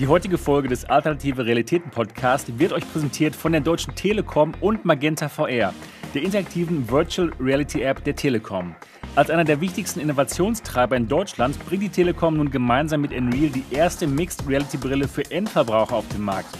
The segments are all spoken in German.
Die heutige Folge des Alternative Realitäten Podcast wird euch präsentiert von der Deutschen Telekom und Magenta VR, der interaktiven Virtual Reality App der Telekom. Als einer der wichtigsten Innovationstreiber in Deutschland bringt die Telekom nun gemeinsam mit Unreal die erste Mixed Reality Brille für Endverbraucher auf den Markt.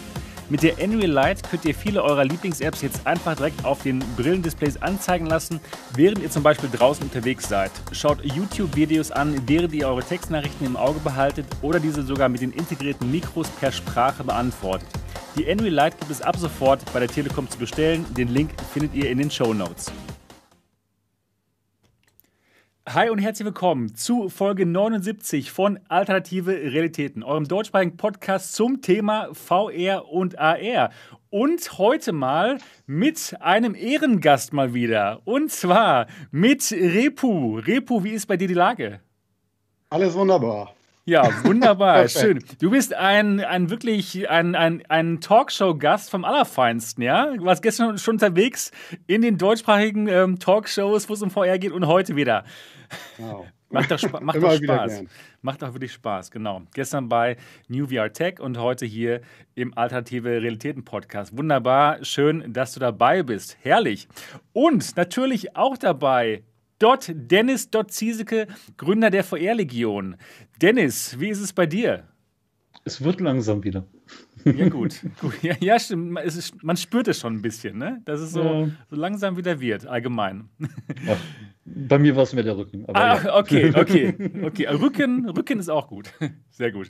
Mit der Unreal Light könnt ihr viele eurer Lieblings-Apps jetzt einfach direkt auf den Brillendisplays anzeigen lassen, während ihr zum Beispiel draußen unterwegs seid. Schaut YouTube-Videos an, während ihr eure Textnachrichten im Auge behaltet oder diese sogar mit den integrierten Mikros per Sprache beantwortet. Die Unreal Light gibt es ab sofort bei der Telekom zu bestellen. Den Link findet ihr in den Show Notes. Hi und herzlich willkommen zu Folge 79 von Alternative Realitäten, eurem deutschsprachigen Podcast zum Thema VR und AR. Und heute mal mit einem Ehrengast mal wieder. Und zwar mit Repu. Repu, wie ist bei dir die Lage? Alles wunderbar. Ja, wunderbar, schön. Du bist ein, ein wirklich ein, ein, ein Talkshow-Gast vom Allerfeinsten, ja? Du warst gestern schon unterwegs in den deutschsprachigen ähm, Talkshows, wo es um VR geht und heute wieder. Wow. Macht doch, Sp macht doch Spaß. Macht doch wirklich Spaß, genau. Gestern bei New VR Tech und heute hier im Alternative Realitäten Podcast. Wunderbar, schön, dass du dabei bist. Herrlich. Und natürlich auch dabei Dort Dennis Dott Zieseke, Gründer der VR-Legion. Dennis, wie ist es bei dir? Es wird langsam wieder. Ja, gut. gut. Ja, ja stimmt. Ist, man spürt es schon ein bisschen, ne? Dass es so, ja. so langsam wieder wird, allgemein. Ach, bei mir war es mehr der Rücken. ah, ja. okay, okay. okay. Rücken, Rücken ist auch gut. Sehr gut.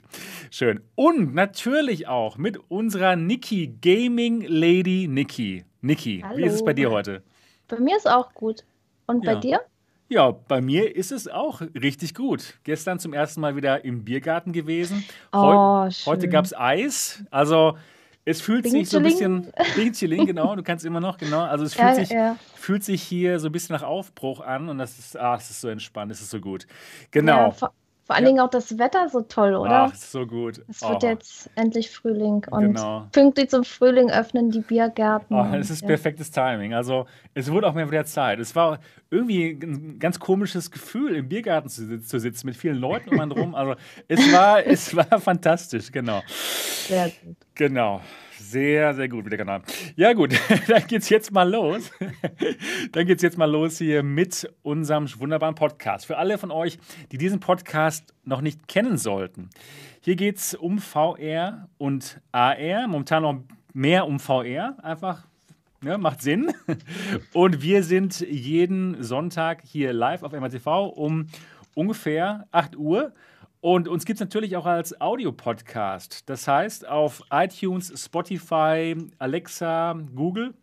Schön. Und natürlich auch mit unserer Niki, Gaming Lady Niki. Niki, wie ist es bei dir heute? Bei mir ist auch gut. Und bei dir? Ja, bei mir ist es auch richtig gut. Gestern zum ersten Mal wieder im Biergarten gewesen. Oh, Heu heute gab es Eis. Also es fühlt sich so ein bisschen. Bingchiling, genau, du kannst immer noch, genau. Also es fühlt, ja, sich, ja. fühlt sich hier so ein bisschen nach Aufbruch an und das ist, ah, es ist so entspannt, es ist so gut. Genau. Ja, vor allen Dingen auch das Wetter so toll, oder? Ach, so gut. Es wird oh. jetzt endlich Frühling und genau. pünktlich zum Frühling öffnen die Biergärten. Oh, es ist ja. perfektes Timing. Also es wurde auch mehr wieder Zeit. Es war irgendwie ein ganz komisches Gefühl, im Biergarten zu, zu sitzen mit vielen Leuten um einen rum. Also es war, es war fantastisch, genau. Sehr gut. Genau. Sehr, sehr gut, wie der Kanal. Ja, gut, dann geht's jetzt mal los. dann geht's jetzt mal los hier mit unserem wunderbaren Podcast. Für alle von euch, die diesen Podcast noch nicht kennen sollten. Hier geht's um VR und AR. Momentan noch mehr um VR. Einfach ja, macht Sinn. Und wir sind jeden Sonntag hier live auf MRTV um ungefähr 8 Uhr. Und uns gibt es natürlich auch als Audiopodcast. Das heißt, auf iTunes, Spotify, Alexa, Google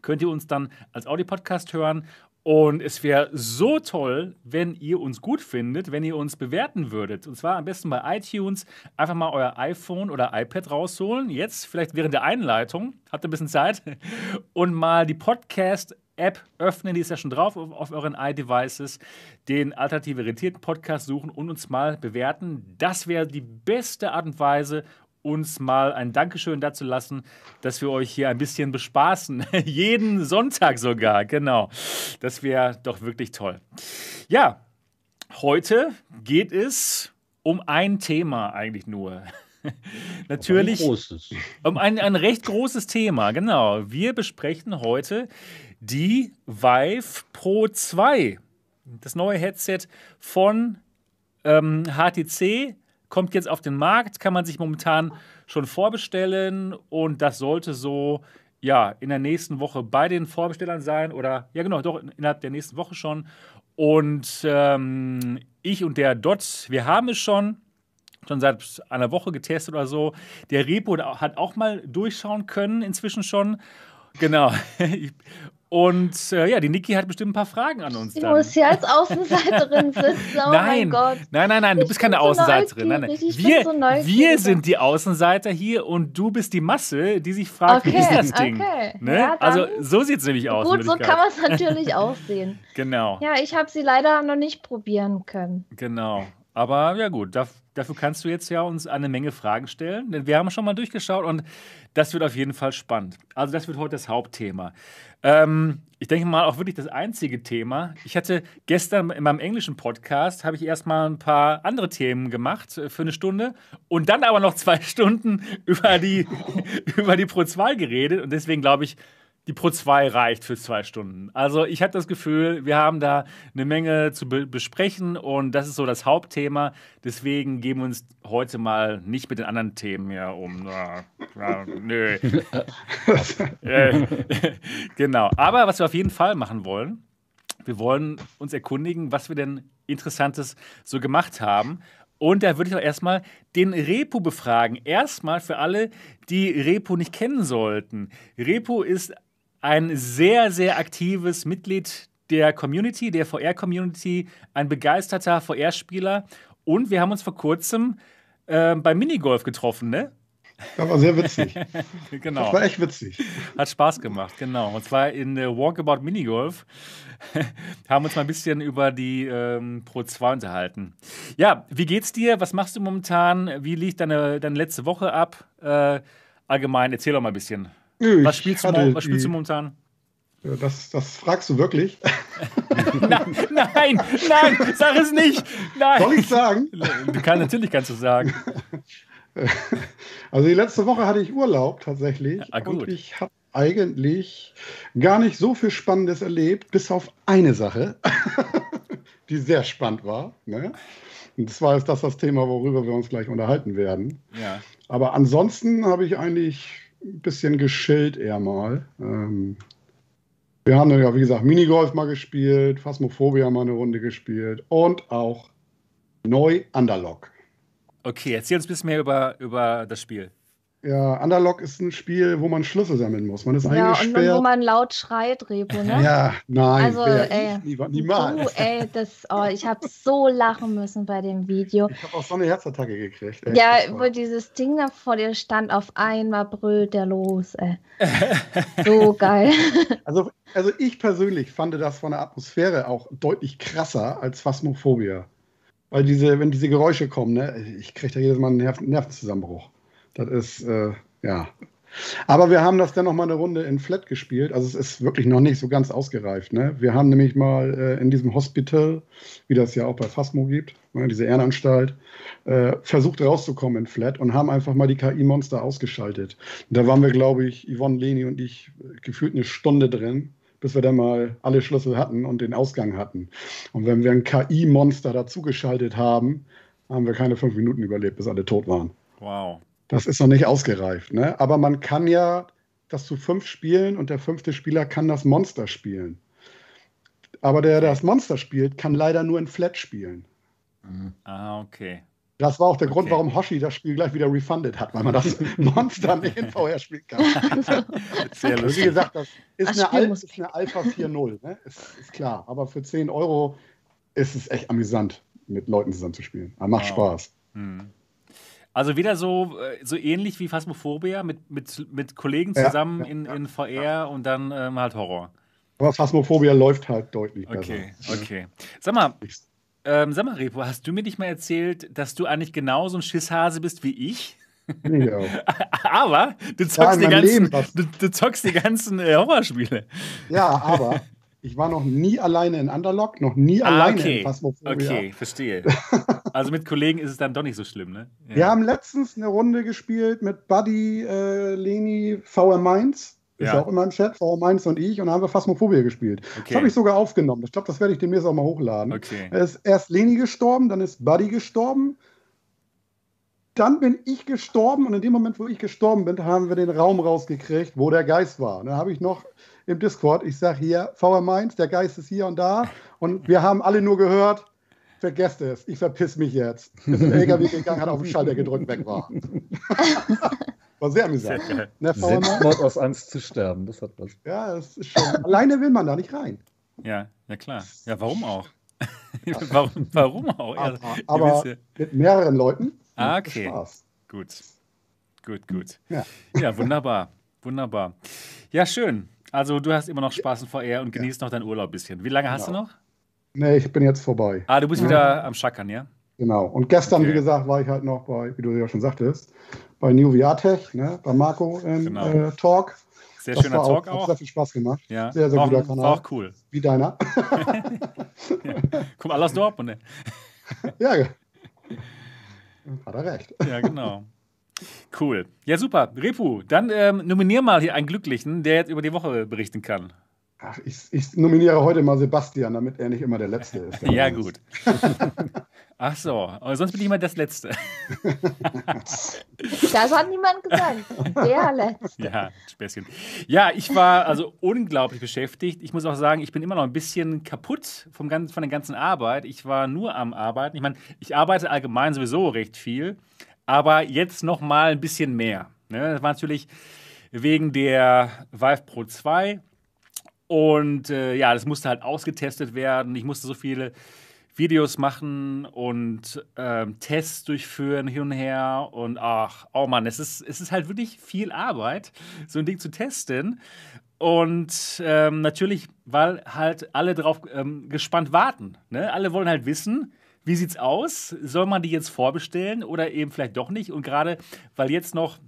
könnt ihr uns dann als Audiopodcast hören. Und es wäre so toll, wenn ihr uns gut findet, wenn ihr uns bewerten würdet. Und zwar am besten bei iTunes einfach mal euer iPhone oder iPad rausholen. Jetzt, vielleicht während der Einleitung, habt ihr ein bisschen Zeit, und mal die Podcast App öffnen, die ist ja schon drauf auf, auf euren iDevices, den Alternative Rentierten Podcast suchen und uns mal bewerten. Das wäre die beste Art und Weise, uns mal ein Dankeschön dazu lassen, dass wir euch hier ein bisschen bespaßen. Jeden Sonntag sogar, genau. Das wäre doch wirklich toll. Ja, heute geht es um ein Thema eigentlich nur. Natürlich ein um ein, ein recht großes Thema, genau. Wir besprechen heute die Vive Pro 2. Das neue Headset von ähm, HTC kommt jetzt auf den Markt, kann man sich momentan schon vorbestellen und das sollte so ja in der nächsten Woche bei den Vorbestellern sein oder ja genau, doch innerhalb der nächsten Woche schon. Und ähm, ich und der Dot, wir haben es schon schon seit einer Woche getestet oder so. Der Repo hat auch mal durchschauen können, inzwischen schon. Genau. Und äh, ja, die Niki hat bestimmt ein paar Fragen an uns. Ich dann. muss hier als Außenseiterin sitzen. Oh nein, mein Gott. Nein, nein, nein, du bist keine Außenseiterin. Nein, nein. Wir, so wir sind die Außenseiter hier und du bist die Masse, die sich fragt, okay, wie ist das Ding? Okay. Ne? Ja, also so sieht es nämlich aus. Gut, so kann man es natürlich auch sehen. Genau. Ja, ich habe sie leider noch nicht probieren können. Genau. Aber ja gut, dafür kannst du jetzt ja uns eine Menge Fragen stellen, denn wir haben schon mal durchgeschaut und das wird auf jeden Fall spannend. Also das wird heute das Hauptthema. Ähm, ich denke mal auch wirklich das einzige Thema. Ich hatte gestern in meinem englischen Podcast, habe ich erstmal ein paar andere Themen gemacht äh, für eine Stunde und dann aber noch zwei Stunden über die, über die Pro 2 geredet und deswegen glaube ich, die Pro 2 reicht für zwei Stunden. Also ich habe das Gefühl, wir haben da eine Menge zu be besprechen und das ist so das Hauptthema. Deswegen geben wir uns heute mal nicht mit den anderen Themen hier um. Na, na, nö. Äh, genau. Aber was wir auf jeden Fall machen wollen, wir wollen uns erkundigen, was wir denn Interessantes so gemacht haben. Und da würde ich auch erstmal den Repo befragen. Erstmal für alle, die Repo nicht kennen sollten. Repo ist ein sehr, sehr aktives Mitglied der Community, der VR-Community, ein begeisterter VR-Spieler. Und wir haben uns vor kurzem äh, beim Minigolf getroffen, ne? Das war sehr witzig. genau. Das war echt witzig. Hat Spaß gemacht, genau. Und zwar in äh, Walkabout Minigolf haben uns mal ein bisschen über die ähm, Pro 2 unterhalten. Ja, wie geht's dir? Was machst du momentan? Wie lief deine, deine letzte Woche ab? Äh, allgemein, erzähl doch mal ein bisschen. Was spielst, du, was spielst du momentan? Das, das fragst du wirklich? nein, nein, nein, sag es nicht. Nein. Soll ich sagen? Du kannst, natürlich kannst du sagen. Also die letzte Woche hatte ich Urlaub tatsächlich. Ah, gut. Und ich habe eigentlich gar nicht so viel Spannendes erlebt, bis auf eine Sache, die sehr spannend war. Ne? Und zwar ist das das Thema, worüber wir uns gleich unterhalten werden. Ja. Aber ansonsten habe ich eigentlich ein bisschen geschillt eher mal. Ähm, wir haben dann ja, wie gesagt, Minigolf mal gespielt, Phasmophobia mal eine Runde gespielt und auch neu Underlock. Okay, erzähl uns ein bisschen mehr über, über das Spiel. Ja, Underlock ist ein Spiel, wo man Schlüssel sammeln muss. Man ist ja, eingesperrt. und wo man laut schreit, Repo, ne? Ja, nein. Also, ey, nie, niemals. Du, ey, das, oh, ich habe so lachen müssen bei dem Video. Ich habe auch so eine Herzattacke gekriegt. Ey. Ja, wo dieses Ding da vor dir stand, auf einmal brüllt der los, ey. so geil. Also, also ich persönlich fand das von der Atmosphäre auch deutlich krasser als Phasmophobia. Weil diese, wenn diese Geräusche kommen, ne, ich kriege da jedes Mal einen Nerv Nervenzusammenbruch. Das ist, äh, ja. Aber wir haben das dann noch mal eine Runde in Flat gespielt. Also es ist wirklich noch nicht so ganz ausgereift. Ne? Wir haben nämlich mal äh, in diesem Hospital, wie das ja auch bei Phasmo gibt, ne, diese Ehrenanstalt, äh, versucht rauszukommen in Flat und haben einfach mal die KI-Monster ausgeschaltet. Und da waren wir, glaube ich, Yvonne, Leni und ich gefühlt eine Stunde drin bis wir dann mal alle Schlüssel hatten und den Ausgang hatten. Und wenn wir ein KI-Monster dazugeschaltet haben, haben wir keine fünf Minuten überlebt, bis alle tot waren. Wow. Das ist noch nicht ausgereift. Ne? Aber man kann ja das zu fünf spielen und der fünfte Spieler kann das Monster spielen. Aber der, der das Monster spielt, kann leider nur in Flat spielen. Mhm. Ah, okay. Das war auch der okay. Grund, warum Hoshi das Spiel gleich wieder refunded hat, weil man das Monster nicht in VR spielen kann. Sehr lustig. Wie gesagt, das ist, das eine, Al ist eine, Alpha 4.0, ne? ist, ist, klar. Aber für 10 Euro ist es echt amüsant, mit Leuten zusammen zu spielen. Aber macht wow. Spaß. Hm. Also wieder so, äh, so ähnlich wie Phasmophobia, mit, mit, mit Kollegen zusammen ja, ja, in, in VR und dann ähm, halt Horror. Aber Phasmophobia läuft halt deutlich besser. Okay, okay. Sag mal, ähm, sag mal, Repo, hast du mir nicht mal erzählt, dass du eigentlich genauso ein Schisshase bist wie ich? Ja. aber du zockst, ja, die, ganzen, du, du zockst die ganzen äh, Horrorspiele. Ja, aber ich war noch nie alleine in Underlock, noch nie ah, alleine okay. in Phasmophobia. Okay, verstehe. Also mit Kollegen ist es dann doch nicht so schlimm, ne? Ja. Wir haben letztens eine Runde gespielt mit Buddy, äh, Leni, VR Mainz. Ist ja. auch immer im Chat, VR Mainz und ich, und da haben wir Phasmophobia gespielt. Okay. Das habe ich sogar aufgenommen. Ich glaube, das werde ich demnächst auch mal hochladen. Okay. Es ist erst Leni gestorben, dann ist Buddy gestorben. Dann bin ich gestorben und in dem Moment, wo ich gestorben bin, haben wir den Raum rausgekriegt, wo der Geist war. Und dann habe ich noch im Discord. Ich sage hier, VR Mainz, der Geist ist hier und da. Und wir haben alle nur gehört, vergesst es, ich verpiss mich jetzt. Ist ein LKW gegangen, hat auf den Schalter gedrückt, weg war. war sehr amüsant. Ne, Selbstmord aus Angst zu sterben, das hat was. Ja, das ist schon. Alleine will man da nicht rein. Ja, ja klar. Ja, warum auch? warum, warum auch? Aber, aber mit mehreren Leuten. Ah, okay. Spaß. Gut. Gut, gut. Ja. ja, wunderbar. Wunderbar. Ja, schön. Also du hast immer noch Spaß in VR und genießt ja. noch deinen Urlaub ein bisschen. Wie lange hast genau. du noch? Nee, ich bin jetzt vorbei. Ah, du bist wieder am Schackern, ja? Genau. Und gestern, Okay. wie gesagt, war ich halt noch bei, wie du ja schon sagtest, bei New VR Tech, ne, bei Marco im Genau. äh, Talk. Sehr Das schöner Talk Hat auch. sehr viel Spaß gemacht. Ja, Sehr, sehr war, guter auch, Kanal. war auch cool. Wie deiner. Kommt alle aus Dortmund, ne? ja, ja. Hat er recht. Ja, genau. Cool. Ja, super. Repu, dann ähm, nominier mal hier einen Glücklichen, der jetzt über die Woche berichten kann. Ach, ich, ich nominiere heute mal Sebastian, damit er nicht immer der Letzte ist. der Ja, gut. Ach so, aber sonst bin ich immer das Letzte. Das hat niemand gesagt. Der letzte. Ja, Späßchen. Ja, ich war also unglaublich beschäftigt. Ich muss auch sagen, ich bin immer noch ein bisschen kaputt vom ganzen, von der ganzen Arbeit. Ich war nur am Arbeiten. Ich meine, ich arbeite allgemein sowieso recht viel, aber jetzt noch mal ein bisschen mehr. Ne? Das war natürlich wegen der Vive Pro 2 und äh, ja, das musste halt ausgetestet werden. Ich musste so viele Videos machen und ähm, Tests durchführen hin und her. Und ach, oh Mann, es ist, es ist halt wirklich viel Arbeit, so ein Ding zu testen. Und ähm, natürlich, weil halt alle drauf ähm, gespannt warten. Ne? Alle wollen halt wissen, wie sieht's aus? Soll man die jetzt vorbestellen oder eben vielleicht doch nicht? Und gerade weil jetzt noch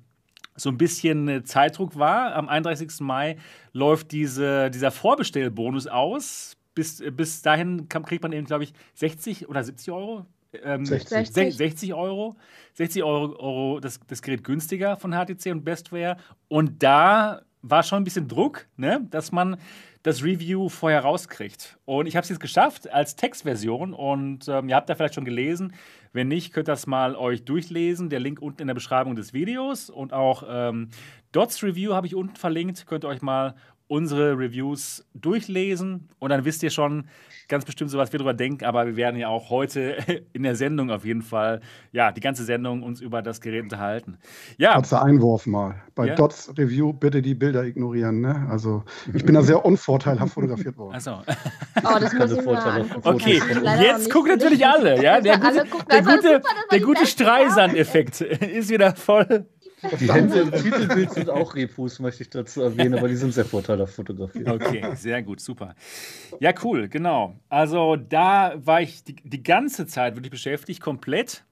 so ein bisschen äh, Zeitdruck war. Am 31. Mai läuft diese, dieser Vorbestellbonus aus. Bis, äh, bis dahin kann, kriegt man eben, glaube ich, 60 oder 70 Euro. Ähm, 60. se- 60 Euro. 60 Euro, Euro das, das Gerät günstiger von HTC und Bestware. Und da war schon ein bisschen Druck, ne, dass man das Review vorher rauskriegt. Und ich habe es jetzt geschafft als Textversion und ähm, ihr habt da vielleicht schon gelesen. Wenn nicht, könnt ihr das mal euch durchlesen. Der Link unten in der Beschreibung des Videos und auch ähm, Dots Review habe ich unten verlinkt. Könnt ihr euch mal unsere Reviews durchlesen und dann wisst ihr schon ganz bestimmt so, was wir darüber denken. Aber wir werden ja auch heute in der Sendung auf jeden Fall, ja, die ganze Sendung uns über das Gerät unterhalten. Ja, Kurzer Einwurf mal. Bei Ja. Dots Review bitte die Bilder ignorieren. Ne? Also ich bin da sehr unvorteilhaft fotografiert worden. also. Oh, das angucken. von Okay, jetzt gucken natürlich alle, ja. Der gute, der gute, der gute Streisand-Effekt ist wieder voll. Die Hände im Titelbild sind auch Repus, möchte ich dazu erwähnen, aber die sind sehr vorteilhaft fotografiert. Okay, sehr gut, super. Ja, cool, genau. Also da war ich die, die ganze Zeit wirklich beschäftigt, komplett.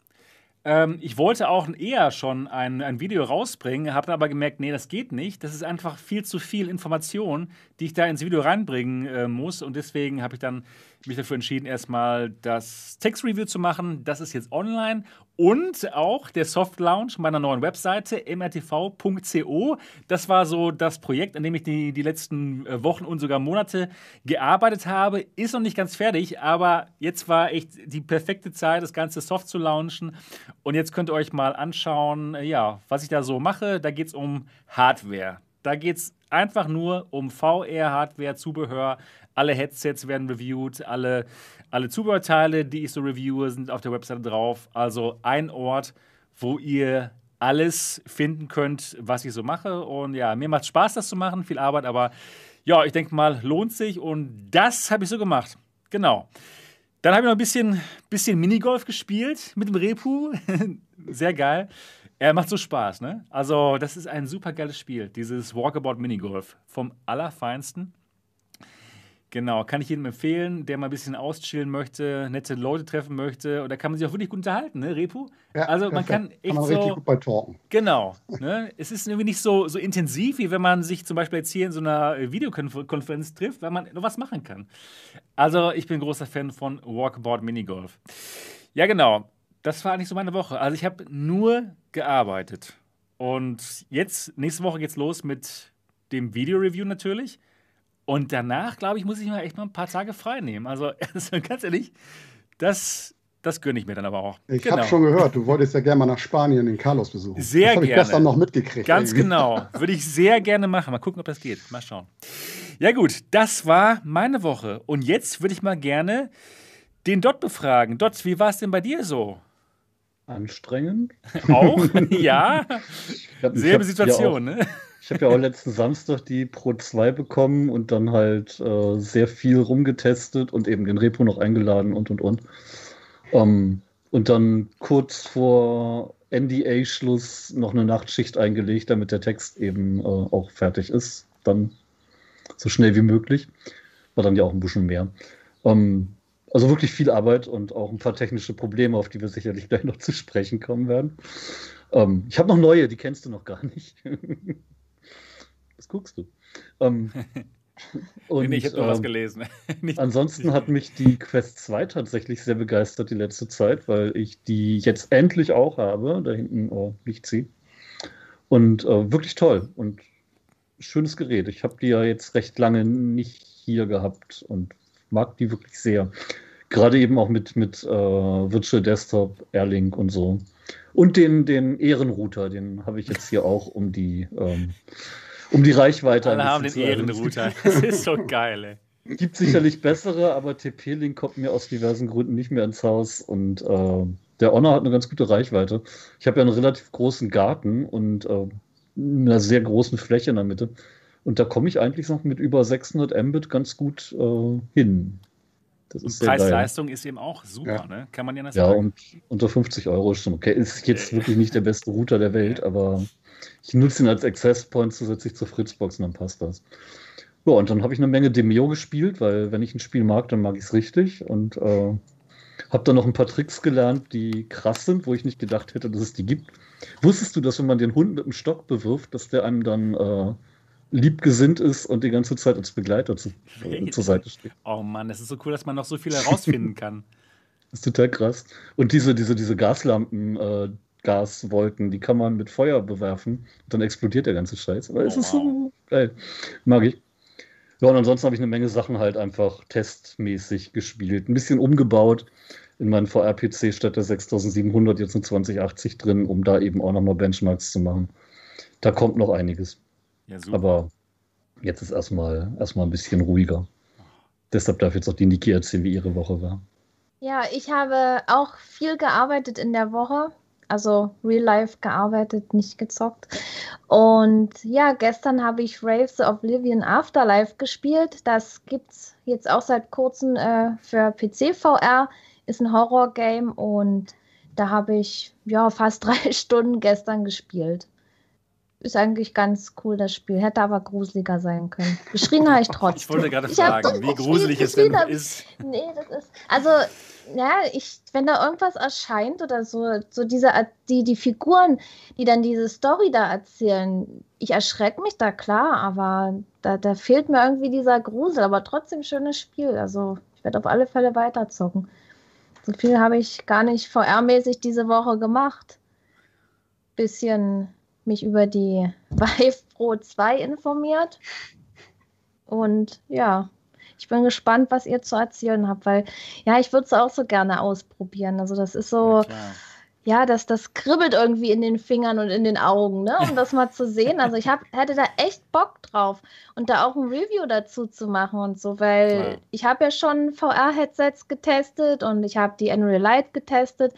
Ähm, ich wollte auch eher schon ein, ein Video rausbringen, habe dann aber gemerkt, nee, das geht nicht. Das ist einfach viel zu viel Information, die ich da ins Video reinbringen äh, muss. Und deswegen habe ich dann mich dafür entschieden, erstmal das Text-Review zu machen. Das ist jetzt online. Und auch der Soft Launch meiner neuen Webseite mrtv.co. Das war so das Projekt, an dem ich die, die letzten äh, Wochen und sogar Monate gearbeitet habe. Ist noch nicht ganz fertig, aber jetzt war echt die perfekte Zeit, das Ganze soft zu launchen. Und jetzt könnt ihr euch mal anschauen, äh, ja, was ich da so mache. Da geht es um Hardware. Da geht es einfach nur um VR-Hardware, Zubehör. Alle Headsets werden reviewed, alle, alle Zubehörteile, die ich so reviewe, sind auf der Webseite drauf. Also ein Ort, wo ihr alles finden könnt, was ich so mache. Und ja, mir macht Spaß, das zu machen, viel Arbeit, aber ja, ich denke mal, lohnt sich. Und das habe ich so gemacht. Genau. Dann habe ich noch ein bisschen, bisschen Minigolf gespielt mit dem Repu. Sehr geil. Er macht so Spaß, ne? Also, das ist ein super geiles Spiel, dieses Walkabout Minigolf. Vom Allerfeinsten. Genau, kann ich jedem empfehlen, der mal ein bisschen auschillen möchte, nette Leute treffen möchte. Und da kann man sich auch wirklich gut unterhalten, ne, Repu? Ja, also, man kann echt kann man richtig so. gut bei talken. Genau. Ne? Es ist irgendwie nicht so, so intensiv, wie wenn man sich zum Beispiel jetzt hier in so einer äh, Videokonferenz trifft, weil man noch was machen kann. Also, ich bin großer Fan von Walkabout Minigolf. Ja, genau. Das war eigentlich so meine Woche. Also, ich habe nur gearbeitet. Und jetzt, nächste Woche geht's los mit dem Video-Review natürlich. Und danach, glaube ich, muss ich mir echt mal ein paar Tage frei nehmen. Also, also ganz ehrlich, das, das gönne ich mir dann aber auch. Ich Genau. habe schon gehört, du wolltest ja gerne mal nach Spanien den Carlos besuchen. Sehr das habe ich gerne. gestern noch mitgekriegt. Ganz irgendwie. genau. Würde ich sehr gerne machen. Mal gucken, ob das geht. Mal schauen. Ja, gut, das war meine Woche. Und jetzt würde ich mal gerne den Dot befragen. Dot, wie war es denn bei dir so? Anstrengend. Auch? ja. Ich hab- ich Selbe hab Situation, Ja auch, ne? Ich habe ja auch letzten Samstag die Pro 2 bekommen und dann halt äh, sehr viel rumgetestet und eben den Repo noch eingeladen und und und. Ähm, und dann kurz vor NDA-Schluss noch eine Nachtschicht eingelegt, damit der Text eben äh, auch fertig ist. Dann so schnell wie möglich. War dann ja auch ein bisschen mehr. Ähm, Also wirklich viel Arbeit und auch ein paar technische Probleme, auf die wir sicherlich gleich noch zu sprechen kommen werden. Ähm, ich habe noch neue, die kennst du noch gar nicht. Was guckst du? Ähm, und, nee, ich habe ähm, was gelesen. ansonsten hat mich die Quest 2 tatsächlich sehr begeistert die letzte Zeit, weil ich die jetzt endlich auch habe. Da hinten oh, liegt sie. Und äh, wirklich toll und schönes Gerät. Ich habe die ja jetzt recht lange nicht hier gehabt und mag die wirklich sehr. Gerade eben auch mit, mit äh, Virtual Desktop, Airlink und so. Und den, den Ehrenrouter, den habe ich jetzt hier auch, um die, ähm, um die Reichweite Alle haben den Ehrenrouter. Das ist so geil, ey. Gibt sicherlich bessere, aber TP-Link kommt mir aus diversen Gründen nicht mehr ins Haus und äh, der Honor hat eine ganz gute Reichweite. Ich habe ja einen relativ großen Garten und äh, einer sehr großen Fläche in der Mitte. Und da komme ich eigentlich noch mit über 600 Mbit ganz gut äh, hin. Das ist Preis-Leistung ist eben auch super, ja. ne? Kann man ja das Ja, sagen. und unter 50 Euro ist schon okay. Ist jetzt wirklich nicht der beste Router der Welt, aber ich nutze ihn als Access Point zusätzlich zur Fritzbox und dann passt das. Ja, und dann habe ich eine Menge Demio gespielt, weil wenn ich ein Spiel mag, dann mag ich es richtig und äh, habe dann noch ein paar Tricks gelernt, die krass sind, wo ich nicht gedacht hätte, dass es die gibt. Wusstest du, dass wenn man den Hund mit dem Stock bewirft, dass der einem dann äh, liebgesinnt ist und die ganze Zeit als Begleiter zu, äh, zur Seite steht? Oh Mann, das ist so cool, dass man noch so viel herausfinden kann. das ist total krass. Und diese, diese, diese Gaslampen, äh, Gaswolken, die kann man mit Feuer bewerfen. Dann explodiert der ganze Scheiß. Aber oh, es ist wow. so geil. Mag ich. Ja, und ansonsten habe ich eine Menge Sachen halt einfach testmäßig gespielt. Ein bisschen umgebaut in meinen VR-PC statt der 6700 jetzt eine 2080 drin, um da eben auch nochmal Benchmarks zu machen. Da kommt noch einiges. Ja, Aber jetzt ist erstmal erstmal ein bisschen ruhiger. Deshalb darf jetzt auch die Niki erzählen, wie ihre Woche war. Ja, ich habe auch viel gearbeitet in der Woche. Also real life gearbeitet, nicht gezockt. Und ja, gestern habe ich Raves of Oblivion Afterlife gespielt. Das gibt es jetzt auch seit kurzem äh, für PC VR ist ein Horror-Game und da habe ich ja fast drei Stunden gestern gespielt. Ist eigentlich ganz cool, das Spiel. Hätte aber gruseliger sein können. Geschrien habe ich trotzdem. Ich wollte gerade fragen, wie gruselig es denn ist. Nee, das ist. Also, ja, ich, wenn da irgendwas erscheint oder so, so diese, die, die Figuren, die dann diese Story da erzählen, ich erschrecke mich da klar, aber da, da fehlt mir irgendwie dieser Grusel, aber trotzdem schönes Spiel. Also, ich werde auf alle Fälle weiterzocken. So viel habe ich gar nicht VR-mäßig diese Woche gemacht. Bisschen mich über die Vive Pro 2 informiert. Und ja, ich bin gespannt, was ihr zu erzählen habt, weil ja, ich würde es auch so gerne ausprobieren. Also das ist so, ja, das, das kribbelt irgendwie in den Fingern und in den Augen, ne? um das mal zu sehen. Also ich hab, hätte da echt Bock drauf und da auch ein Review dazu zu machen und so, weil ja. ich habe ja schon VR-Headsets getestet und ich habe die Unreal Light getestet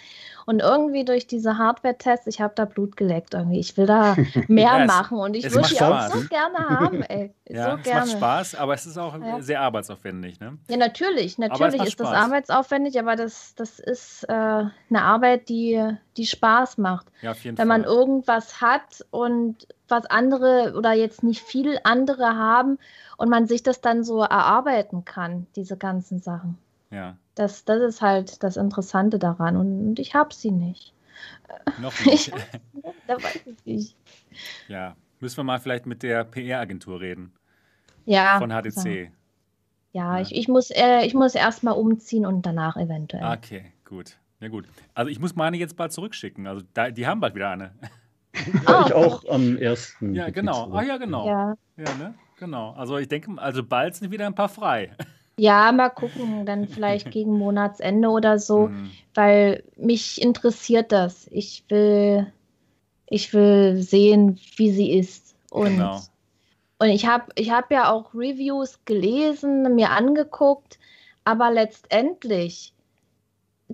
und irgendwie durch diese Hardware-Tests, ich habe da Blut geleckt irgendwie. Ich will da mehr ja, machen und ich würde die auch so gerne haben, ey. Ja, so es gerne. macht Spaß, aber es ist auch ja. sehr arbeitsaufwendig, ne? Ja, natürlich, natürlich ist Spaß. das arbeitsaufwendig, aber das, das ist äh, eine Arbeit, die, die Spaß macht. Ja, auf jeden Wenn Fall. man irgendwas hat und was andere oder jetzt nicht viel andere haben und man sich das dann so erarbeiten kann, diese ganzen Sachen. Ja. Das, das ist halt das Interessante daran. Und ich habe sie nicht. Noch nicht. da weiß ich nicht. Ja, müssen wir mal vielleicht mit der PR-Agentur reden. Ja. Von. So. Ja, ja, ich, ich muss, äh, ich muss erst mal umziehen und danach eventuell. Okay, gut. Ja, gut. Also ich muss meine jetzt bald zurückschicken. Also da, die haben bald wieder eine. Ja, ich auch am ersten. Ja, genau. Ah, ja, genau. Ja. ja ne? Genau. Also ich denke, also bald sind wieder ein paar frei. Ja, mal gucken, dann vielleicht gegen Monatsende oder so, mhm. weil mich interessiert das. Ich will, ich will sehen, wie sie ist. Und, genau. und ich habe ich hab ja auch Reviews gelesen, mir angeguckt, aber letztendlich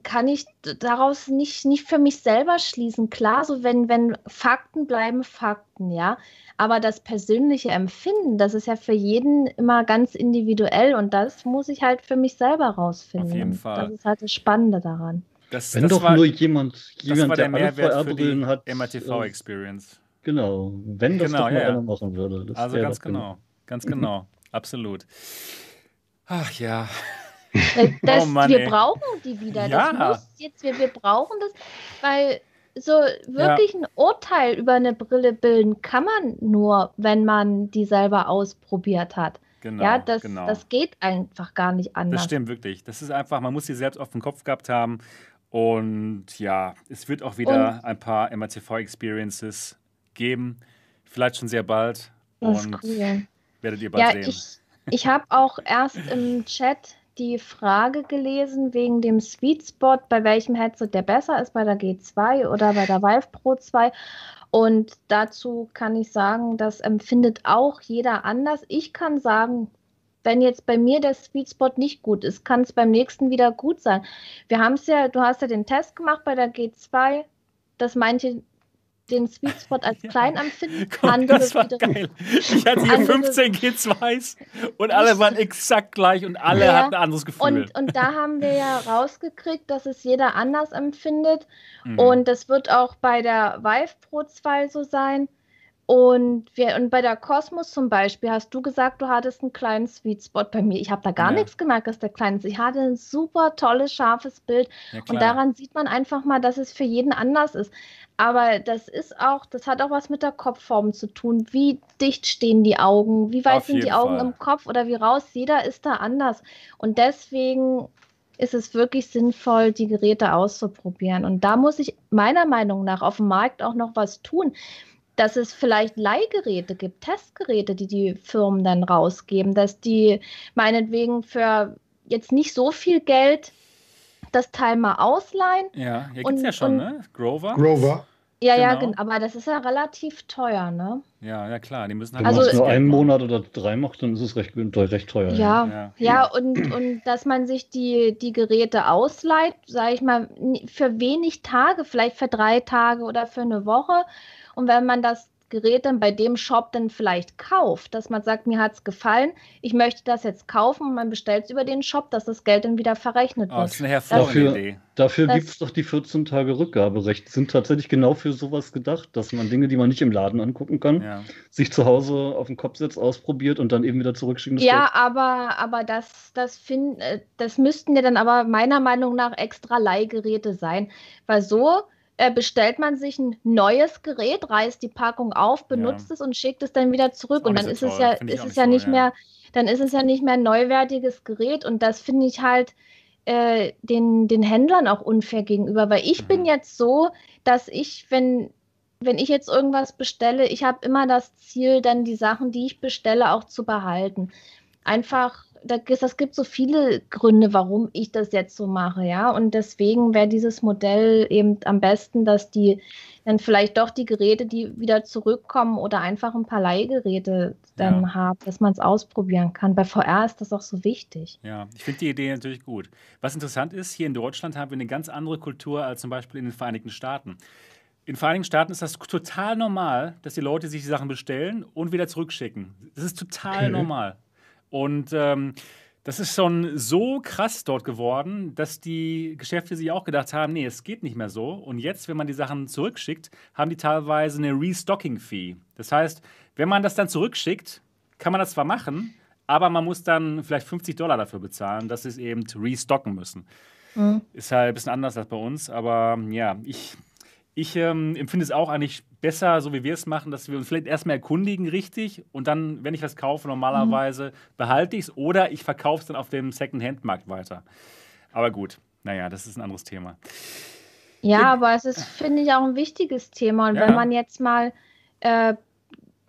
kann ich daraus nicht, nicht für mich selber schließen. Klar, so wenn, wenn Fakten bleiben Fakten, ja. Aber das persönliche Empfinden, das ist ja für jeden immer ganz individuell und das muss ich halt für mich selber rausfinden. Auf jeden Fall. Das ist halt das Spannende daran. Das, Wenn das doch war, nur jemand, jemand das war der, der Mehrwert für die hat, MRTV-Experience. Äh, genau, wenn das genau, doch mal ja. einer machen würde. also ganz genau, ganz genau, absolut. Ach ja, Das, oh Mann, wir ey. brauchen die wieder. Ja. Das muss jetzt, wir, wir brauchen das, weil so wirklich ja. ein Urteil über eine Brille bilden kann man nur, wenn man die selber ausprobiert hat. Genau, ja, das, genau. das geht einfach gar nicht anders. Das stimmt wirklich. Das ist einfach, man muss sie selbst auf den Kopf gehabt haben. Und ja, es wird auch wieder und, ein paar MATV-Experiences geben. Vielleicht schon sehr bald. Und cool. werdet ihr bald ja, sehen. Ich, ich habe auch erst im Chat die Frage gelesen wegen dem Sweet Spot, bei welchem Headset der besser ist, bei der G2 oder bei der Vive Pro 2. Und dazu kann ich sagen, das empfindet auch jeder anders. Ich kann sagen, wenn jetzt bei mir der Sweet Spot nicht gut ist, kann es beim nächsten wieder gut sein. Wir haben es ja, du hast ja den Test gemacht bei der G2, dass manche den Sweet Spot als klein empfinden. Guck, das war geil. Ich hatte hier 15 G2s und alle waren exakt gleich und alle ja, hatten ein anderes Gefühl. Und, und da haben wir ja rausgekriegt, dass es jeder anders empfindet. Mhm. Und das wird auch bei der Vive Pro 2 so sein. Und, wir, und bei der Cosmos zum Beispiel hast du gesagt, du hattest einen kleinen Sweet Spot bei mir. Ich habe da gar ja. nichts gemerkt, dass der klein ist. Ich hatte ein super tolles, scharfes Bild. Ja, und daran sieht man einfach mal, dass es für jeden anders ist. Aber das ist auch, das hat auch was mit der Kopfform zu tun. Wie dicht stehen die Augen? Wie weit Auf sind die Augen Fall. im Kopf oder wie raus? Jeder ist da anders. Und deswegen ist es wirklich sinnvoll, die Geräte auszuprobieren. Und da muss ich meiner Meinung nach auf dem Markt auch noch was tun, dass es vielleicht Leihgeräte gibt, Testgeräte, die die Firmen dann rausgeben, dass die meinetwegen für jetzt nicht so viel Geld das Teil mal ausleihen. Ja, hier gibt es ja schon, und, ne? Grover. Grover. Ja, genau. ja, genau. aber das ist ja relativ teuer, ne? Ja, ja klar, die müssen halt. Wenn also, man es nur einen Monat oder drei macht, dann ist es recht, recht teuer. Ja, ja, ja, und, und dass man sich die, die Geräte ausleiht, sage ich mal, für wenig Tage, vielleicht für drei Tage oder für eine Woche. Und wenn man das Gerät dann bei dem Shop dann vielleicht kauft, dass man sagt, mir hat es gefallen, ich möchte das jetzt kaufen und man bestellt es über den Shop, dass das Geld dann wieder verrechnet wird. Oh, das ist eine hervorragende dafür, Idee. Dafür gibt es doch die 14 Tage Rückgaberecht. Sind tatsächlich genau für sowas gedacht, dass man Dinge, die man nicht im Laden angucken kann, ja. sich zu Hause auf den Kopf setzt, ausprobiert und dann eben wieder zurückschicken. Ja, aber, aber das, das, find, äh, das müssten ja dann aber meiner Meinung nach extra Leihgeräte sein, weil so äh, bestellt man sich ein neues Gerät, reißt die Packung auf, benutzt ja. es und schickt es dann wieder zurück. Und dann ist es ja, ist es ja nicht mehr, dann ist es ja nicht mehr ein neuwertiges Gerät. Und das finde ich halt äh, den, den Händlern auch unfair gegenüber, weil ich mhm. bin jetzt so, dass ich, wenn, wenn ich jetzt irgendwas bestelle, ich habe immer das Ziel, dann die Sachen, die ich bestelle, auch zu behalten. Einfach das gibt so viele Gründe, warum ich das jetzt so mache, ja. Und deswegen wäre dieses Modell eben am besten, dass die dann vielleicht doch die Geräte, die wieder zurückkommen oder einfach ein paar Leihgeräte dann ja. haben, dass man es ausprobieren kann. Bei VR ist das auch so wichtig. Ja, ich finde die Idee natürlich gut. Was interessant ist, hier in Deutschland haben wir eine ganz andere Kultur als zum Beispiel in den Vereinigten Staaten. In den Vereinigten Staaten ist das total normal, dass die Leute sich die Sachen bestellen und wieder zurückschicken. Das ist total okay. normal. Und ähm, das ist schon so krass dort geworden, dass die Geschäfte sich auch gedacht haben, nee, es geht nicht mehr so. Und jetzt, wenn man die Sachen zurückschickt, haben die teilweise eine Restocking-Fee. Das heißt, wenn man das dann zurückschickt, kann man das zwar machen, aber man muss dann vielleicht 50 Dollar dafür bezahlen, dass sie es eben restocken müssen. Mhm. Ist halt ein bisschen anders als bei uns, aber ja, ich ich ähm, empfinde es auch eigentlich besser, so wie wir es machen, dass wir uns vielleicht erstmal erkundigen, richtig, und dann, wenn ich was kaufe, normalerweise mhm. behalte ich es oder ich verkaufe es dann auf dem Second-Hand-Markt weiter. Aber gut, naja, das ist ein anderes Thema. Ja, ja. aber es ist, finde ich, auch ein wichtiges Thema. Und ja. wenn man jetzt mal äh,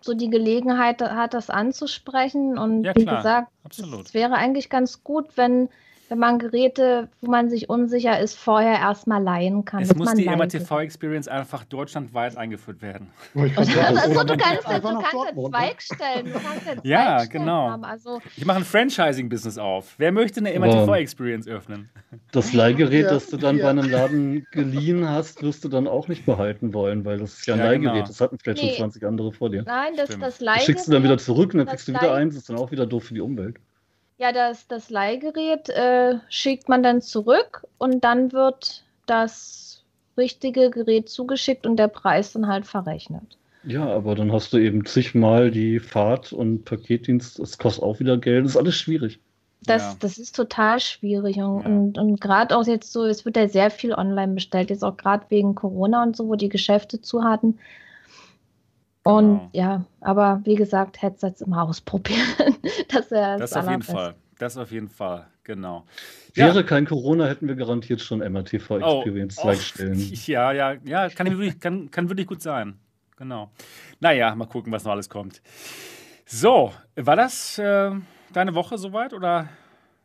so die Gelegenheit hat, das anzusprechen, und ja, wie gesagt, es wäre eigentlich ganz gut, wenn wenn man Geräte, wo man sich unsicher ist, vorher erstmal leihen kann. Es muss die MATV-Experience einfach deutschlandweit eingeführt werden. Oder, also, du kannst, du kannst einen ne? Zweig stellen. Du kannst einen ja, genau. Haben. Also, ich mache ein Franchising-Business auf. Wer möchte eine MATV-Experience öffnen? Das Leihgerät, das du dann ja. bei einem Laden geliehen hast, wirst du dann auch nicht behalten wollen, weil das ist ja ein ja, Leihgerät. Genau. Das hatten vielleicht nee. schon 20 andere vor dir. Nein, das, das Leihgerät. Das schickst du dann wieder zurück und dann kriegst du wieder eins. Das ist dann auch wieder doof für die Umwelt. Ja, das, das Leihgerät äh, schickt man dann zurück und dann wird das richtige Gerät zugeschickt und der Preis dann halt verrechnet. Ja, aber dann hast du eben zigmal die Fahrt und Paketdienst, das kostet auch wieder Geld, das ist alles schwierig. Das, Ja. das ist total schwierig. Und, Ja. und, und gerade auch jetzt so, es wird ja sehr viel online bestellt, jetzt auch gerade wegen Corona und so, wo die Geschäfte zu hatten. Und Genau. ja, aber wie gesagt, Headsets immer ausprobieren. Das wäre Das das, auf jeden Allerbeste. Fall. Das auf jeden Fall, genau. Wäre kein Corona, hätten wir garantiert schon MRTV Oh, Experience oh, Zweigstellen. Ja, ja, ja, kann wirklich, kann, kann wirklich gut sein. Genau. Naja, mal gucken, was noch alles kommt. So, war das äh, deine Woche soweit oder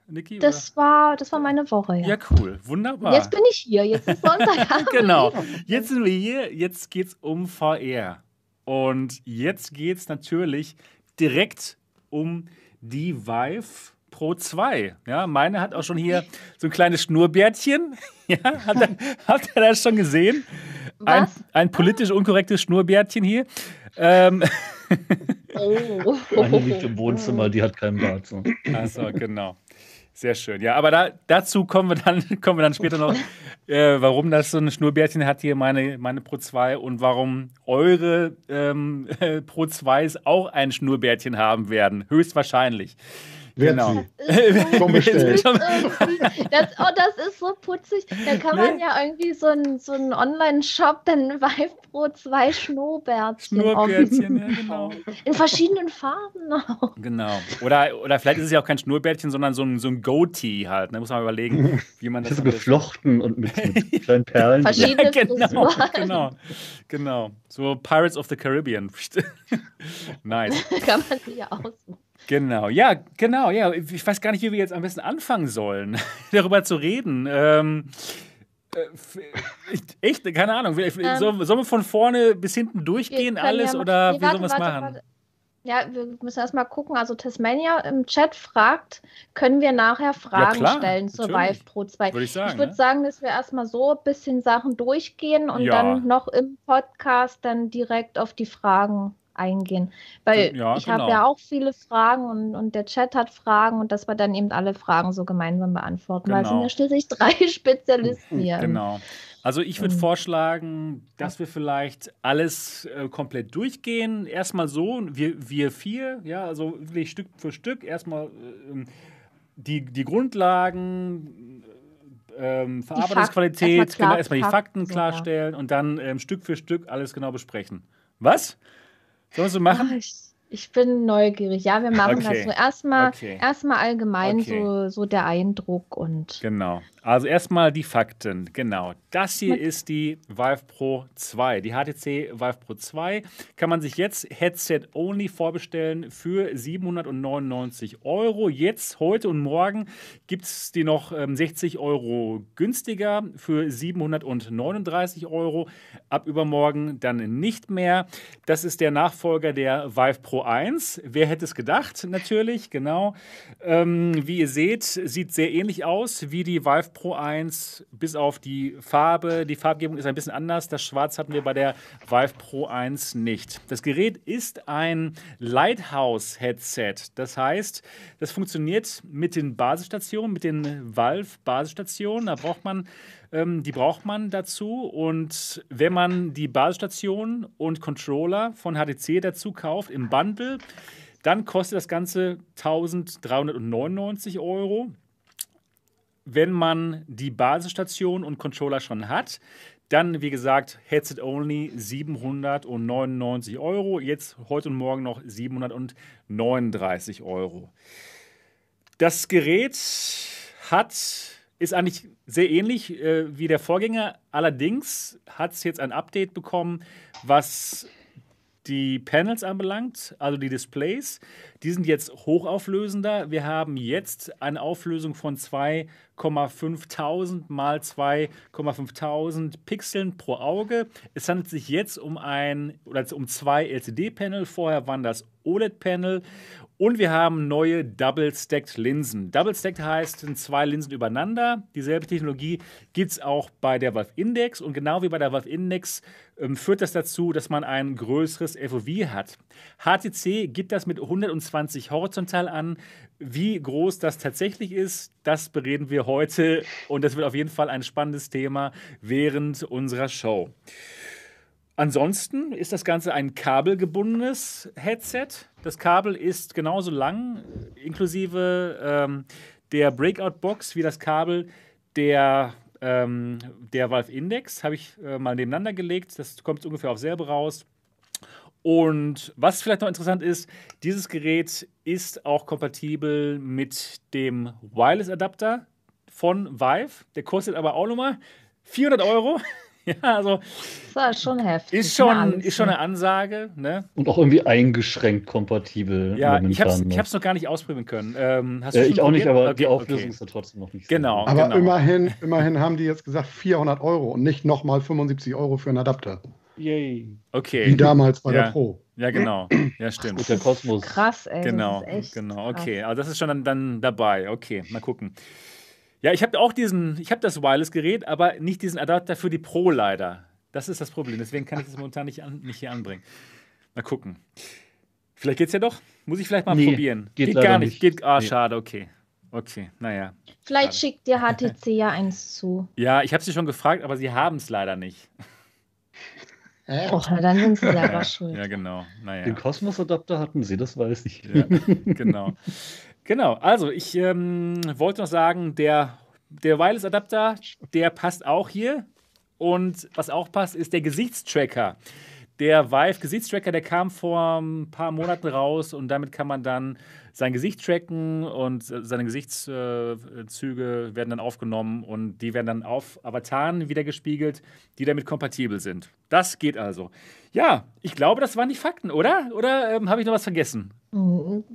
Niki? Das war, das war meine Woche, oder? ja. ja, cool. Wunderbar. Jetzt bin ich hier, jetzt ist Sonntag. genau. Jetzt sind wir hier, jetzt geht es um VR. Und jetzt geht es natürlich direkt um die Vive Pro 2. Ja, meine hat auch schon hier so ein kleines Schnurrbärtchen. Ja, hat er, hat er das schon gesehen? Ein, ein politisch unkorrektes Schnurrbärtchen hier. Ähm, Oh. Eine liegt im Wohnzimmer, die hat keinen Bart. So. Achso, genau. Sehr schön. Ja, aber da, dazu kommen wir dann, kommen wir dann später noch, äh, warum das so ein Schnurrbärtchen hat hier, meine, meine Pro 2 und warum eure ähm, äh, Pro 2s auch ein Schnurrbärtchen haben werden. Höchstwahrscheinlich. Genau. so Das, oh, das ist so putzig. Da kann man ja irgendwie so einen so einen Online-Shop, dann Vive Pro 2 Schnurrbärtchen. Schnurrbärtchen, ja, genau. In verschiedenen Farben auch. Genau. Oder, oder vielleicht ist es ja auch kein Schnurrbärtchen, sondern so ein, so ein Goatee halt. Da muss man mal überlegen, wie man das Das ist besten- geflochten und mit, mit kleinen Perlen. Verschiedene genau, Frisuren. genau, genau. So Pirates of the Caribbean. nice. Kann man sich ja aussuchen. Genau, ja, genau, ja. Ich weiß gar nicht, wie wir jetzt am besten anfangen sollen, darüber zu reden. Ähm, äh, echt, keine Ahnung. Ähm, sollen, sollen wir von vorne bis hinten durchgehen, alles, ja mal- oder Nee, wie warte, sollen wir es machen? warte. Ja, wir müssen erst mal gucken. Also Tasmania im Chat fragt, können wir nachher Fragen klar, stellen zur natürlich. Vive Pro 2? Würde ich sagen. Ich würde ne? sagen, dass wir erstmal so ein bisschen Sachen durchgehen und Ja. dann noch im Podcast dann direkt auf die Fragen eingehen. Weil Ja, ich habe genau. ja auch viele Fragen und, und der Chat hat Fragen und dass wir dann eben alle Fragen so gemeinsam beantworten. Weil es sind Genau. ja schließlich drei Spezialisten hier. Genau. Also ich würde vorschlagen, dass wir vielleicht alles äh, komplett durchgehen. Erstmal so, wir, wir vier, ja, also wirklich Stück für Stück. Erstmal ähm, die, die Grundlagen, ähm, Verarbeitungsqualität, erstmal klar- genau, erstmal die Fakten, Fakten so, ja. klarstellen und dann ähm, Stück für Stück alles genau besprechen. Was? Sollen wir so machen? Ah, ich, ich bin neugierig. Ja, wir machen Okay. das so. Erstmal Okay. erstmal allgemein Okay. so, so der Eindruck und Genau. Also erstmal die Fakten. Genau. Das hier ist die Vive Pro 2. Die HTC Vive Pro 2 kann man sich jetzt Headset Only vorbestellen für 799 Euro. Jetzt, heute und morgen gibt es die noch ähm, 60 Euro günstiger für 739 Euro. Ab übermorgen dann nicht mehr. Das ist der Nachfolger der Vive Pro 1. Wer hätte es gedacht? Natürlich, genau. Ähm, wie ihr seht, sieht sehr ähnlich aus wie die Vive Pro 1, bis auf die Farbe. Die Farbgebung ist ein bisschen anders. Das Schwarz hatten wir bei der Vive Pro 1 nicht. Das Gerät ist ein Lighthouse-Headset. Das heißt, das funktioniert mit den Basisstationen, mit den Valve-Basisstationen. Da braucht man ähm, die braucht man dazu. Und wenn man die Basisstation und Controller von HTC dazu kauft im Bundle, dann kostet das Ganze 1399 Euro. Wenn man die Basisstation und Controller schon hat, dann, wie gesagt, Headset Only 799 Euro. Jetzt heute und morgen noch 739 Euro. Das Gerät hat, ist eigentlich sehr ähnlich äh, wie der Vorgänger. Allerdings hat es jetzt ein Update bekommen, was die Panels anbelangt, also die Displays. Die sind jetzt hochauflösender. Wir haben jetzt eine Auflösung von 2,5000 mal 2,5000 Pixeln pro Auge. Es handelt sich jetzt um ein oder um zwei LCD-Panel. Vorher waren das OLED-Panel. Und wir haben neue Double-Stacked Linsen. Double-Stacked heißt, sind zwei Linsen übereinander. Dieselbe Technologie gibt es auch bei der Valve Index. Und genau wie bei der Valve Index ähm, führt das dazu, dass man ein größeres FOV hat. HTC gibt das mit 120 horizontal an. Wie groß das tatsächlich ist, das bereden wir heute. Und das wird auf jeden Fall ein spannendes Thema während unserer Show. ansonsten ist das Ganze ein kabelgebundenes Headset. Das Kabel ist genauso lang, inklusive ähm, der Breakout-Box, wie das Kabel der, ähm, der Valve Index. Habe ich äh, mal nebeneinander gelegt. Das kommt ungefähr auf selbe raus. Und was vielleicht noch interessant ist, dieses Gerät ist auch kompatibel mit dem Wireless-Adapter von Vive. Der kostet aber auch nochmal 400 Euro. ja, also. Das ist schon heftig. Ist schon, ist schon eine Ansage. Ne? Und auch irgendwie eingeschränkt kompatibel. Ja, ich habe es noch gar nicht ausprobieren können. Ähm, ja, ich auch nicht, aber okay, die Auflösung okay. ist ja trotzdem noch nicht so Genau. Aber genau. Immerhin, immerhin haben die jetzt gesagt 400 Euro und nicht nochmal 75 Euro für einen Adapter. Yay. Okay. Wie damals bei ja. der Pro. Ja, genau. Ja, stimmt. Mit der Kosmos. Krass, ey. Genau, genau. Okay, also das ist schon dann, dann dabei. Okay, mal gucken. Ja, ich habe auch diesen, ich habe das Wireless-Gerät, aber nicht diesen Adapter für die Pro leider. Das ist das Problem. Deswegen kann ich das momentan nicht, an, nicht hier anbringen. Mal gucken. Vielleicht geht's ja doch. Muss ich vielleicht mal Nee, probieren. geht gar leider nicht. nicht. Geht, ah, Nee. schade, okay. Okay, naja. Vielleicht schickt dir HTC ja eins zu. Ja, ich habe sie schon gefragt, aber sie haben es leider nicht. Och, na, dann sind sie selber schuld. Ja, genau. Naja. Den Kosmos-Adapter hatten sie, das weiß ich. Ja, genau. Genau, also ich ähm, wollte noch sagen, der, der Wireless-Adapter, der passt auch hier. Und was auch passt, ist der Gesichtstracker. Der Vive Gesichtstracker, der kam vor ein paar Monaten raus und damit kann man dann sein Gesicht tracken und seine Gesichtszüge werden dann aufgenommen und die werden dann auf Avataren wieder gespiegelt, die damit kompatibel sind. Das geht also. Ja, ich glaube, das waren die Fakten, oder? Oder ähm, habe ich noch was vergessen?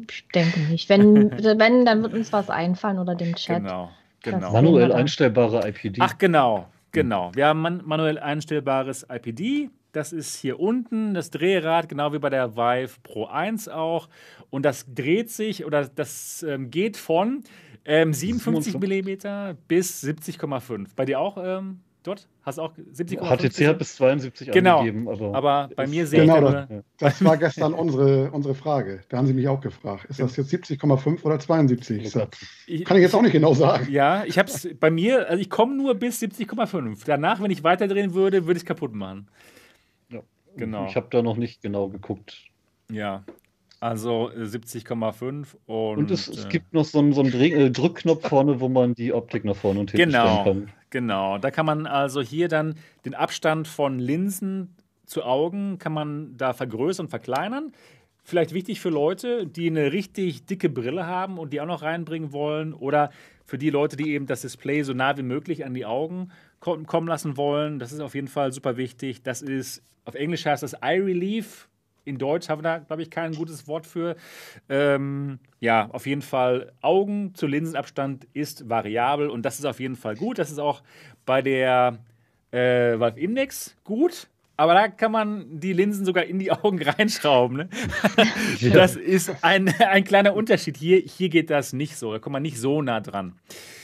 Ich denke nicht. Wenn, wenn, dann wird uns was einfallen oder dem Chat. Genau, genau. Manuell einstellbare IPD. Ach, genau, genau. Wir haben man manuell einstellbares IPD. Das ist hier unten das Drehrad, genau wie bei der Vive Pro 1 auch. Und das dreht sich oder das ähm, geht von ähm, 57 mm bis 70,5. Bei dir auch ähm, dort? Hast du auch 70,5? HTC hat bis 72 Genau, angegeben, aber, Aber bei mir sehe Genau, ich das- Das war gestern unsere, unsere Frage. Da haben sie mich auch gefragt. Ist das jetzt 70,5 oder 72? Ich sag, kann ich jetzt auch nicht genau sagen. ja, ich habe es bei mir, also ich komme nur bis 70,5. Danach, wenn ich weiterdrehen würde, würde ich es kaputt machen. Ja. Genau. Ich habe da noch nicht genau geguckt. Ja, also äh, 70,5 und. Und es, es äh, gibt noch so einen, so einen Dreh- äh, Drückknopf vorne, wo man die Optik nach vorne und hinten Genau, stellen kann. genau. Da kann man also hier dann den Abstand von Linsen zu Augen kann man da vergrößern und verkleinern. Vielleicht wichtig für Leute, die eine richtig dicke Brille haben und die auch noch reinbringen wollen oder für die Leute, die eben das Display so nah wie möglich an die Augen ko- kommen lassen wollen. Das ist auf jeden Fall super wichtig. Das ist, auf Englisch heißt das Eye Relief. In Deutsch haben wir da, glaube ich, kein gutes Wort für. Ähm, ja, auf jeden Fall Augen zu Linsenabstand ist variabel und das ist auf jeden Fall gut. Das ist auch bei der äh, Valve Index gut. Aber da kann man die Linsen sogar in die Augen reinschrauben. Ne? Das ist ein, ein kleiner Unterschied. Hier, hier geht das nicht so. Da kommt man nicht so nah dran.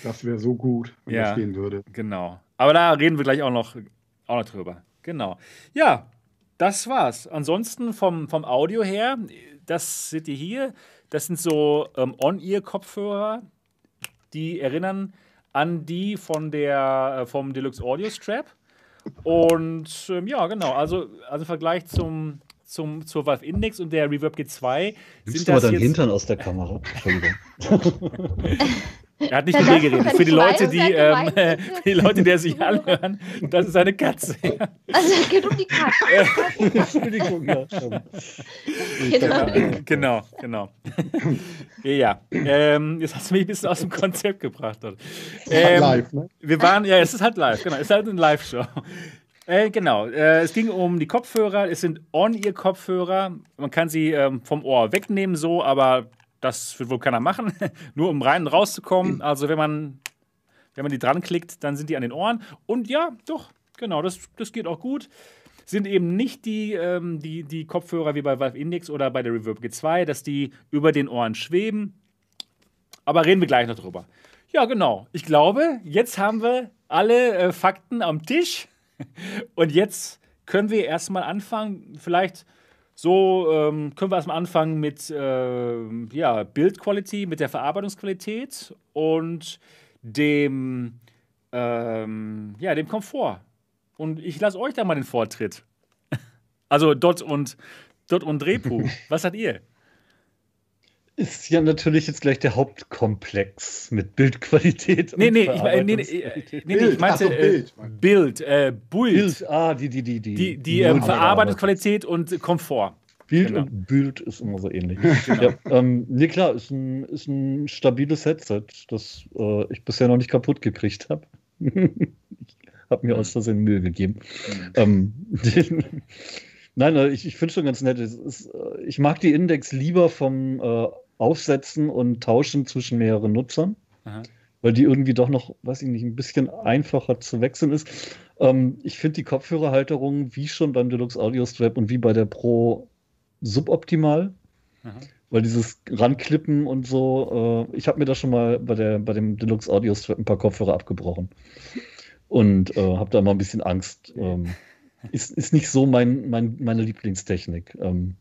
Das wäre so gut, wenn Ja. das gehen würde. Genau. Aber da reden wir gleich auch noch, auch noch drüber. Genau. Ja, das war's. Ansonsten vom, vom Audio her, das seht ihr hier, das sind so ähm, On-Ear-Kopfhörer, die erinnern an die von der, äh, vom Deluxe Audio Strap. Und ähm, ja, genau, also, also im Vergleich zum, zum, zur Valve Index und der Reverb G2 Nimmst sind du mal das deinen jetzt, Hintern aus der Kamera? Entschuldigung. Er hat nicht mit mir geredet. ist Für die Leute, die, ähm, für die Leute, die sich anhören, das ist eine Katze. Also es geht um die Katze. Entschuldigung, ja. Genau. genau, genau. ja, ähm, jetzt hast du mich ein bisschen aus dem Konzept gebracht. Dort. Halt Ähm, live, ne? Wir waren, ja, es ist halt live, genau, es ist halt eine Live-Show. Äh, genau, äh, es ging um die Kopfhörer, es sind On-Ear-Kopfhörer. Man kann sie ähm, vom Ohr wegnehmen, so, aber das wird wohl keiner machen, nur um rein und rauszukommen. Also, wenn man, wenn man die dran klickt, dann sind die an den Ohren. Und ja, doch, genau, das, das geht auch gut. Sind eben nicht die, ähm, die, die Kopfhörer wie bei Valve Index oder bei der Reverb G2, dass die über den Ohren schweben. Aber reden wir gleich noch drüber. Ja, genau. Ich glaube, jetzt haben wir alle äh, Fakten am Tisch. Und jetzt können wir erstmal anfangen, vielleicht so ähm, können wir erstmal anfangen mit ähm, ja, Bildquality, mit der Verarbeitungsqualität und dem, ähm, ja, dem Komfort. Und ich lasse euch da mal den Vortritt. Also Dot und, Dot und Repu. Was hat ihr? Ist ja natürlich jetzt gleich der Hauptkomplex mit Bildqualität. Nee, nee, ich, nee, nee, nee, nee, ich meinte so, Bild. Äh, Bild, äh, Bild. Bild. Ah, die, die, die, die. Die, die ähm, Verarbeitungsqualität und Komfort. Bild genau. und Bild ist immer so ähnlich. Genau. Ja, ähm, nee, klar, ist ein, ist ein stabiles Headset, das äh, ich bisher noch nicht kaputt gekriegt habe. ich habe mir aus Versehen Mühe gegeben. Mhm. Ähm, nein, äh, ich, ich finde schon ganz nett. Ist, äh, ich mag die Index lieber vom äh, Aufsetzen und Tauschen zwischen mehreren Nutzern. Aha weil die irgendwie doch noch, weiß ich nicht, ein bisschen einfacher zu wechseln ist. Ähm, ich finde die Kopfhörerhalterung wie schon beim Deluxe Audio Strap und wie bei der Pro suboptimal. Aha. Weil dieses Ranklippen und so, äh, ich habe mir da schon mal bei, der, bei dem Deluxe Audio Strap ein paar Kopfhörer abgebrochen. Und äh, habe da mal ein bisschen Angst. Ähm, ist, ist nicht so mein, mein, meine Lieblingstechnik. Ähm,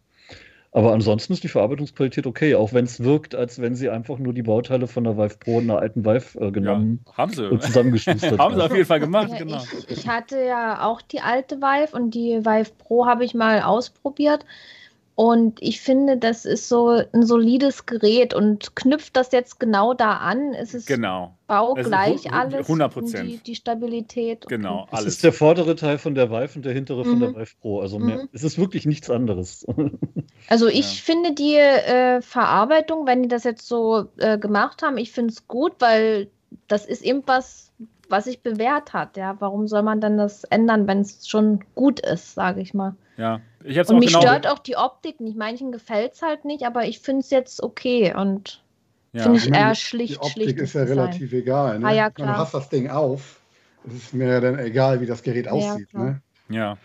aber ansonsten ist die Verarbeitungsqualität okay, auch wenn es wirkt, als wenn sie einfach nur die Bauteile von der Vive Pro und einer alten Vive äh, genommen ja, haben sie. und zusammengeschustert haben. sie auf jeden Fall gemacht, ja, genau. Ich, ich, hatte ja auch die alte Vive und die Vive Pro habe ich mal ausprobiert. Und ich finde, das ist so ein solides Gerät und knüpft das jetzt genau da an. Es ist genau. baugleich also, alles. 100 Prozent. Die, die, Stabilität. Genau, alles. Es ist der vordere Teil von der Vive und der hintere mhm. von der mhm. Vive Pro. Also mehr, mhm. es ist wirklich nichts anderes. Also ich ja. finde die äh, Verarbeitung, wenn die das jetzt so äh, gemacht haben, ich finde es gut, weil das ist eben was, was sich bewährt hat. Ja, warum soll man dann das ändern, wenn es schon gut ist, sage ich mal. Ja, ich hab's und mich genau stört auch die Optik nicht. Manchen gefällt es halt nicht, aber ich finde es jetzt okay und ja. finde ich, eher schlicht. Die Optik schlicht ist ja relativ sein. egal. Ne? Ah, ja, klar. Du hast das Ding auf. Es ist mir dann egal, wie das Gerät aussieht. Ja, ne? ja.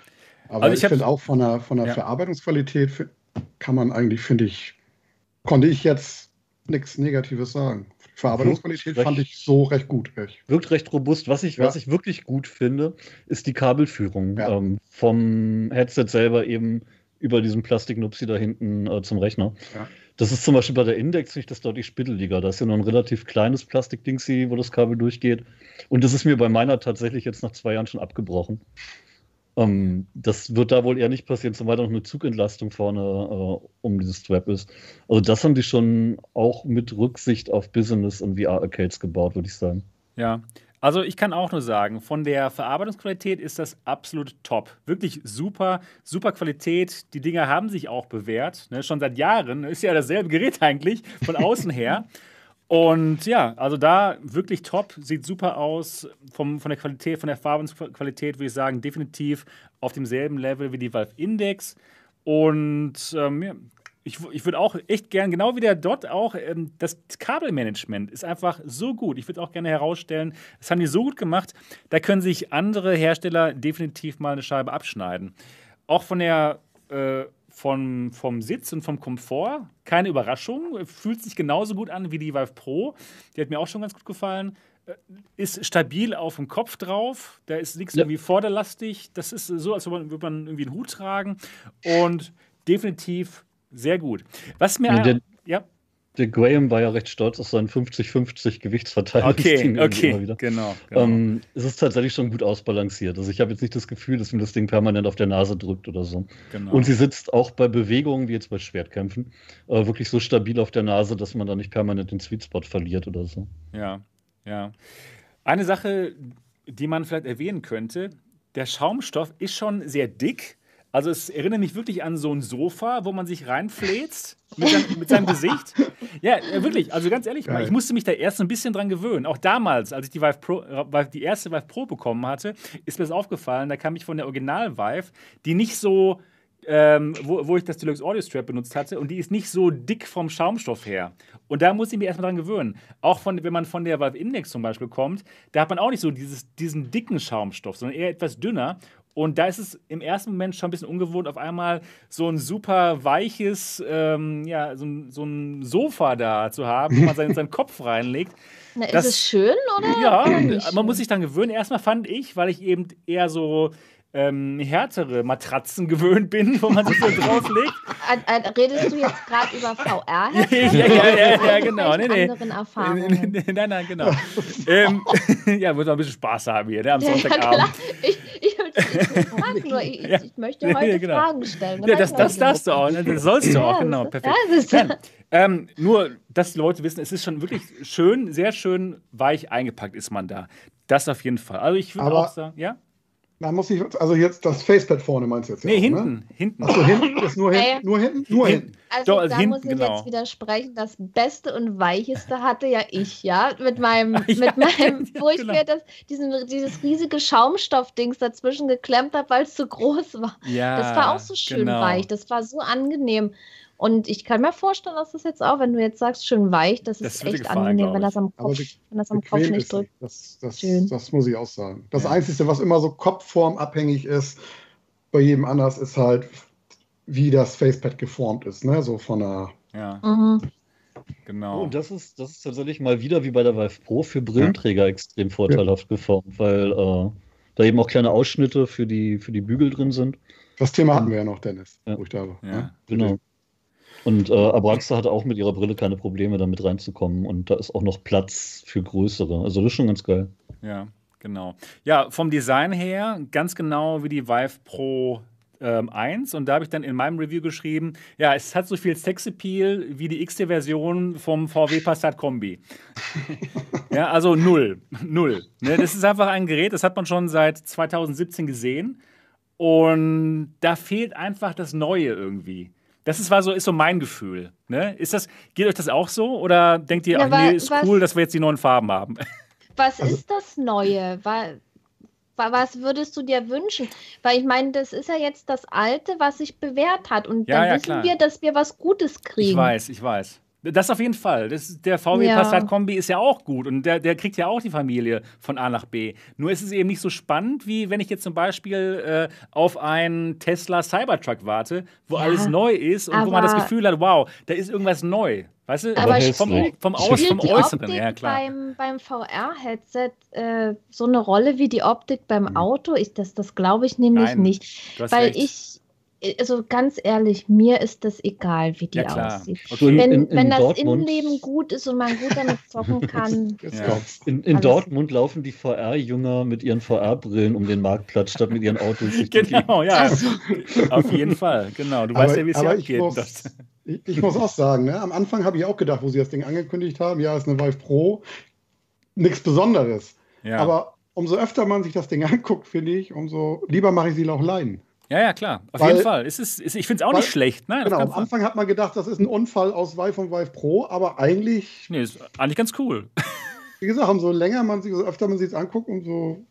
Aber also ich, ich finde auch von der, von der ja. Verarbeitungsqualität kann man eigentlich, finde ich, konnte ich jetzt nichts Negatives sagen. Verarbeitungsqualität fand ich so recht gut. Echt. Wirkt recht robust. Was ich, ja. was ich wirklich gut finde, ist die Kabelführung ja. ähm, vom Headset selber eben über diesen Plastiknupsi da hinten äh, zum Rechner. Ja. Das ist zum Beispiel bei der Index nicht das deutlich spitteliger. Da ist ja nur ein relativ kleines Plastikdingsi, wo das Kabel durchgeht. Und das ist mir bei meiner tatsächlich jetzt nach zwei Jahren schon abgebrochen. Ähm, das wird da wohl eher nicht passieren, zumal da noch eine Zugentlastung vorne äh, um dieses Strap ist. Also das haben die schon auch mit Rücksicht auf Business und VR-Arcades gebaut, würde ich sagen. Ja, also ich kann auch nur sagen, von der Verarbeitungsqualität ist das absolut top. Wirklich super, super Qualität. Die Dinger haben sich auch bewährt. Ne? Schon seit Jahren. Ist ja dasselbe Gerät eigentlich, von außen her. Und ja, also da wirklich top, sieht super aus. Vom, von der Qualität, von der Farbensqualität würde ich sagen, definitiv auf demselben Level wie die Valve Index. Und ähm, ja, ich, ich würde auch echt gern, genau wie der Dot auch, ähm, das Kabelmanagement ist einfach so gut. Ich würde auch gerne herausstellen, das haben die so gut gemacht, da können sich andere Hersteller definitiv mal eine Scheibe abschneiden. Auch von der äh, von, vom Sitz und vom Komfort. Keine Überraschung. Fühlt sich genauso gut an wie die Vive Pro. Die hat mir auch schon ganz gut gefallen. Äh, ist stabil auf dem Kopf drauf. Da ist nichts ja. irgendwie vorderlastig. Das ist so, als würde man irgendwie einen Hut tragen. Und definitiv sehr gut. Was mir. Ja der Graham war ja recht stolz auf seinen 50-50 Gewichtsverteilungsteam. Okay, okay, genau. genau. Ähm, es ist tatsächlich schon gut ausbalanciert. Also ich habe jetzt nicht das Gefühl, dass mir das Ding permanent auf der Nase drückt oder so. Genau. Und sie sitzt auch bei Bewegungen, wie jetzt bei Schwertkämpfen, äh, wirklich so stabil auf der Nase, dass man da nicht permanent den Sweet Spot verliert oder so. Ja, ja. Eine Sache, die man vielleicht erwähnen könnte, der Schaumstoff ist schon sehr dick also es erinnert mich wirklich an so ein Sofa, wo man sich reinfläzt mit, sein, mit seinem Gesicht. Ja, wirklich, also ganz ehrlich mal, ich musste mich da erst ein bisschen dran gewöhnen. Auch damals, als ich die, Vive Pro, äh, die erste Vive Pro bekommen hatte, ist mir das aufgefallen, da kam ich von der Original Vive, die nicht so ähm, wo, wo, ich das Deluxe Audio Strap benutzt hatte und die ist nicht so dick vom Schaumstoff her. Und da muss ich mich erstmal dran gewöhnen. Auch von, wenn man von der Valve Index zum Beispiel kommt, da hat man auch nicht so dieses, diesen dicken Schaumstoff, sondern eher etwas dünner. Und da ist es im ersten Moment schon ein bisschen ungewohnt, auf einmal so ein super weiches, ähm, ja, so ein, so ein, Sofa da zu haben, wo man seinen, seinen Kopf reinlegt. Na, das, ist es schön, oder? Ja, man muss sich dann gewöhnen. Erstmal fand ich, weil ich eben eher so ähm, härtere Matratzen gewöhnt bin, wo man sich so drauflegt. Redest du jetzt gerade über VR? ja, ja, ja, ja, genau. Nee, nee. anderen Erfahrungen. nein, nein, genau. ähm, ja, wird man ein bisschen Spaß haben hier, ne, am Sonntagabend. ich, ich nur, Ja. ich möchte heute Ja, genau. Fragen stellen. Ja, das, das darfst du auch, ne? das sollst du auch, genau, perfekt. das ist- Nein, ähm, nur, dass die Leute wissen, es ist schon wirklich schön, sehr schön weich eingepackt ist man da. Das auf jeden Fall. Also ich würde auch sagen, ja? Da muss ich, also jetzt das Facepad vorne meinst du jetzt? ja Nee, auch, hinten, Ne? hinten. Achso, hinten ist nur Ja, hinten, ja. nur hinten, nur hinten. Also Doch, also da hinten, muss ich genau. jetzt widersprechen. Das Beste und Weicheste hatte ja ich, ja, mit meinem, Ja, mit meinem, ja, wo ich genau. mir das, diesen, dieses riesige Schaumstoffdings dazwischen geklemmt habe, weil es zu groß war. Ja, Das war auch so schön genau. weich. Das war so angenehm. Und ich kann mir vorstellen, dass das jetzt auch, wenn du jetzt sagst, schön weich, das, Das ist echt gefallen, angenehm, wenn das am Kopf, wenn das am Kopf nicht ist drückt. das, das, Schön. das muss ich auch sagen. Das Ja. Einzige, was immer so kopfformabhängig ist, bei jedem anders, ist halt, wie das Facepad geformt ist. Ne? So von der. Ja, Mhm. genau. Oh, und das ist, das ist tatsächlich mal wieder wie bei der Vive Pro für Brillenträger extrem vorteilhaft geformt, weil äh, da eben auch kleine Ausschnitte für die, für die Bügel drin sind. Das Thema hatten wir ja noch, Dennis, Ja. wo ich da war. Ja. ne? Genau. Und äh, Abraxa hatte auch mit ihrer Brille keine Probleme, damit reinzukommen. Und da ist auch noch Platz für größere. Also das ist schon ganz geil. Ja, genau. Ja, vom Design her ganz genau wie die Vive Pro ähm, 1. Und da habe ich dann in meinem Review geschrieben, ja, es hat so viel Sexappeal wie die x Version vom VW Passat Kombi. ja, also null. Null. Ne, das ist einfach ein Gerät, das hat man schon seit 2017 gesehen. Und da fehlt einfach das Neue irgendwie. Das ist, war so, ist so mein Gefühl. Ne? Ist das, geht euch das auch so? Oder denkt ihr, Ja, ach nee, ist was- cool, dass wir jetzt die neuen Farben haben? Was Also- ist das Neue? Wa- wa- Was würdest du dir wünschen? Weil ich meine, das ist ja jetzt das Alte, was sich bewährt hat. Und Ja, dann ja, wissen klar. wir, dass wir was Gutes kriegen. Ich weiß, ich weiß. Das auf jeden Fall. Das, der VW Ja. Passat Kombi ist ja auch gut und der, der kriegt ja auch die Familie von A nach B. Nur ist es eben nicht so spannend, wie wenn ich jetzt zum Beispiel äh, auf einen Tesla Cybertruck warte, wo Ja, alles neu ist und wo man das Gefühl hat, wow, da ist irgendwas neu. Weißt du? Aber vom, vom, Aus, vom die Äußeren, ja klar. beim, beim VR-Headset äh, so eine Rolle wie die Optik beim Mhm. Auto? Ich, das das glaube ich nämlich Nein, nicht. Weil recht. ich, also ganz ehrlich, mir ist das egal, wie die ja aussieht. In- Wenn, in- in wenn das Dortmund- Innenleben gut ist und man gut damit zocken kann, Jetzt Ja. kommt's. In, in Dortmund laufen die VR-Jünger mit ihren VR-Brillen um den Marktplatz statt mit ihren Autos. Genau, ja. Also, Auf jeden Fall, genau. Du Aber, weißt ja, wie es hier abgeht. muss, Das- ich, ich muss auch sagen, ne, am Anfang habe ich auch gedacht, wo sie das Ding angekündigt haben, ja, ist eine Vive Pro, nichts Besonderes. ja. Aber umso öfter man sich das Ding anguckt, finde ich, umso lieber mache ich sie auch leiden. Ja, ja, klar. Auf Weil- jeden Fall. Es ist, ich finde es auch weil- nicht schlecht. Nein, Genau, am. Anfang hat man gedacht, das ist ein Unfall aus Vive und Vive Pro, aber eigentlich, Nee, ist eigentlich ganz cool. wie gesagt, umso länger man sich, umso öfter man sich es anguckt, umso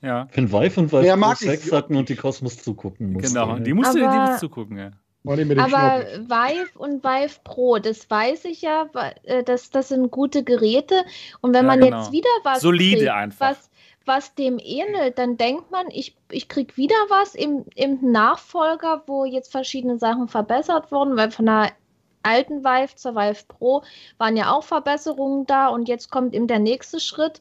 Ja, Wenn Vive und Vive Ja, Pro Sex hatten und die Kosmos zugucken mussten. genau. Ja. Die musst du die Aber- musst du zugucken, ja. aber. Vive und Vive Pro, das weiß ich ja, äh, das, das sind gute Geräte. Und wenn Ja, man genau. jetzt wieder was Solide kriegt, einfach. Was, was dem ähnelt, dann denkt man, ich, ich krieg wieder was im, im Nachfolger, wo jetzt verschiedene Sachen verbessert wurden, weil von der alten Vive zur Vive Pro waren ja auch Verbesserungen da und jetzt kommt eben der nächste Schritt.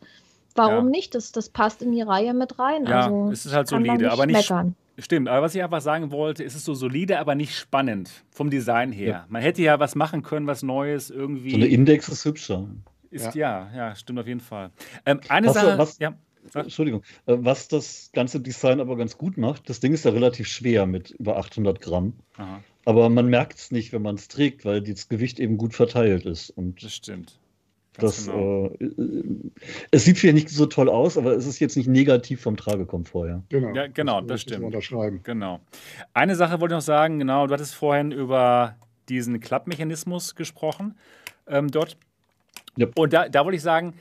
Warum Ja. nicht? Das, das passt in die Reihe mit rein. Ja, also, es ist halt solide, aber nicht meckern. Stimmt, aber was ich einfach sagen wollte, ist es so solide, aber nicht spannend vom Design her. Ja. Man hätte ja was machen können, was Neues irgendwie. So eine Index ist hübscher. ist, ja. ja, stimmt auf jeden Fall. Ähm, eine Was- Sache, was- ja, Sag. Entschuldigung. Äh, Was das ganze Design aber ganz gut macht, das Ding ist ja relativ schwer mit über 800 Gramm. aha, Aber man merkt es nicht, wenn man es trägt, weil das Gewicht eben gut verteilt ist. Und das stimmt. Ganz das, genau. äh, äh, es sieht vielleicht nicht so toll aus, aber es ist jetzt nicht negativ vom Tragekomfort her. Genau, Ja, genau, das muss ich stimmt. Unterschreiben. Genau. Eine Sache wollte ich noch sagen, genau, du hattest vorhin über diesen Klappmechanismus gesprochen ähm, dort. Ja. Und da, da wollte ich sagen,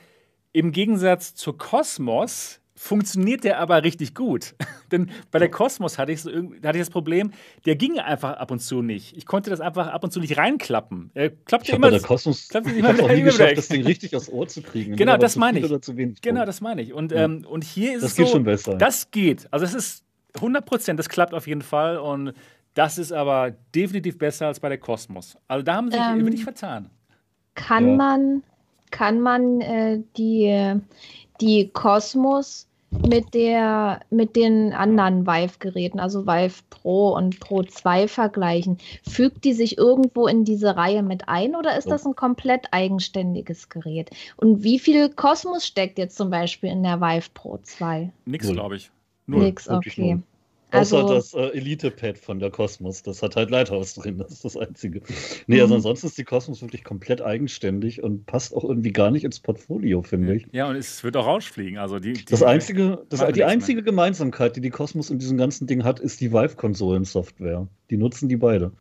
im Gegensatz zur Cosmos funktioniert der aber richtig gut. Denn bei der Cosmos hatte ich, so, irgendwie- hatte ich das Problem, der ging einfach ab und zu nicht. Ich konnte das einfach ab und zu nicht reinklappen. Er klappte Ich habe immer. bei der Kosmos klappt ich immer auch nie geschafft, weg. das Ding richtig aufs Ohr zu kriegen. Genau, das meine ich. Genau, das meine ich. Und, Ja. ähm, und hier ist das es geht so, schon besser. Das geht. Also es ist 100 Prozent, das klappt auf jeden Fall. Und das ist aber definitiv besser als bei der Cosmos. Also da haben sie sich Ähm, wirklich vertan. Kann Ja. man, kann man äh, die, die Cosmos mit der mit den anderen Vive-Geräten, also Vive Pro und Pro 2 vergleichen? Fügt die sich irgendwo in diese Reihe mit ein oder ist das ein komplett eigenständiges Gerät? Und wie viel Cosmos steckt jetzt zum Beispiel in der Vive Pro 2? Nix, glaube ich. Null, Nix, okay. Null. Außer Also, das äh, Elite-Pad von der Cosmos. Das hat halt Lighthouse drin, das ist das Einzige. Nee, also Mhm. ansonsten ist die Cosmos wirklich komplett eigenständig und passt auch irgendwie gar nicht ins Portfolio, finde ich. Ja, und es wird auch rausfliegen. Also die, die, Das einzige, das, die einzige Gemeinsamkeit, die die Cosmos in diesem ganzen Ding hat, ist die Vive-Konsolen-Software. Die nutzen die beide.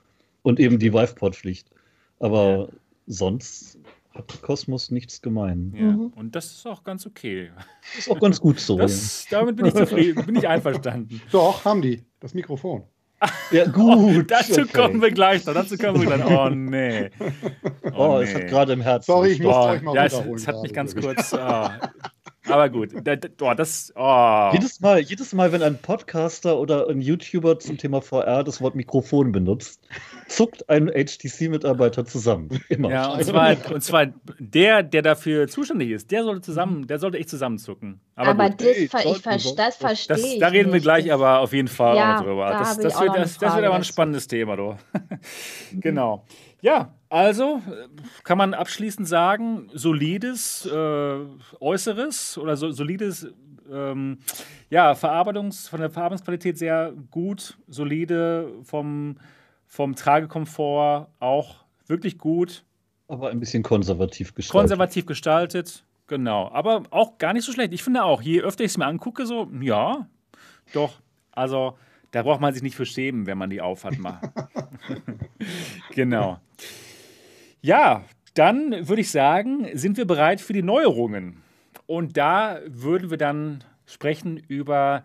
Und eben die Vive-Port-Pflicht. Aber sonst hat die Cosmos nichts gemein. Ja. Mhm. Und das ist auch ganz okay. Ist auch ganz gut so. Das, damit bin ich zufrieden, bin ich einverstanden. Doch, haben die. Das Mikrofon. ja, gut. Dazu okay. kommen wir gleich noch. Dazu kommen wir gleich. Oh nee. Oh, nee. es hat gerade im Herzen. Sorry, ich muss. Oh, euch mal ja, es, es hat mich ganz kurz. ah. Aber gut. Da, da, oh, das. Oh. Jedes Mal, jedes Mal, wenn ein Podcaster oder ein YouTuber zum Thema VR das Wort Mikrofon benutzt, zuckt ein HTC-Mitarbeiter zusammen. Immer. Ja, und zwar, und zwar der, der dafür zuständig ist, der sollte zusammen, der sollte echt zusammenzucken. Aber, aber das, Hey, ver- ich ver das verstehe Das, ich. da reden wir gleich aber auf jeden Fall Ja, auch noch drüber. da Das, das, auch wird, noch eine das, das wird aber ein spannendes Thema, du. genau. Ja, also äh, kann man abschließend sagen, solides äh, Äußeres oder so, solides, ähm, ja, Verarbeitungs, von der Verarbeitungsqualität sehr gut, solide, vom, vom Tragekomfort auch wirklich gut, Aber ein bisschen konservativ gestaltet. konservativ gestaltet, genau. Aber auch gar nicht so schlecht. Ich finde auch, je öfter ich es mir angucke, so, ja, doch, also da braucht man sich nicht für schämen, wenn man die aufhat mal. genau. Ja, dann würde ich sagen, sind wir bereit für die Neuerungen. Und da würden wir dann sprechen über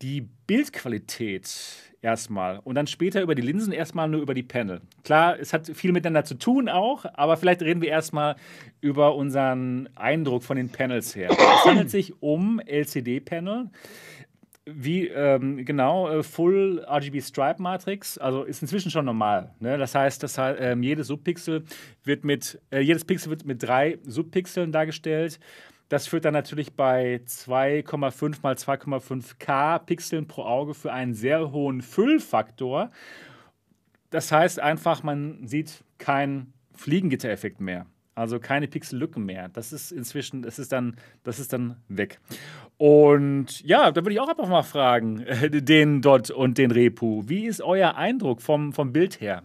die Bildqualität erstmal und dann später über die Linsen, erstmal nur über die Panel. Klar, es hat viel miteinander zu tun auch, aber vielleicht reden wir erstmal über unseren Eindruck von den Panels her. Es handelt sich um LCD-Panel, wie ähm, genau äh, Full RGB Stripe Matrix, also ist inzwischen schon normal. Ne? Das heißt, das, ähm, jedes Subpixel wird mit äh, jedes Pixel wird mit drei Subpixeln dargestellt. Das führt dann natürlich bei 2,5 mal 2,5K Pixeln pro Auge für einen sehr hohen Füllfaktor. Das heißt einfach, man sieht keinen Fliegengittereffekt mehr. Also keine Pixellücken mehr. Das ist inzwischen, das ist dann, das ist dann weg. Und ja, da würde ich auch einfach mal fragen, den Dot und den Repu. Wie ist euer Eindruck vom, vom Bild her?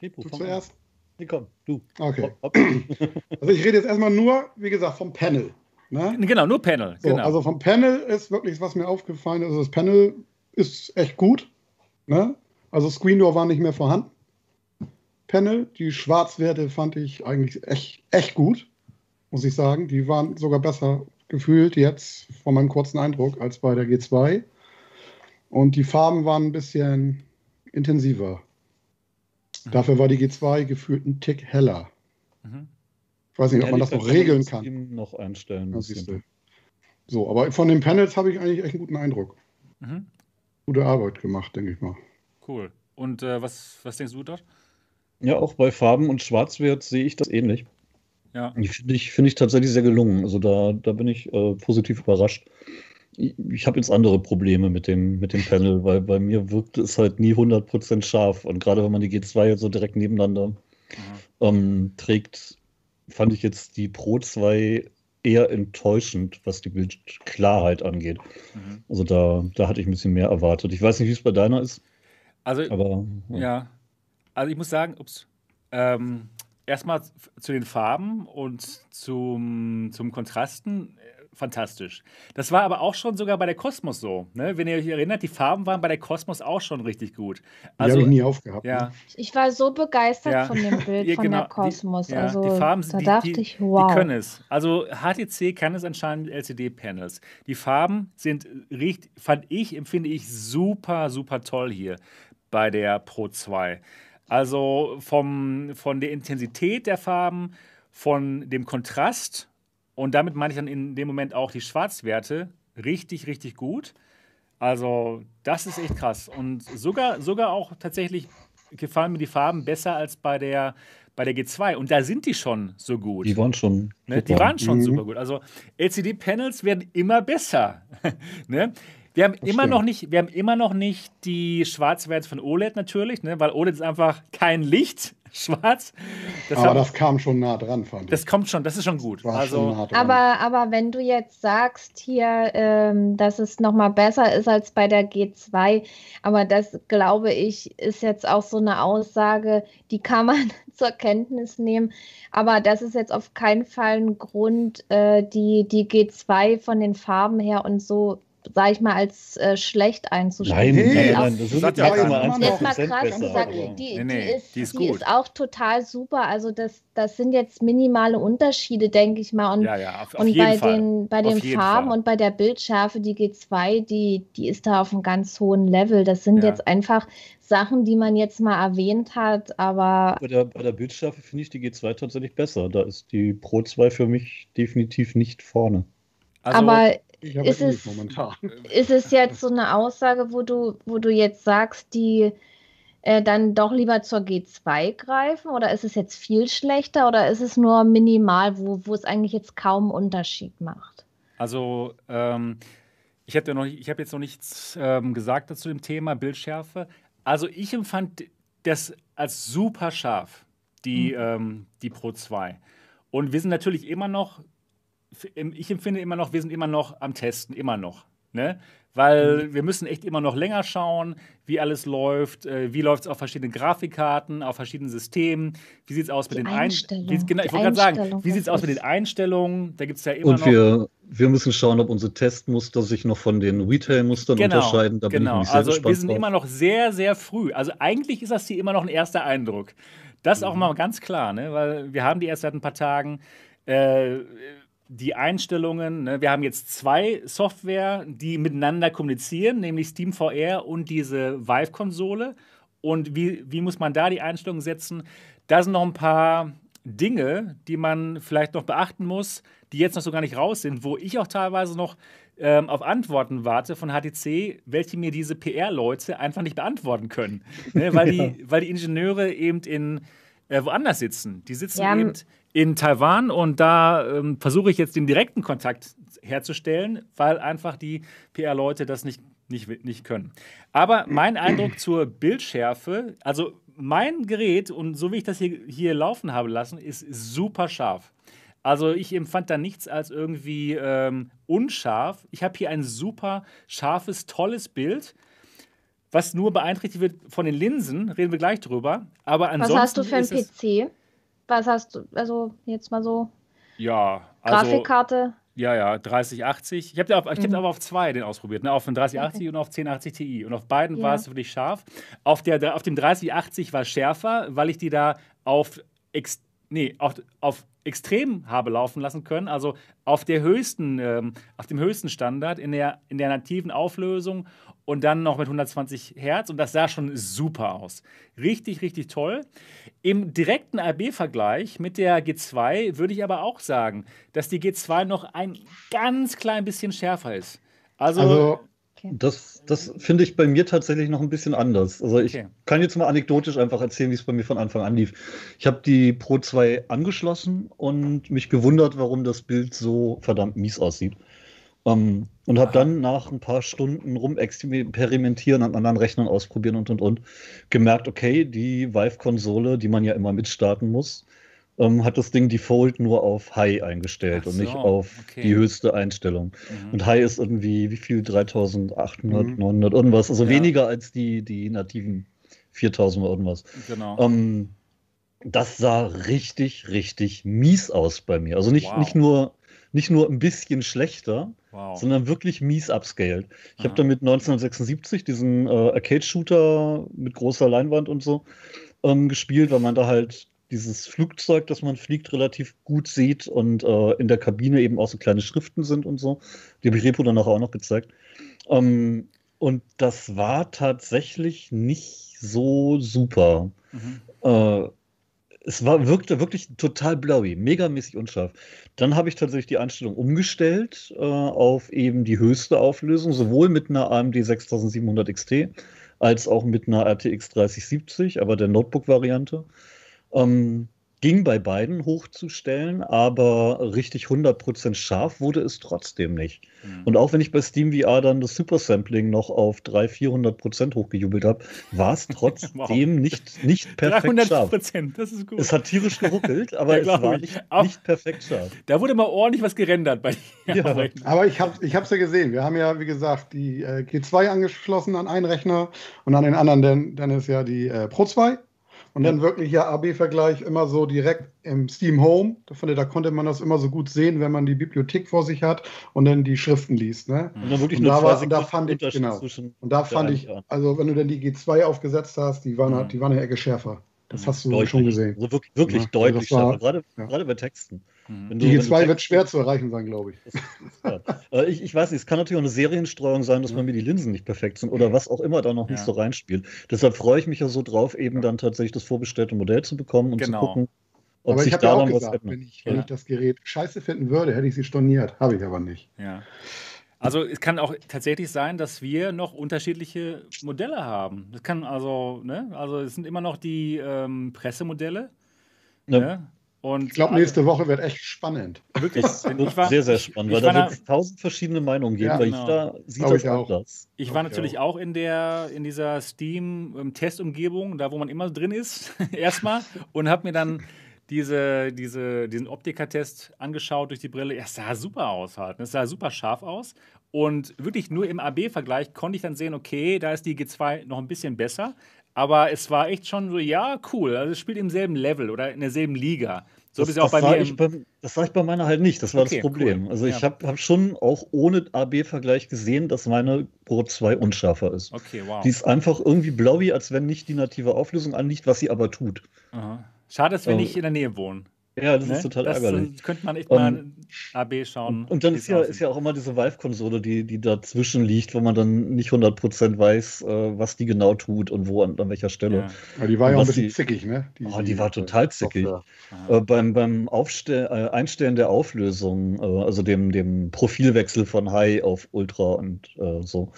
Repo, Du zuerst? Nee, komm, du. Okay. Hopp, hopp. Also ich rede jetzt erstmal nur, wie gesagt, vom Panel. Ne? Genau, nur Panel. So, genau. Also vom Panel ist wirklich, was mir aufgefallen ist, also das Panel ist echt gut. Ne? Also Screen Door war nicht mehr vorhanden. Panel, die Schwarzwerte fand ich eigentlich echt, echt gut, muss ich sagen. Die waren sogar besser gefühlt jetzt von meinem kurzen Eindruck als bei der G2. Und die Farben waren ein bisschen intensiver. Dafür war die G2 gefühlt ein Tick heller. Mhm. Ich weiß nicht, ob man das noch regeln kann. Stream noch einstellen. So, aber von den Panels habe ich eigentlich echt einen guten Eindruck. Mhm. Gute Arbeit gemacht, denke ich mal. Cool. Und äh, was, was denkst du dort? Ja, auch bei Farben und Schwarzwert sehe ich das ähnlich. Ja. Finde ich, finde ich tatsächlich sehr gelungen. Also da, da bin ich äh, positiv überrascht. Ich, ich habe jetzt andere Probleme mit dem, mit dem Panel, weil bei mir wirkt es halt nie 100% scharf. Und gerade wenn man die G2 jetzt so direkt nebeneinander Mhm. ähm, trägt, fand ich jetzt die Pro 2 eher enttäuschend, was die Bildklarheit angeht. Mhm. Also da, da hatte ich ein bisschen mehr erwartet. Ich weiß nicht, wie es bei deiner ist, Also, aber Ja, also ich muss sagen, ups, ähm, erstmal zu den Farben und zum, zum Kontrasten, äh, fantastisch. Das war aber auch schon sogar bei der Kosmos so. Ne? Wenn ihr euch erinnert, die Farben waren bei der Kosmos auch schon richtig gut. Die Also, habe ich nie aufgehabt. ja, Ne? Ich war so begeistert Ja. von dem Bild Ja, von genau. der Kosmos. Die- ja, also die Farben sind- da die- dachte die- ich, wow. Die können es. Also HTC kann es anscheinend mit LCD-Panels. Die Farben sind, riecht, fand ich, empfinde ich super, super toll hier bei der Pro 2. Also vom, von der Intensität der Farben, von dem Kontrast und damit meine ich dann in dem Moment auch die Schwarzwerte richtig, richtig gut. Also das ist echt krass. Und sogar, sogar auch tatsächlich gefallen mir die Farben besser als bei der, bei der G2. Und da sind die schon so gut. die waren schon. Ne? Die super. waren schon Mhm. super gut. Also LCD-Panels werden immer besser. ne? Wir haben, Das immer stimmt. noch nicht, wir haben immer noch nicht die Schwarzwerte von OLED natürlich, ne? weil OLED ist einfach kein Licht. schwarz. Das aber hat, das kam schon nah dran, fand ich. Das kommt schon, das ist schon gut. War also, schon nah dran. Aber, aber wenn du jetzt sagst hier, ähm, dass es nochmal besser ist als bei der G2, aber das glaube ich, ist jetzt auch so eine Aussage, die kann man zur Kenntnis nehmen. Aber das ist jetzt auf keinen Fall ein Grund, äh, die, die G2 von den Farben her und so sag ich mal, als äh, schlecht einzuschätzen. Nein, nein, nein, das ist ja jetzt mal, jetzt mal krass besser, gesagt, die, nee, nee, die, ist, die, ist, die ist, auch total super. Also das, das sind jetzt minimale Unterschiede, denke ich mal. Und, ja, ja, auf, auf und bei Fall. den, bei den Farben Fall. und bei der Bildschärfe, die G2, die, die ist da auf einem ganz hohen Level. Das sind ja. jetzt einfach Sachen, die man jetzt mal erwähnt hat, aber. Bei der, bei der Bildschärfe finde ich die G2 tatsächlich besser. Da ist die Pro 2 für mich definitiv nicht vorne. Also, aber ist es, momentan. ist es jetzt so eine Aussage, wo du, wo du jetzt sagst, die äh, dann doch lieber zur G2 greifen? Oder ist es jetzt viel schlechter oder ist es nur minimal, wo, wo es eigentlich jetzt kaum Unterschied macht? Also, ähm, ich habe hab jetzt noch nichts ähm, gesagt dazu dem Thema Bildschärfe. Also ich empfand das als super scharf, die, mhm. ähm, die Pro 2. Und wir sind natürlich immer noch, ich empfinde immer noch, wir sind immer noch am Testen, immer noch. Ne? Weil mhm. wir müssen echt immer noch länger schauen, wie alles läuft, äh, wie läuft es auf verschiedenen Grafikkarten, auf verschiedenen Systemen, wie sieht es aus mit den Einstellungen. Ein genau, ich wollte gerade sagen, wie sieht es aus mit den Einstellungen? Da gibt es ja immer Und noch. Wir, wir müssen schauen, ob unsere Testmuster sich noch von den Retail-Mustern genau, unterscheiden. Da genau, also wir sind drauf. immer noch sehr, sehr früh. Also eigentlich ist das hier immer noch ein erster Eindruck. Das mhm. auch mal ganz klar, ne? weil wir haben die erst seit ein paar Tagen. Äh, die Einstellungen. Ne? Wir haben jetzt zwei Software, die miteinander kommunizieren, nämlich SteamVR und diese Vive-Konsole. Und wie, wie muss man da die Einstellungen setzen? Da sind noch ein paar Dinge, die man vielleicht noch beachten muss, die jetzt noch so gar nicht raus sind, wo ich auch teilweise noch ähm, auf Antworten warte von HTC, welche mir diese PR-Leute einfach nicht beantworten können. Ne? Weil, ja. die, weil die Ingenieure eben in äh, woanders sitzen. Die sitzen ja, eben in Taiwan und da ähm, versuche ich jetzt den direkten Kontakt herzustellen, weil einfach die PR-Leute das nicht, nicht, nicht können. Aber mein Eindruck zur Bildschärfe, also mein Gerät und so wie ich das hier, hier laufen habe lassen, ist super scharf. Also ich empfand da nichts als irgendwie ähm, unscharf. Ich habe hier ein super scharfes, tolles Bild, was nur beeinträchtigt wird von den Linsen, reden wir gleich drüber. Aber ansonsten Was hast du für einen PC? Was hast du, also jetzt mal so? Ja, also, Grafikkarte? Ja, ja, 3080. Ich habe auf, mhm. aber auf zwei den ausprobiert, ne? auf den 3080 okay. und auf 1080 Ti. Und auf beiden ja. war es wirklich scharf. Auf, der, auf dem 3080 war es schärfer, weil ich die da auf, ex, nee, auf, auf extrem habe laufen lassen können, also auf der höchsten, ähm, auf dem höchsten Standard in der, in der nativen Auflösung und dann noch mit 120 Hertz und das sah schon super aus. Richtig, richtig toll. Im direkten RB-Vergleich mit der G2 würde ich aber auch sagen, dass die G2 noch ein ganz klein bisschen schärfer ist. Also, also das, das finde ich bei mir tatsächlich noch ein bisschen anders. Also ich okay. kann jetzt mal anekdotisch einfach erzählen, wie es bei mir von Anfang an lief. Ich habe die Pro 2 angeschlossen und mich gewundert, warum das Bild so verdammt mies aussieht. Um, ähm, und habe dann nach ein paar Stunden rumexperimentieren, an anderen Rechnern ausprobieren und und und gemerkt, okay, die Vive-Konsole, die man ja immer mitstarten muss, ähm, hat das Ding Default nur auf High eingestellt so, und nicht auf okay. die höchste Einstellung. Mhm. Und High ist irgendwie, wie viel? 3800, mhm. 900 irgendwas. Also ja. weniger als die, die nativen 4000 oder irgendwas. Genau. Ähm, das sah richtig, richtig mies aus bei mir. Also nicht, wow. nicht, nur, nicht nur ein bisschen schlechter, wow. sondern wirklich mies upscaled. Ich habe damit 1976 diesen äh, Arcade-Shooter mit großer Leinwand und so ähm, gespielt, weil man da halt dieses Flugzeug, das man fliegt, relativ gut sieht und äh, in der Kabine eben auch so kleine Schriften sind und so. Die habe ich Repo danach auch noch gezeigt. Ähm, und das war tatsächlich nicht so super. Mhm. Äh, es war, wirkte wirklich total blowy, megamäßig unscharf. Dann habe ich tatsächlich die Einstellung umgestellt äh, auf eben die höchste Auflösung, sowohl mit einer AMD 6700 XT als auch mit einer RTX 3070, aber der Notebook-Variante. Ähm, ging bei beiden hochzustellen, aber richtig 100% scharf wurde es trotzdem nicht. Mhm. Und auch wenn ich bei SteamVR dann das Supersampling noch auf 300, 400% hochgejubelt habe, war es trotzdem wow. nicht, nicht perfekt 300%, scharf. das ist gut. Es hat tierisch geruckelt, aber ja, es war nicht, nicht, perfekt scharf. Da wurde mal ordentlich was gerendert bei dir. Ja. Aber ich habe es ich ja gesehen. Wir haben ja, wie gesagt, die äh, G2 angeschlossen an einen Rechner und an den anderen, dann, dann ist ja die äh, Pro 2. Und dann wirklich ja AB-Vergleich immer so direkt im Steam Home. Ich, da konnte man das immer so gut sehen, wenn man die Bibliothek vor sich hat und dann die Schriften liest. Ne? Und dann wirklich und nur da, war, und da fand ich, genau. Und da fand ich, also wenn du dann die G2 aufgesetzt hast, die waren, mhm. die waren eine Ecke schärfer. Das hast du deutlich. schon gesehen. Also wirklich, wirklich ja, deutlich also war, gerade, ja. gerade bei Texten. Mhm. Die G2 wird schwer zu erreichen sein, glaube ich. äh, ich. Ich weiß nicht, es kann natürlich auch eine Serienstreuung sein, dass ja. bei mir die Linsen nicht perfekt sind oder was auch immer da noch nicht so reinspielt. Deshalb freue ich mich ja so drauf, eben dann tatsächlich das vorbestellte Modell zu bekommen und genau. zu gucken, ob aber sich da ja auch gesagt, wenn ich, wenn ich das Gerät scheiße finden würde, hätte ich sie storniert. Habe ich aber nicht. Ja. Also es kann auch tatsächlich sein, dass wir noch unterschiedliche Modelle haben. Das kann also, ne? Also es sind immer noch die ähm, Pressemodelle. Ja. Ne? Und ich glaube, nächste Woche wird echt spannend. Wirklich. Ich war, sehr, sehr spannend, weil da wird es tausend verschiedene Meinungen geben, ja, weil genau. jeder sieht das ich anders. Ich war okay, natürlich auch. auch in, der, in dieser Steam-Testumgebung, da wo man immer drin ist, erstmal, und habe mir dann diese, diese, diesen Optikertest angeschaut durch die Brille. Es sah super aus halt. Es sah super scharf aus. Und wirklich nur im AB-Vergleich konnte ich dann sehen, okay, da ist die G2 noch ein bisschen besser. Aber es war echt schon so, ja, cool. Also es spielt im selben Level oder in derselben Liga. So das, auch bei mir. Bei, das sah ich bei meiner halt nicht. Das war okay, das Problem. Cool. Also ich ja. habe hab schon auch ohne AB-Vergleich gesehen, dass meine Pro 2 unschärfer ist. Okay, wow. Die ist einfach irgendwie blaui, als wenn nicht die native Auflösung anliegt, was sie aber tut. Aha. Schade, dass wir ähm, nicht in der Nähe wohnen. Ja, das ne? ist total das ärgerlich. könnte man echt um, mal AB schauen. Und dann ist ja, ist ja auch immer diese Valve-Konsole, die, die dazwischen liegt, wo man dann nicht 100% weiß, äh, was die genau tut und wo an, an welcher Stelle. Ja. Aber die war ja auch ein bisschen die, zickig, ne? Die, oh, die war total zickig. Äh, beim beim Aufstell, äh, Einstellen der Auflösung, äh, also dem, dem Profilwechsel von High auf Ultra und äh, so,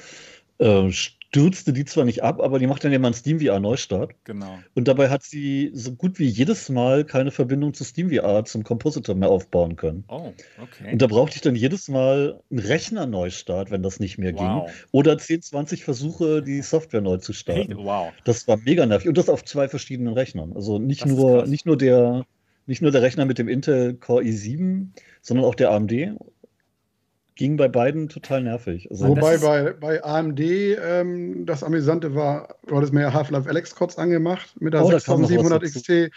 äh, stürzte die zwar nicht ab, aber die macht dann ja mal einen SteamVR Neustart. Genau. Und dabei hat sie so gut wie jedes Mal keine Verbindung zu SteamVR zum Compositor mehr aufbauen können. Oh, okay. Und da brauchte ich dann jedes Mal einen Rechner-Neustart, wenn das nicht mehr wow. ging. Oder 10, 20 Versuche, die Software neu zu starten. Wow. Das war mega nervig. Und das auf zwei verschiedenen Rechnern. Also nicht nur, nicht nur der, nicht nur der Rechner mit dem Intel Core i7, sondern auch der AMD ging bei beiden total nervig. Also Wobei bei, bei AMD ähm, das Amüsante war, du hattest mir ja Half-Life Alex kurz angemacht mit der oh, 6700 XT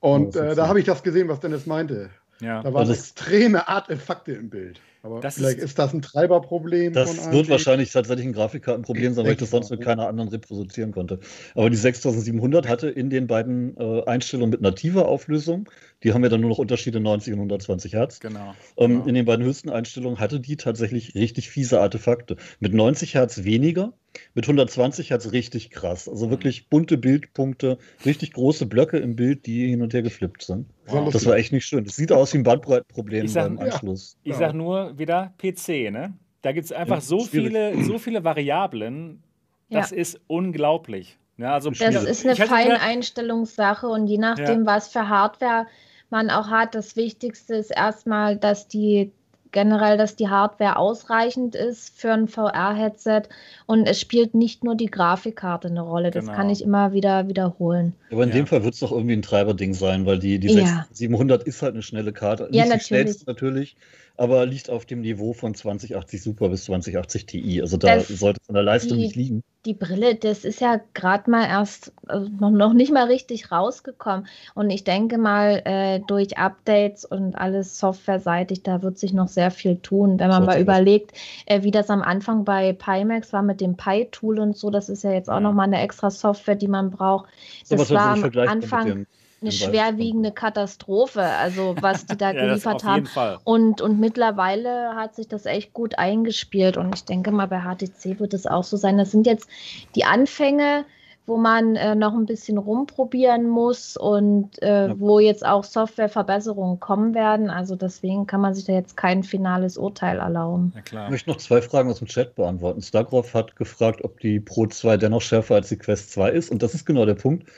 und äh, da habe ich das gesehen, was Dennis meinte. Ja. Da waren also extreme Artefakte im Bild. Aber das vielleicht ist, ist, das ein Treiberproblem. Das wird wahrscheinlich tatsächlich ein Grafikkartenproblem sein, weil ich das sonst mit keiner anderen reproduzieren konnte. Aber die 6700 hatte in den beiden äh, Einstellungen mit nativer Auflösung, die haben ja dann nur noch Unterschiede 90 und 120 Hertz. Genau. Ähm, genau. In den beiden höchsten Einstellungen hatte die tatsächlich richtig fiese Artefakte. Mit 90 Hertz weniger, mit 120 Hertz richtig krass. Also mhm. wirklich bunte Bildpunkte, richtig große Blöcke im Bild, die hin und her geflippt sind. Wow. Das war echt nicht schön. Das sieht aus wie ein Bandbreitenproblem beim Anschluss. Ja. Ich sag nur wieder PC, ne? Da gibt es einfach ja, so, viele, so viele Variablen. Das ja. ist unglaublich. Ja, also das ist eine Feineinstellungssache und je nachdem, was für Hardware man auch hat, das Wichtigste ist erstmal, dass die generell, dass die Hardware ausreichend ist für ein VR-Headset und es spielt nicht nur die Grafikkarte eine Rolle. Das genau. kann ich immer wieder wiederholen. Aber in ja. dem Fall wird es doch irgendwie ein Treiberding sein, weil die, die ja. 700 ist halt eine schnelle Karte. Ja, nicht natürlich. natürlich aber liegt auf dem Niveau von 2080 Super bis 2080 Ti. Also da das, sollte es an der Leistung die, nicht liegen. Die Brille, das ist ja gerade mal erst also noch, nicht mal richtig rausgekommen. Und ich denke mal, äh, durch Updates und alles softwareseitig, da wird sich noch sehr viel tun. Wenn man mal überlegt, äh, wie das am Anfang bei Pimax war mit dem Pi-Tool und so, das ist ja jetzt auch ja. nochmal eine extra Software, die man braucht. Das so, war am Anfang eine schwerwiegende Katastrophe, also was die da ja, geliefert haben. Und, und mittlerweile hat sich das echt gut eingespielt und ich denke mal, bei HTC wird es auch so sein. Das sind jetzt die Anfänge, wo man äh, noch ein bisschen rumprobieren muss und äh, ja. wo jetzt auch Softwareverbesserungen kommen werden. Also deswegen kann man sich da jetzt kein finales Urteil erlauben. Ja, ich möchte noch zwei Fragen aus dem Chat beantworten. Stargrove hat gefragt, ob die Pro 2 dennoch schärfer als die Quest 2 ist und das ist genau der Punkt.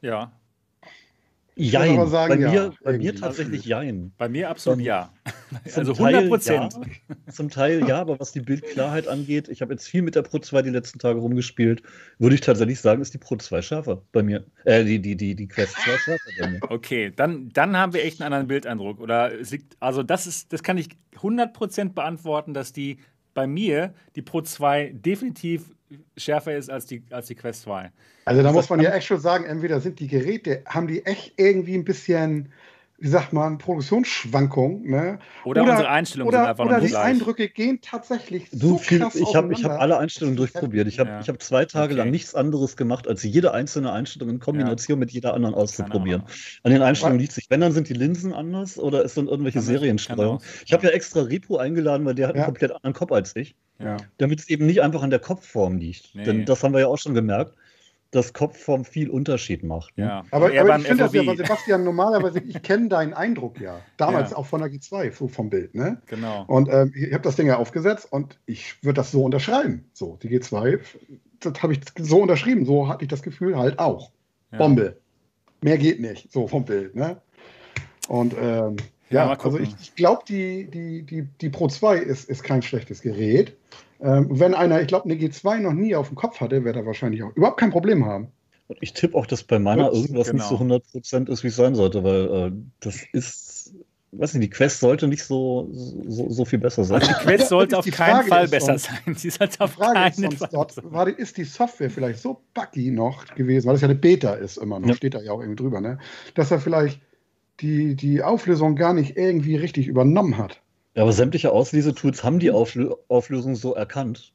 Ja. Jein. sagen, bei, ja, mir, bei mir tatsächlich Jein. Bei mir absolut ja. Zum Also Teil 100 Prozent. Ja, zum Teil ja, aber was die Bildklarheit angeht, ich habe jetzt viel mit der Pro 2 die letzten Tage rumgespielt, würde ich tatsächlich sagen, ist die Pro 2 schärfer bei mir. Äh, die, die, die, die Quest 2 schärfer bei mir. Okay, dann, dann haben wir echt einen anderen Bildeindruck. Oder es liegt, also das ist, das kann ich 100% beantworten, dass die bei mir die Pro 2 definitiv schärfer ist als die, als die Quest 2. Also da Das muss man ja echt schon sagen, entweder sind die Geräte, haben die echt irgendwie ein bisschen, wie sagt man, Produktionsschwankung, ne? Oder, unsere Einstellungen oder, sind einfach oder die nicht gleich. Eindrücke gehen tatsächlich Du, so viel, krass ich habe ich hab alle Einstellungen durchprobiert. Ich habe Ja. ich hab zwei Tage Okay. lang nichts anderes gemacht, als jede einzelne Einstellung in Kombination mit jeder anderen auszuprobieren. An den Einstellungen liegt sich, wenn, dann sind die Linsen anders oder es sind irgendwelche. Serienstreuungen. Ich habe ja extra Repo eingeladen, weil der hat Ja. einen komplett anderen Kopf als ich. Ja. damit es eben nicht einfach an der Kopfform liegt. Nee. Denn das haben wir ja auch schon gemerkt, dass Kopfform viel Unterschied macht. Ne? Ja. Aber, eher aber ich finde das ja, Sebastian, normalerweise, ich kenne deinen Eindruck ja. Damals Ja. auch von der G2, so vom Bild, ne? Genau. Und ähm, ich habe das Ding ja aufgesetzt und ich würde das so unterschreiben. So, die G2, das habe ich so unterschrieben. So hatte ich das Gefühl halt auch. Ja. Bombe. Mehr geht nicht, so vom Bild, ne? Und ähm, Ja, ja, also ich, ich glaube, die, die, die, die Pro 2 ist, ist kein schlechtes Gerät. Ähm, wenn einer, ich glaube, eine G2 noch nie auf dem Kopf hatte, wird er wahrscheinlich auch überhaupt kein Problem haben. Und ich tippe auch, dass bei meiner Ups, irgendwas nicht so genau. 100% ist, wie es sein sollte, weil äh, das ist, weiß nicht, die Quest sollte nicht so, so, so viel besser sein. Also die Quest sollte auf Die keinen Fall besser sein. Sie sollte Die auf Frage ist keinen sonst Fall dort, war, die- ist die Software vielleicht so buggy noch gewesen, weil das ja eine Beta ist immer noch, Ja. steht da ja auch irgendwie drüber, ne? dass er vielleicht die, die Auflösung gar nicht irgendwie richtig übernommen hat. Ja, aber sämtliche Auslesetools haben die Auflö Auflösung so erkannt.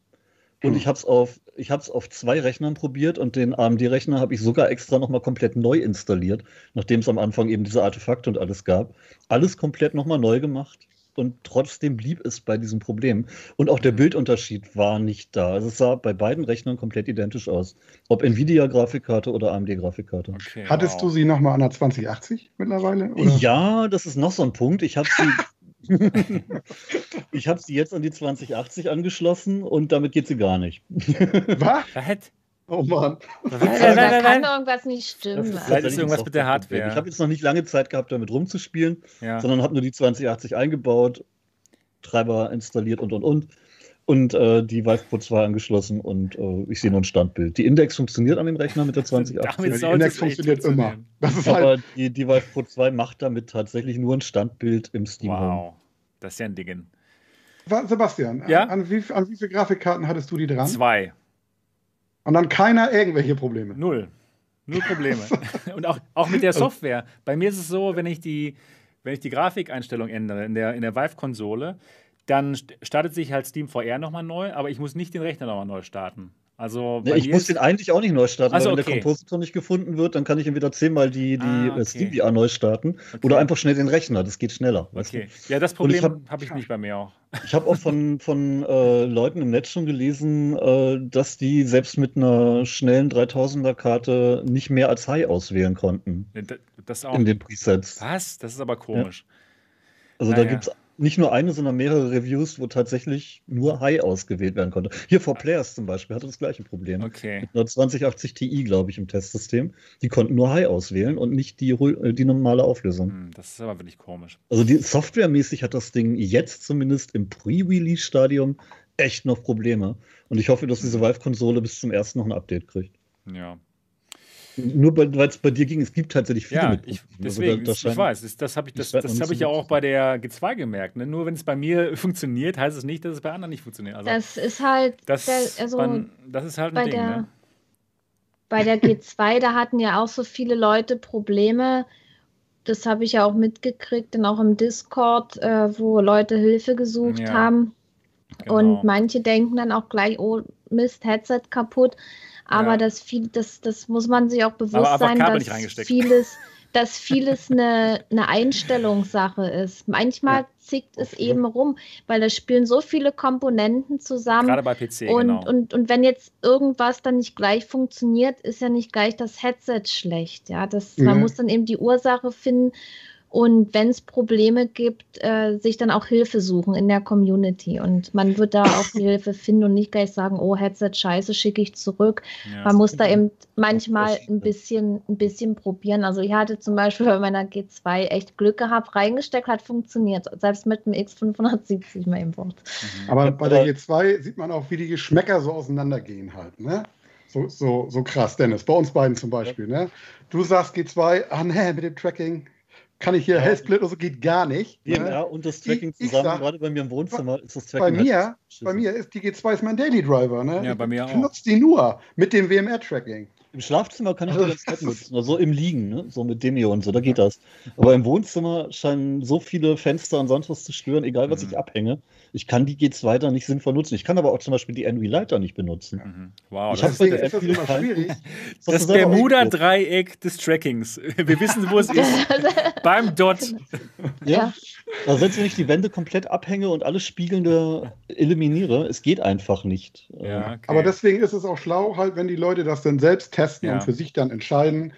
Und Hm. ich habe es auf, ich auf zwei Rechnern probiert und den AMD-Rechner habe ich sogar extra nochmal komplett neu installiert, nachdem es am Anfang eben diese Artefakte und alles gab. Alles komplett nochmal neu gemacht und trotzdem blieb es bei diesem Problem. Und auch der Bildunterschied war nicht da. Also es sah bei beiden Rechnern komplett identisch aus. Ob Nvidia-Grafikkarte oder AMD-Grafikkarte. Okay, Hattest wow. du sie nochmal an der 2080 mittlerweile? Oder? Ja, das ist noch so ein Punkt. Ich habe sie, ich habe sie jetzt an die 2080 angeschlossen und damit geht sie gar nicht. Was? Was? Oh Mann. Was? Nein, da kann nein. irgendwas nicht stimmen. Vielleicht ist tatsächlich irgendwas mit der. Hardware. Ich habe jetzt noch nicht lange Zeit gehabt, damit rumzuspielen, Ja. sondern habe nur die 2080 eingebaut, Treiber installiert und und und. Und äh, die Vive Pro 2 angeschlossen und äh, ich sehe nur ein Standbild. Die Index funktioniert an dem Rechner mit der 2080. Damit Ja, die Index funktioniert immer. ist halt. Aber die, die Vive Pro 2 macht damit tatsächlich nur ein Standbild im Steam Home. Wow. Das ist ja ein Ding. Sebastian, Ja? an, wie, an wie viele Grafikkarten hattest du die dran? Zwei. Und dann keiner irgendwelche Probleme. Null. Null Probleme. Und auch, auch mit der Software. Bei mir ist es so, wenn ich die, wenn ich die Grafikeinstellung ändere in der, in der Vive-Konsole, dann st- startet sich halt Steam VR nochmal neu, aber ich muss nicht den Rechner nochmal neu starten. Also Ne, bei ich muss den eigentlich auch nicht neu starten, Ach so, weil wenn okay. der Kompositor nicht gefunden wird, dann kann ich entweder zehnmal die, die Ah, äh, okay. Steam VR neu starten Okay. oder einfach schnell den Rechner. Das geht schneller. Weißt Okay. Ja, das Problem hab- habe ich nicht bei mir auch. du? Ich habe auch von, von äh, Leuten im Netz schon gelesen, äh, dass die selbst mit einer schnellen 3000er Karte nicht mehr als High auswählen konnten Das- auch. in den Presets. Was? Das ist aber komisch. Also da Naja. gibt es nicht nur eine, sondern mehrere Reviews, wo tatsächlich nur High ausgewählt werden konnte. Hier For Players zum Beispiel hatte das gleiche Problem. Okay. Mit einer 2080 Ti, glaube ich, im Testsystem. Die konnten nur High auswählen und nicht die, äh, die normale Auflösung. Hm, Das ist aber wirklich komisch. Also die, softwaremäßig hat das Ding jetzt zumindest im Pre-Release-Stadium echt noch Probleme. Und ich hoffe, dass diese Vive-Konsole bis zum ersten noch ein Update kriegt. Ja. Nur weil es bei dir ging, es gibt tatsächlich viele Ja, mit ich, deswegen, Also da, da ich weiß, das, das habe ich, das das, hab ich ja auch bei der G2 gemerkt. Ne? Nur wenn es bei mir funktioniert, heißt es nicht, dass es bei anderen nicht funktioniert. Also Das ist halt, das, der, also man, das ist halt bei ein Ding. der, Ne? bei der G2, da hatten ja auch so viele Leute Probleme. Das habe ich ja auch mitgekriegt, dann auch im Discord, äh, wo Leute Hilfe gesucht Ja, haben. Genau. Und manche denken dann auch gleich, oh Mist, Headset kaputt. Aber Ja. das viel, das, das muss man sich auch bewusst sein, dass vieles, dass vieles eine, eine Einstellungssache ist. Manchmal Ja, zickt es eben rum, weil da spielen so viele Komponenten zusammen. Gerade bei PC, Und, genau. und, und wenn jetzt irgendwas dann nicht gleich funktioniert, ist ja nicht gleich das Headset schlecht. Ja, das, man Ja. muss dann eben die Ursache finden. Und wenn es Probleme gibt, äh, sich dann auch Hilfe suchen in der Community. Und man wird da auch Hilfe finden und nicht gleich sagen, oh, Headset scheiße, schicke ich zurück. Ja, man muss da eben manchmal ein bisschen, ein bisschen probieren. Also ich hatte zum Beispiel bei meiner G2 echt Glück gehabt, reingesteckt, hat funktioniert, selbst mit dem X570 Mainboard. Mhm. Aber bei der G2 sieht man auch, wie die Geschmäcker so auseinandergehen halt, ne? So, so, so krass, Dennis. Bei uns beiden zum Beispiel. Ne? Du sagst G2, ah ne, mit dem Tracking kann ich hier ja. Hellsplit oder so, geht gar nicht. DMR ne? und das Tracking ich, zusammen, ich sag, gerade bei mir im Wohnzimmer ist das Tracking. Bei mir, halt bei mir ist die G2 ist mein Daily Driver. Ne? Ja, bei mir ich auch. Ich nutze die nur mit dem WMR-Tracking. Im Schlafzimmer kann ich die ganz nett nutzen, also im Liegen, ne? so mit Demio und so, da geht das. Aber im Wohnzimmer scheinen so viele Fenster und sonst was zu stören, egal was mhm. ich abhänge. Ich kann die G2 da nicht sinnvoll nutzen. Ich kann aber auch zum Beispiel die Envy Lighter nicht benutzen. Mhm. Wow, ich das, ist, das ist immer schwierig. Das, das Bermuda-Dreieck des Trackings. Wir wissen, wo es ist. Beim Dot. Ja. ja. Also selbst wenn ich die Wände komplett abhänge und alles Spiegelnde eliminiere, es geht einfach nicht. Ja, okay. Aber deswegen ist es auch schlau, halt, wenn die Leute das dann selbst testen testen ja. und für sich dann entscheiden,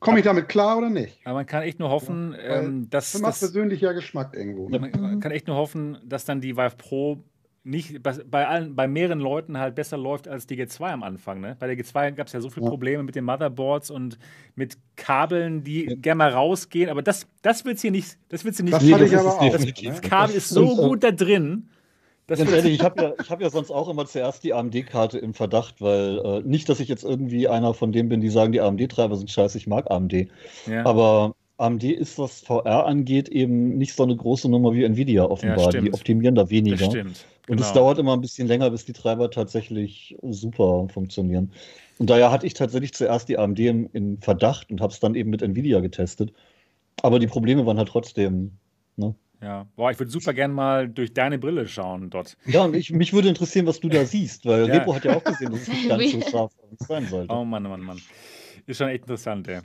komme ich damit klar oder nicht. Aber man kann echt nur hoffen, ja, ähm, dass. Das macht persönlicher Geschmack irgendwo. Ne? Man kann echt nur hoffen, dass dann die Vive Pro nicht bei, allen, bei mehreren Leuten halt besser läuft als die G2 am Anfang. Ne? Bei der G2 gab es ja so viele ja. Probleme mit den Motherboards und mit Kabeln, die ja. gerne mal rausgehen. Aber das, das wird hier nicht. Das wird sie nicht. Das, nee, das, aber auch, das, das Kabel ist so gut da drin. Ganz ehrlich, ich habe ja, hab ja sonst auch immer zuerst die AMD-Karte im Verdacht, weil äh, nicht, dass ich jetzt irgendwie einer von denen bin, die sagen, die AMD-Treiber sind scheiße, ich mag AMD. Ja. Aber AMD ist, was VR angeht, eben nicht so eine große Nummer wie Nvidia offenbar. Ja, die optimieren da weniger. Das stimmt. Genau. Und es dauert immer ein bisschen länger, bis die Treiber tatsächlich super funktionieren. Und daher hatte ich tatsächlich zuerst die AMD im, in Verdacht und habe es dann eben mit Nvidia getestet. Aber die Probleme waren halt trotzdem. Ne? Ja, boah, ich würde super gern mal durch deine Brille schauen dort. Ja, und ich, mich würde interessieren, was du da siehst, weil ja. Repo hat ja auch gesehen, dass es nicht ganz so scharf sein sollte. Oh Mann, oh Mann, Mann. Ist schon echt interessant, ja.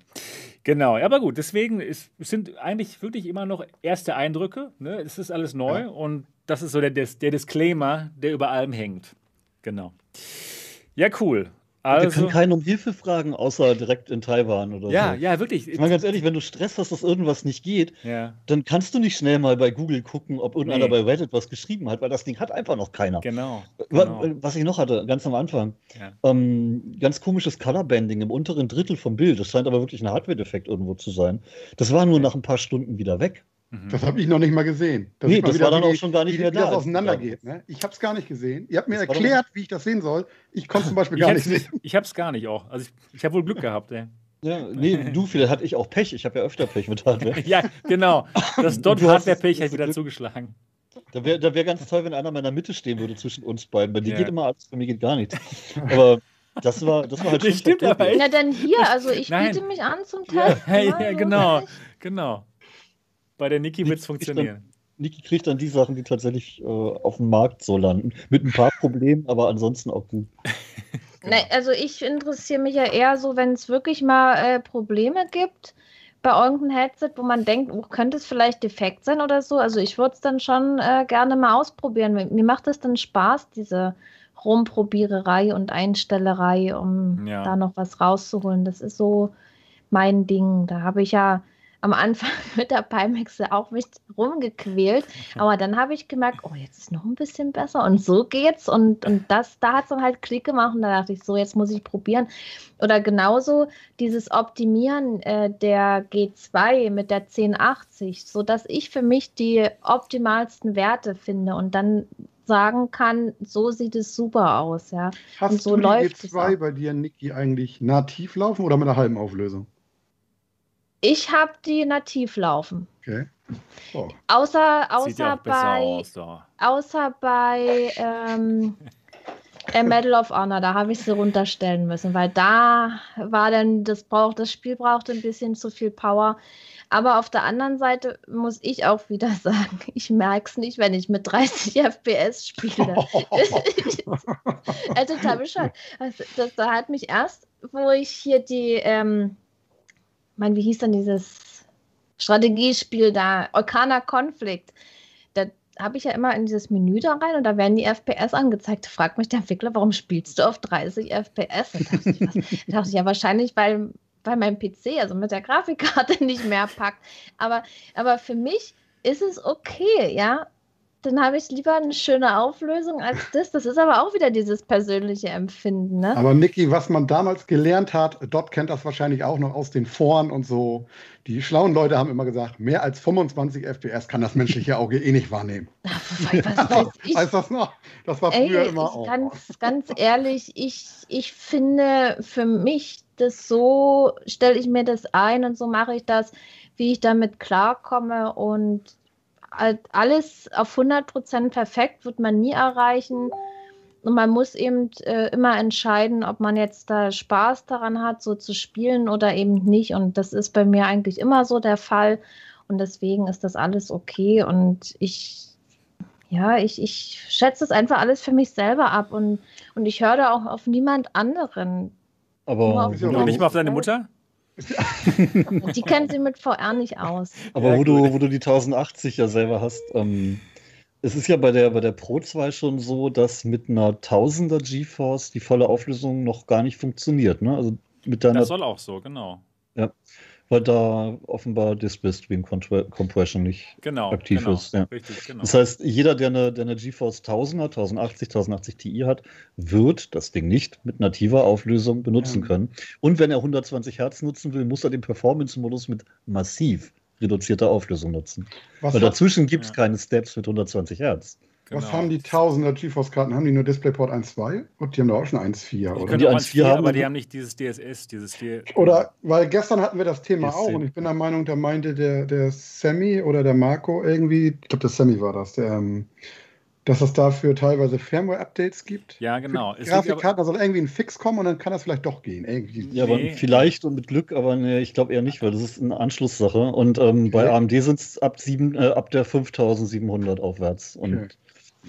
Genau, aber gut, deswegen ist, sind eigentlich wirklich immer noch erste Eindrücke. Ne? Es ist alles neu ja. und das ist so der, der Disclaimer, der über allem hängt. Genau. Ja, cool. Also, wir können keinen um Hilfe fragen, außer direkt in Taiwan oder ja, so. Ja, ja, wirklich. Ich meine ganz ehrlich, wenn du Stress hast, dass irgendwas nicht geht, ja. dann kannst du nicht schnell mal bei Google gucken, ob irgendeiner nee. bei Reddit was geschrieben hat, weil das Ding hat einfach noch keiner. Genau. genau. Was ich noch hatte, ganz am Anfang. Ja. Ähm, ganz komisches Colorbanding im unteren Drittel vom Bild. Das scheint aber wirklich ein Hardware-Defekt irgendwo zu sein. Das war nur nach ein paar Stunden wieder weg. Mhm. Das habe ich noch nicht mal gesehen. Das nee, das wieder, war dann auch schon gar nicht wie, mehr wie da. Wie das auseinandergeht. Ne? Ich habe es gar nicht gesehen. Ihr habt mir das erklärt, wie ich das sehen soll. Ich konnte zum Beispiel gar nicht sehen. Ich habe es gar nicht auch. Also ich, ich habe wohl Glück gehabt. Ey. Ja, nee, du, vielleicht hatte ich auch Pech. Ich habe ja öfter Pech mit Hardware. ja, genau. Das dort Hardware-Pech hat wieder zugeschlagen. Da wäre da wär ganz toll, wenn einer in meiner Mitte stehen würde zwischen uns beiden. Bei dir ja. geht immer alles, bei mir geht gar nichts. Aber das war, das war halt das stimmt aber echt. Na dann hier, also ich Nein. biete mich an zum Testen. Ja, ja, genau, genau. Bei der Niki wird es funktionieren. Niki kriegt dann die Sachen, die tatsächlich äh, auf dem Markt so landen. Mit ein paar Problemen, aber ansonsten auch gut. genau. nee, also ich interessiere mich ja eher so, wenn es wirklich mal äh, Probleme gibt bei irgendeinem Headset, wo man denkt, oh, könnte es vielleicht defekt sein oder so. Also ich würde es dann schon äh, gerne mal ausprobieren. Mir macht es dann Spaß, diese Rumprobiererei und Einstellerei, um ja. da noch was rauszuholen. Das ist so mein Ding. Da habe ich ja am Anfang mit der Pimax auch mich rumgequält. Aber dann habe ich gemerkt, oh, jetzt ist noch ein bisschen besser und so geht's. Und, und das, da hat es dann halt Klick gemacht und da dachte ich, so, jetzt muss ich probieren. Oder genauso dieses Optimieren äh, der G2 mit der 1080, sodass ich für mich die optimalsten Werte finde und dann sagen kann, so sieht es super aus, ja. Hast und so du die G2 bei dir, Niki, eigentlich nativ laufen oder mit einer halben Auflösung? Ich habe die nativ laufen. Okay. Oh. Außer, außer bei, aus, so. außer bei ähm, Medal of Honor, da habe ich sie runterstellen müssen, weil da war dann, das braucht, das Spiel brauchte ein bisschen zu viel Power. Aber auf der anderen Seite muss ich auch wieder sagen, ich merke es nicht, wenn ich mit 30 FPS spiele. also total bescheuert. Also, das, das hat mich erst, wo ich hier die ähm, mein, wie hieß denn dieses Strategiespiel da? Orkana Conflict. Da habe ich ja immer in dieses Menü da rein und da werden die FPS angezeigt. Da fragt mich der Entwickler, warum spielst du auf 30 FPS? Da dachte ich, dachte ich ja wahrscheinlich, weil bei meinem PC, also mit der Grafikkarte nicht mehr packt. Aber, aber für mich ist es okay, ja dann habe ich lieber eine schöne Auflösung als das. Das ist aber auch wieder dieses persönliche Empfinden. Ne? Aber Niki, was man damals gelernt hat, Dot kennt das wahrscheinlich auch noch aus den Foren und so. Die schlauen Leute haben immer gesagt, mehr als 25 FPS kann das menschliche Auge eh nicht wahrnehmen. Ach, was weiß ich? Weißt das noch? Das war früher Ey, immer auch. ganz, ganz ehrlich, ich, ich finde für mich das so, stelle ich mir das ein und so mache ich das, wie ich damit klarkomme und alles auf 100% perfekt wird man nie erreichen. Und man muss eben äh, immer entscheiden, ob man jetzt da Spaß daran hat, so zu spielen oder eben nicht. Und das ist bei mir eigentlich immer so der Fall. Und deswegen ist das alles okay. Und ich, ja, ich, ich schätze es einfach alles für mich selber ab. Und, und ich höre da auch auf niemand anderen. Nur Aber, auf nicht mal auf deine Mutter? Die kennt sie mit VR nicht aus. aber Ja, wo, du, wo du die 1080 ja selber hast, ähm, es ist ja bei der, bei der Pro 2 schon so, dass mit einer 1000er GeForce die volle Auflösung noch gar nicht funktioniert. Ne? Also mit deiner Das soll auch so, genau. Weil da offenbar Display Stream Compression nicht. Genau. Aktiv genau. ist, ja. Richtig, genau. Das heißt, jeder, der eine, der eine GeForce 1000er, 1080, 1080 Ti hat, wird das Ding nicht mit nativer Auflösung benutzen Ja. können. Und wenn er 120 Hertz nutzen will, muss er den Performance-Modus mit massiv reduzierter Auflösung nutzen. Was, Weil dazwischen gibt es Ja. keine Steps mit 120 Hertz. Genau. was haben die 1000er GeForce-Karten? Haben die nur DisplayPort 1.2? Und die haben doch auch schon 1.4, Die oder? können Die auch 1.4 1.4, haben, aber die haben nicht dieses DSS, dieses D Oder, weil gestern hatten wir das Thema DSC. auch und ich bin der Meinung, da meinte der, der Sammy oder der Marco irgendwie, ich glaube, der Sammy war das, der, ähm, dass es dafür teilweise Firmware-Updates gibt. Ja, genau. Für Es Grafikkarten, da soll irgendwie ein Fix kommen und dann kann das vielleicht doch gehen. Irgendwie. Ja, aber Nee. vielleicht und mit Glück, aber nee, ich glaube eher nicht, weil das ist eine Anschlusssache. Und ähm, bei Okay. AMD sind es ab, sieben- äh, ab der 5700 aufwärts. Und Okay.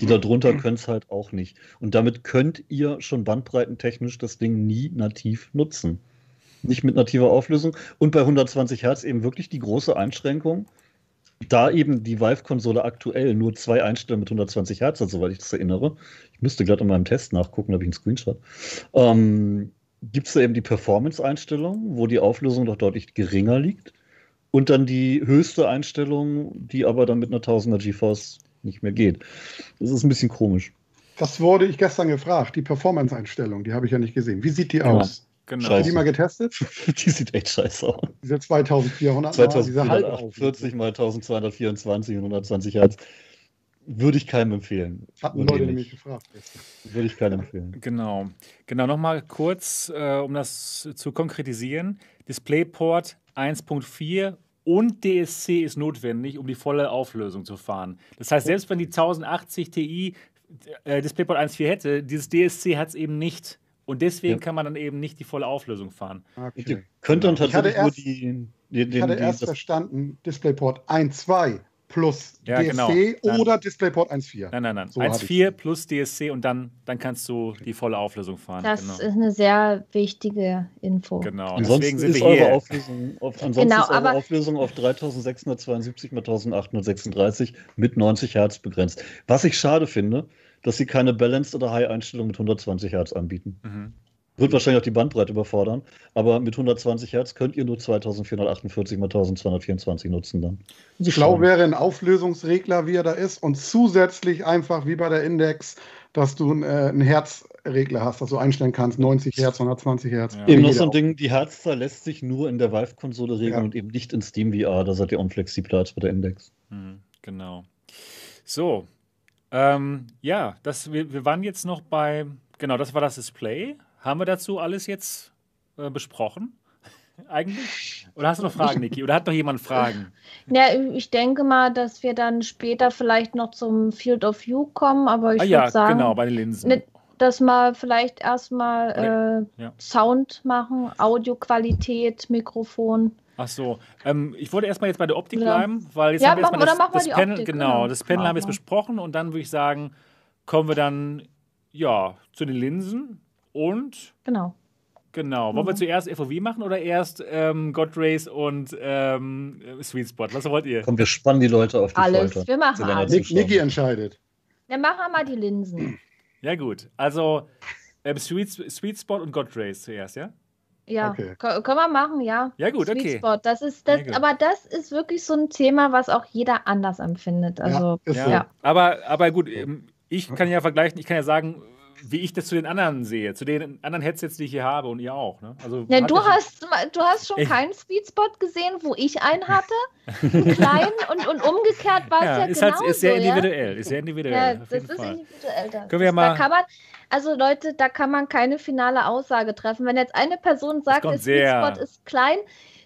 Die da drunter können es halt auch nicht. Und damit könnt ihr schon bandbreitentechnisch das Ding nie nativ nutzen. Nicht mit nativer Auflösung. Und bei 120 Hertz eben wirklich die große Einschränkung. Da eben die Vive-Konsole aktuell nur zwei Einstellungen mit 120 Hertz hat, soweit ich das erinnere. Ich müsste gerade in meinem Test nachgucken, da habe ich einen Screenshot. Ähm, Gibt es da eben die Performance-Einstellung, wo die Auflösung doch deutlich geringer liegt. Und dann die höchste Einstellung, die aber dann mit einer 1000er GeForce nicht mehr geht. Das ist ein bisschen komisch. Das wurde ich gestern gefragt, die Performance-Einstellung, die habe ich ja nicht gesehen. Wie sieht die Ja. aus? Genau. Hast du Scheiße. die mal getestet? die sieht echt scheiße aus. Diese 2400, diese 2448 mal 1224 und 120 Hertz. Würde ich keinem empfehlen. Hatten Leute ich nämlich gefragt. Würde ich keinem empfehlen. Genau. Genau, nochmal kurz, äh, um das zu konkretisieren. DisplayPort 1.4 und DSC ist notwendig, um die volle Auflösung zu fahren. Das heißt, selbst wenn die 1080 Ti äh, DisplayPort 1.4 hätte, dieses DSC hat es eben nicht. Und deswegen Ja. kann man dann eben nicht die volle Auflösung fahren. Okay. könnt dann Ich hatte tatsächlich nur erst- die, die, Ich den, hatte erst das, verstanden, DisplayPort 1.2 plus Ja, DSC genau. Oder DisplayPort 1.4. Nein, nein, nein. So hatte 1.4 plus DSC und dann, dann kannst du die volle Auflösung fahren. Das genau. ist eine sehr wichtige Info. genau. ansonsten Deswegen sind ist wir eure. Auflösung auf, ansonsten Genau, ist eure aber- Auflösung auf 3672 mal 1836 mit 90 Hertz begrenzt. Was ich schade finde, dass sie keine Balanced oder High-Einstellung mit 120 Hertz anbieten. Mhm. Wird wahrscheinlich auch die Bandbreite überfordern, aber mit 120 Hertz könnt ihr nur 2448 mal 1224 nutzen dann. Ist Schlau wäre ein Auflösungsregler, wie er da ist, und zusätzlich einfach wie bei der Index, dass du einen, äh, einen Herzregler hast, dass du einstellen kannst, 90 Hertz, 120 Hertz. Ja. Eben noch so ein Ding, die Herzzahl lässt sich nur in der Vive-Konsole regeln Ja. und eben nicht in Steam VR, da seid ihr unflexibler als bei der Index. Mhm, Genau. So, ähm, ja, das, wir, wir waren jetzt noch bei, genau, das war das Display. Haben wir dazu alles jetzt äh, besprochen? Eigentlich? Oder hast du noch Fragen, Niki? Oder hat noch jemand Fragen? Ja, ich denke mal, dass wir dann später vielleicht noch zum Field of View kommen, aber ich ah ja, würde sagen, genau, bei den Linsen. ne- dass wir vielleicht erstmal äh, Ja. Sound machen, Audioqualität, Mikrofon. Ach so, ähm, ich wollte erstmal jetzt bei der Optik Ja. bleiben, weil jetzt Ja, haben wir erstmal das, das Panel, Optik, genau, genau. das Panel haben wir jetzt besprochen und dann würde ich sagen, kommen wir dann, ja, zu den Linsen und Genau. Genau. Wollen wir Mhm. zuerst FOV machen oder erst ähm, God Race und ähm, äh, Sweet Spot? Was wollt ihr? Komm, wir spannen die Leute auf die Alles. Folter. Wir machen alles. Niki entscheidet. Dann machen wir mal die Linsen. Ja, gut. Also ähm, Sweet, Sweet Spot und God Race zuerst, ja? Ja, Okay. Kö- können wir machen, ja. Ja, gut, Sweet okay. Spot. Das ist das, gut. aber das ist wirklich so ein Thema, was auch jeder anders empfindet. Also ist Ja, so. Ja. Aber, aber gut, ähm, ich kann ja vergleichen, ich kann ja sagen, wie ich das zu den anderen sehe, zu den anderen Headsets, die ich hier habe und ihr auch. Ne? Also, Ja, du ja hast, du hast schon Ich- keinen Sweet Spot gesehen, wo ich einen hatte, einen kleinen und, und umgekehrt war es ja, ja, ist, genauso. halt, ist sehr ja? individuell. Ist sehr individuell. Ja, das ist Fall. individuell. Das Können wir ja mal- Da kann man, also Leute, da kann man keine finale Aussage treffen. Wenn jetzt eine Person sagt, der Sweet Spot ist klein,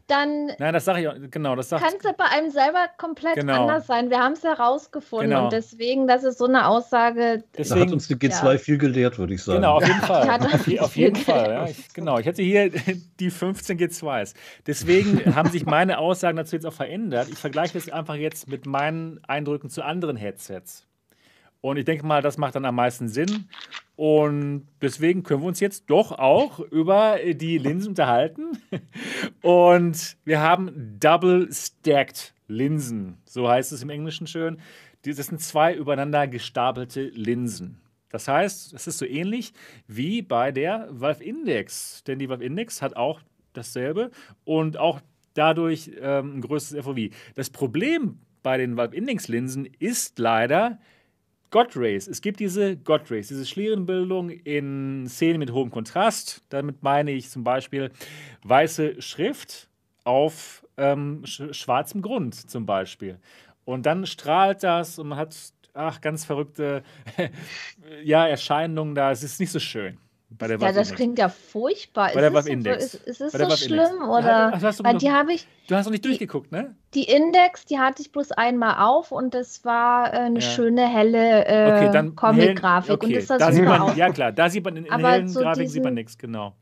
dann Nein, das sage ich auch, genau, das sagt kann es ja bei einem selber komplett Genau. anders sein. Wir haben es herausgefunden Genau. und deswegen, das ist so eine Aussage. Da Deswegen- hat uns die G2 Ja. viel gelehrt, würde ich sagen. Genau, auf jeden Fall. Auf, auf jeden Fall. Ja. Ich, genau, ich hätte hier die 15 G2s. Deswegen haben sich meine Aussagen dazu jetzt auch verändert. Ich vergleiche das einfach jetzt mit meinen Eindrücken zu anderen Headsets. Und ich denke mal, das macht dann am meisten Sinn. Und deswegen können wir uns jetzt doch auch über die Linsen unterhalten. Und wir haben Double Stacked Linsen. So heißt es im Englischen schön. Das sind zwei übereinander gestapelte Linsen. Das heißt, es ist so ähnlich wie bei der Valve Index. Denn die Valve Index hat auch dasselbe und auch dadurch ähm, ein größeres FOV. Das Problem bei den Valve Index Linsen ist leider, God Rays. Es gibt diese God Rays, diese Schlierenbildung in Szenen mit hohem Kontrast. Damit meine ich zum Beispiel weiße Schrift auf ähm, sch schwarzem Grund zum Beispiel. Und dann strahlt das und man hat ach, ganz verrückte ja, Erscheinungen da. Es ist nicht so schön. Bei der Ja, das klingt ja furchtbar. Bei der ist, Valve es so, ist, ist es Bei der so schlimm? Ja, Oder? hast du Weil noch- die habe ich, Du hast noch nicht durchgeguckt, ne? die Index, die hatte ich bloß einmal auf und das war äh, eine Ja. schöne helle äh, Okay, Comic-Grafik okay, und das sah da super man, aus. Ja klar, da sieht man in, in hellen so Grafiken sieht man nichts, genau.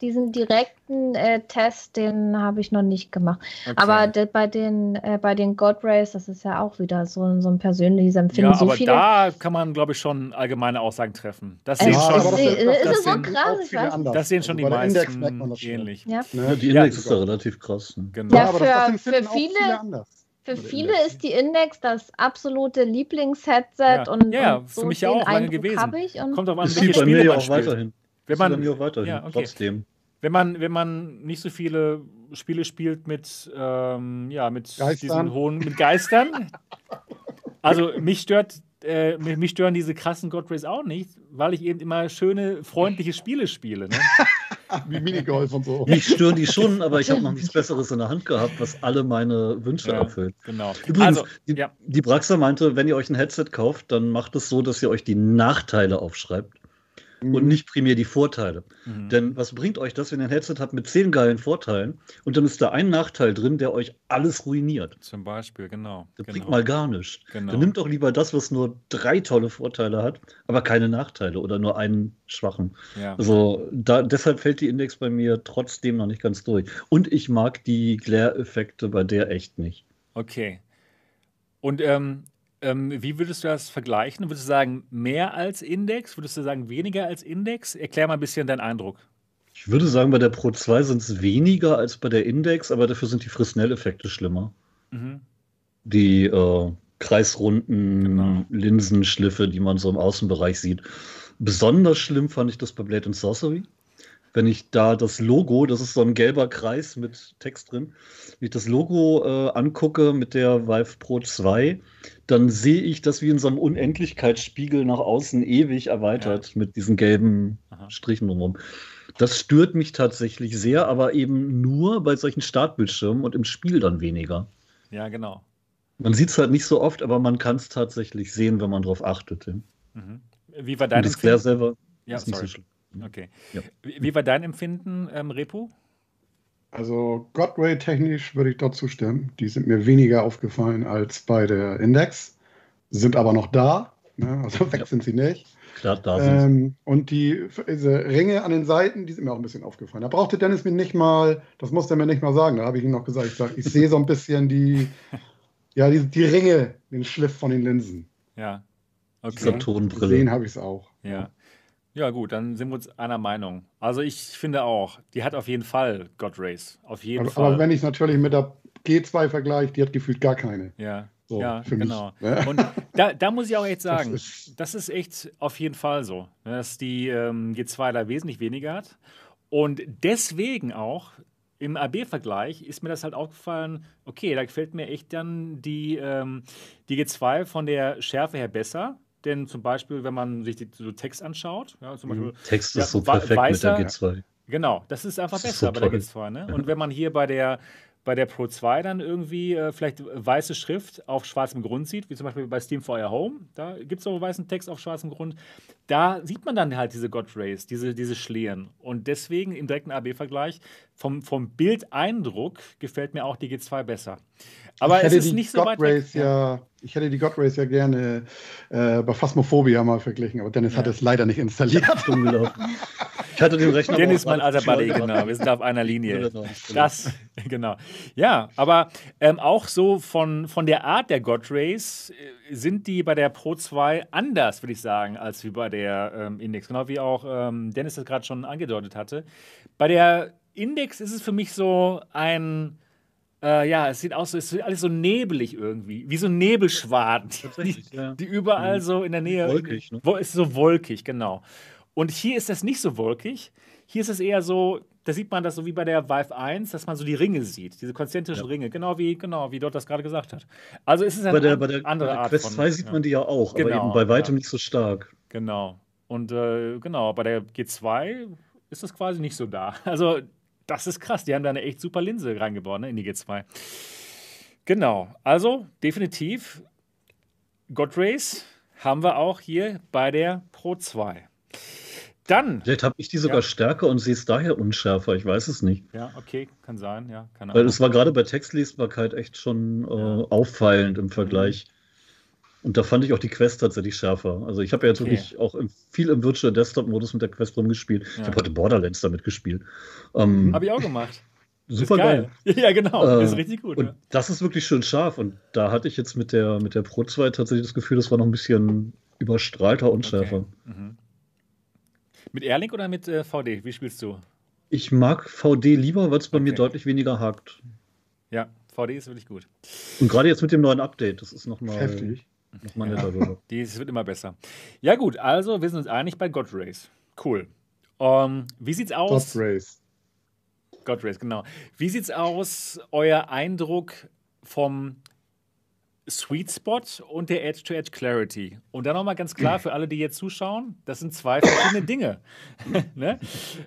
Diesen direkten äh, Test, den habe ich noch nicht gemacht. Okay. Aber de, bei den äh, bei den God Rays, das ist ja auch wieder so, ein- so ein persönliches Empfinden. ja, so aber viele, da kann man, glaube ich, schon allgemeine Aussagen treffen. Das Es sehen Ja, schon, ist- das, ist das es so sehen krass? auch Ich viele weiß anders. das sehen schon Also die meisten Index merkt man das ähnlich. ja. Ja, Ne? die Ja, Index ist sogar. da relativ krass. Ne? Genau. Ja, aber das, für- das für auch viele- viele anders. Für viele ist die Index das absolute Lieblingsheadset Ja. und, Ja, und für so mich ja auch lange Eindruck gewesen. ich und Kommt drauf an, Ist welche bei Spiele mir ja man auch spielt. weiterhin. Wenn man, mir auch weiterhin, ja, okay. trotzdem. wenn, man, wenn man nicht so viele Spiele spielt mit, ähm, ja, mit Geistern. diesen hohen, mit Geistern. Also mich stört, äh, mich, mich stören diese krassen God Rays auch nicht, weil ich eben immer schöne, freundliche Spiele spiele. Ne? Wie Minigolf und so. Mich stören die schon, aber ich habe noch nichts Besseres in der Hand gehabt, was alle meine Wünsche Ja, erfüllt. genau. Übrigens, also, die, ja. die Braxa meinte, wenn ihr euch ein Headset kauft, dann macht es so, dass ihr euch die Nachteile aufschreibt und nicht primär die Vorteile. Mhm. Denn was bringt euch das, wenn ihr ein Headset habt mit zehn geilen Vorteilen und dann ist da ein Nachteil drin, der euch alles ruiniert? Zum Beispiel, genau. Das genau. bringt mal gar nichts. Genau. Dann nimmt doch lieber das, was nur drei tolle Vorteile hat, aber keine Nachteile oder nur einen schwachen. ja. Also da, deshalb fällt die Index bei mir trotzdem noch nicht ganz durch. Und ich mag die Glare-Effekte bei der echt nicht. Okay. Und ähm, ähm, wie würdest du das vergleichen? Würdest du sagen, mehr als Index? Würdest du sagen, weniger als Index? Erklär mal ein bisschen deinen Eindruck. Ich würde sagen, bei der Pro 2 sind es weniger als bei der Index, aber dafür sind die Fresnel-Effekte schlimmer. Mhm. Die äh, kreisrunden Genau. Linsenschliffe, die man so im Außenbereich sieht. Besonders schlimm fand ich das bei Blade and Sorcery. Wenn ich da das Logo, das ist so ein gelber Kreis mit Text drin, wenn ich das Logo äh, angucke mit der Vive Pro 2, dann sehe ich das wie in so einem Unendlichkeitsspiegel nach außen ewig erweitert mit diesen gelben Aha. Strichen drumherum. Das stört mich tatsächlich sehr, aber eben nur bei solchen Startbildschirmen und im Spiel dann weniger. Ja, genau. Man sieht es halt nicht so oft, aber man kann es tatsächlich sehen, wenn man darauf achtet. Ja. Mhm. Wie war dein Empfinden? selber Ja, ist nicht sorry. so schlimm. Okay. Ja. Wie, wie war dein Empfinden, ähm, Repo? Also Godray technisch würde ich dort zustimmen. Die sind mir weniger aufgefallen als bei der Index, sind aber noch da. Ne? Also weg Ja. sind sie nicht. Klar, da sind Ähm, und die diese Ringe an den Seiten, die sind mir auch ein bisschen aufgefallen. Da brauchte Dennis mir nicht mal, das musste er mir nicht mal sagen. Da habe ich ihm noch gesagt, ich, sag, ich sehe so ein bisschen die, ja, die, die Ringe, den Schliff von den Linsen. Ja. Okay. Gesehen Tonbrille. habe ich es auch. Ja. Ja, gut, dann sind wir uns einer Meinung. Also ich finde auch, die hat auf jeden Fall God Race. Auf jeden Aber, Fall. aber wenn ich es natürlich mit der G2 vergleiche, die hat gefühlt gar keine. ja, So, ja, für mich, genau. ne? Und da, da muss ich auch echt sagen, Das ist- das ist echt auf jeden Fall so, ne, dass die ähm, G2 da wesentlich weniger hat. Und deswegen auch im AB-Vergleich ist mir das halt aufgefallen, okay, da gefällt mir echt dann die, ähm, die G2 von der Schärfe her besser. Denn zum Beispiel, wenn man sich die, so Text anschaut, ja, zum Beispiel, Text ja, ist so perfekt weißer- mit der G2. Genau, das ist einfach Das ist besser so bei der toll. G2. Ne? Und wenn man hier bei der, bei der Pro 2 dann irgendwie äh, vielleicht weiße Schrift auf schwarzem Grund sieht, wie zum Beispiel bei Steam for Your Home, da gibt es so weißen Text auf schwarzem Grund, da sieht man dann halt diese God Rays, diese, diese Schlieren. Und deswegen im direkten AB-Vergleich vom, vom Bildeindruck gefällt mir auch die G2 besser. Aber ich es hätte ist die nicht so God weit Race weg. ja, ich hätte die God Race ja gerne äh, bei Phasmophobia mal verglichen, aber Dennis hat Ja. es leider nicht installiert. Ich hatte den Rechner. Dennis, aber mein alter Buddy, genau. Wir sind auf einer Linie. Das, genau. Ja, aber ähm, auch so von, von der Art der God Rays äh, sind die bei der Pro 2 anders, würde ich sagen, als wie bei der ähm, Index. Genau wie auch ähm, Dennis das gerade schon angedeutet hatte. Bei der Index ist es für mich so ein. Äh, ja, es sieht aus, es ist alles so nebelig irgendwie, wie so Nebelschwaden, die, Tatsächlich, ja. die überall Mhm. so in der Nähe. Wolkig, ne? Ist so wolkig, genau. Und hier ist das nicht so wolkig. Hier ist es eher so, da sieht man das so wie bei der Vive 1, dass man so die Ringe sieht, diese konzentrischen Ja. Ringe, genau wie, genau wie dort das gerade gesagt hat. Also es ist eine Bei der, an- bei der, bei andere der Art Quest von. 2 sieht ja. man die ja auch, Genau, aber eben bei weitem ja. nicht so stark. Genau. Und äh, genau, bei der G2 ist das quasi nicht so da. Also, das ist krass. Die haben da eine echt super Linse reingebaut ne, in die G2. Genau. Also, definitiv, God Race haben wir auch hier bei der Pro 2. Dann, Vielleicht habe ich die sogar Ja. stärker und sehe es daher unschärfer, ich weiß es nicht. ja, okay, kann sein, ja, Weil es war gerade bei Textlesbarkeit echt schon äh, auffallend im Vergleich. Und da fand ich auch die Quest tatsächlich schärfer. Also ich habe ja jetzt Okay. wirklich auch im, viel im Virtual Desktop-Modus mit der Quest rumgespielt. Ich Ja. habe heute Borderlands damit gespielt. Ähm, Habe ich auch gemacht. super ist geil. Ja, genau, Äh, ist richtig gut. Und ja. das ist wirklich schön scharf. Und da hatte ich jetzt mit der, mit der Pro 2 tatsächlich das Gefühl, das war noch ein bisschen überstrahlter und schärfer. Okay. Mhm. Mit Airlink oder mit äh, VD? Wie spielst du? Ich mag VD lieber, weil es bei mir Okay. deutlich weniger hakt. Ja, VD ist wirklich gut. Und gerade jetzt mit dem neuen Update, das ist nochmal Heftig. Noch mal Ja. netter. sogar. Die es wird immer besser. Ja, gut, also wir sind uns einig bei God Race. Cool. Ähm, wie sieht's God aus? Race. God Race, genau. Wie sieht's aus, euer Eindruck vom Sweet Spot und der Edge-to-Edge Clarity? Und dann nochmal ganz klar für alle, die jetzt zuschauen, das sind zwei verschiedene Dinge. ne?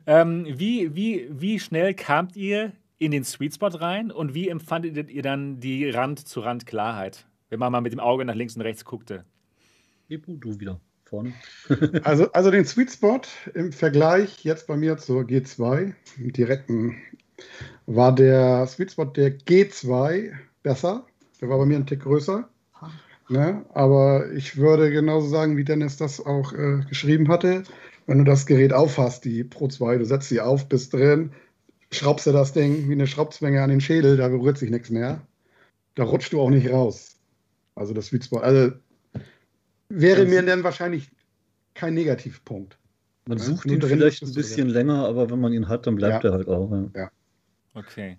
ähm, wie, wie, wie schnell kamt ihr in den Sweet Spot rein und wie empfandet ihr dann die Rand-zu-Rand-Klarheit, wenn man mal mit dem Auge nach links und rechts guckte? Ebu, du wieder vorne. Also, also den Sweet Spot im Vergleich jetzt bei mir zur G2, im direkten, war der Sweet Spot der G2 besser. Der war bei mir ein Tick größer. Ne? Aber ich würde genauso sagen, wie Dennis das auch äh, geschrieben hatte. Wenn du das Gerät aufhast, die Pro 2, du setzt sie auf, bist drin, schraubst du das Ding wie eine Schraubzwinge an den Schädel, da berührt sich nichts mehr. Da rutscht du auch nicht raus. Also das Sweet Spot. Also wäre mir dann wahrscheinlich kein Negativpunkt. Man Ja, sucht ihn vielleicht ein bisschen länger, aber wenn man ihn hat, dann bleibt Ja. er halt auch. Ja. Okay.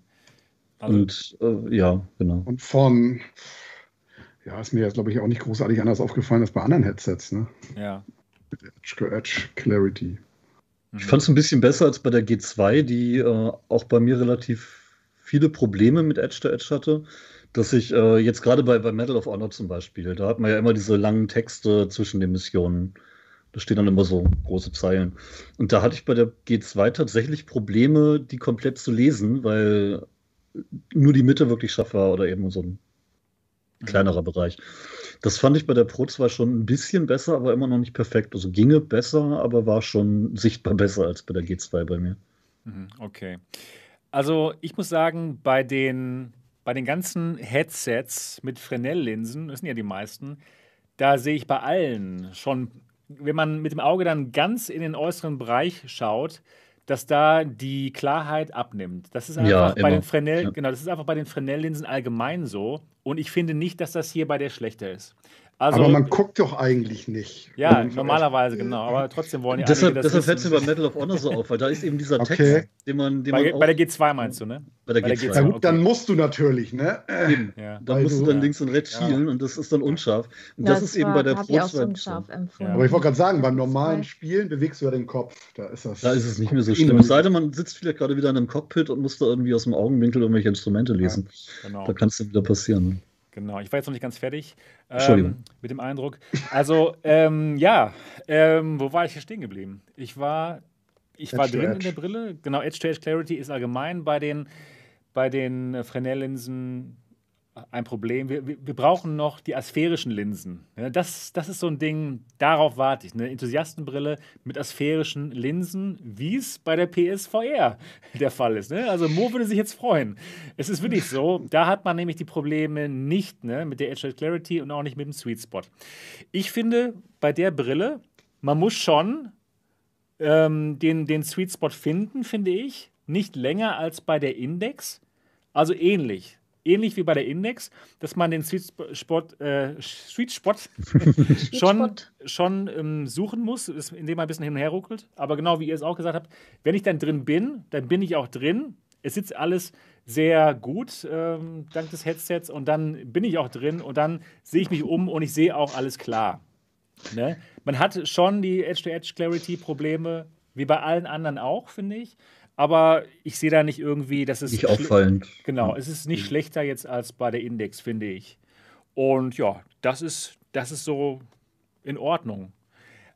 Also, Und äh, ja, genau. Und von, ja, ist mir jetzt, glaube ich, auch nicht großartig anders aufgefallen als bei anderen Headsets, ne? ja. Edge, Edge Clarity. Ich fand es ein bisschen besser als bei der G2, die äh, auch bei mir relativ viele Probleme mit Edge to Edge hatte. Dass ich äh, jetzt gerade bei, bei Medal of Honor zum Beispiel, da hat man ja immer diese langen Texte zwischen den Missionen. Da stehen dann immer so große Zeilen. Und da hatte ich bei der G2 tatsächlich Probleme, die komplett zu lesen, weil nur die Mitte wirklich scharf war oder eben so ein kleinerer Bereich. Das fand ich bei der Pro 2 schon ein bisschen besser, aber immer noch nicht perfekt. Also ginge besser, aber war schon sichtbar besser als bei der G2 bei mir. Mhm, Okay. Also ich muss sagen, bei den, bei den ganzen Headsets mit Fresnel-Linsen, das sind ja die meisten, da sehe ich bei allen schon, wenn man mit dem Auge dann ganz in den äußeren Bereich schaut, dass da die Klarheit abnimmt. Das ist einfach Ja, bei immer. den Fresnel, Ja. genau, das ist einfach bei den Fresnel-Linsen allgemein so. Und ich finde nicht, dass das hier bei der schlechter ist. Also, aber man guckt doch eigentlich nicht. Ja, normalerweise, genau. Aber trotzdem wollen die Deshalb, einige das deshalb fällt es mir bei Medal of Honor so auf, weil da ist eben dieser Okay. Text, den man, den Bei, man bei der G2 meinst du, ne? bei der bei der G2. Na gut, okay. dann musst du natürlich, ne? Eben. Ja. Da Weil musst du dann links und rechts Ja. schielen und das ist dann unscharf. Und Ja, das ist eben bei der Pro auch so 2 unscharf empfunden. Aber ich wollte gerade sagen, beim normalen Spielen bewegst du ja den Kopf. Da ist das. Da ist es nicht mehr so Kopfkino. schlimm. Es sei denn, man sitzt vielleicht gerade wieder in einem Cockpit und muss da irgendwie aus dem Augenwinkel irgendwelche Instrumente lesen. Genau. Da kann es dann wieder passieren. Genau, ich war jetzt noch nicht ganz fertig ähm, mit dem Eindruck. Also, ähm, ja, ähm, wo war ich hier stehen geblieben? Ich war, ich war Edge to drin in der Brille. Genau, Edge-to-Edge Clarity ist allgemein bei den, bei den äh, Fresnel-Linsen ein Problem. Wir, wir, wir brauchen noch die asphärischen Linsen. Ja, das, das ist so ein Ding, darauf warte ich. Eine Enthusiastenbrille mit asphärischen Linsen, wie es bei der PSVR der Fall ist. Ne? Also Mo würde sich jetzt freuen. Es ist wirklich so, da hat man nämlich die Probleme nicht ne, mit der Edge Clarity und auch nicht mit dem Sweet Spot. Ich finde, bei der Brille, man muss schon ähm, den, den Sweet Spot finden, finde ich. Nicht länger als bei der Index. Also ähnlich. Ähnlich wie bei der Index, dass man den Sweet Spot, äh, Sweet Spot schon, schon ähm, suchen muss, indem man ein bisschen hin und her ruckelt. Aber genau wie ihr es auch gesagt habt, wenn ich dann drin bin, dann bin ich auch drin. Es sitzt alles sehr gut, ähm, dank des Headsets. Und dann bin ich auch drin und dann sehe ich mich um und ich sehe auch alles klar. Ne? Man hat schon die Edge-to-Edge-Clarity-Probleme, wie bei allen anderen auch, finde ich. Aber ich sehe da nicht irgendwie, dass es. Nicht auffallend. Genau, es ist nicht schlechter jetzt als bei der Index, finde ich. Und ja, das ist, das ist so in Ordnung.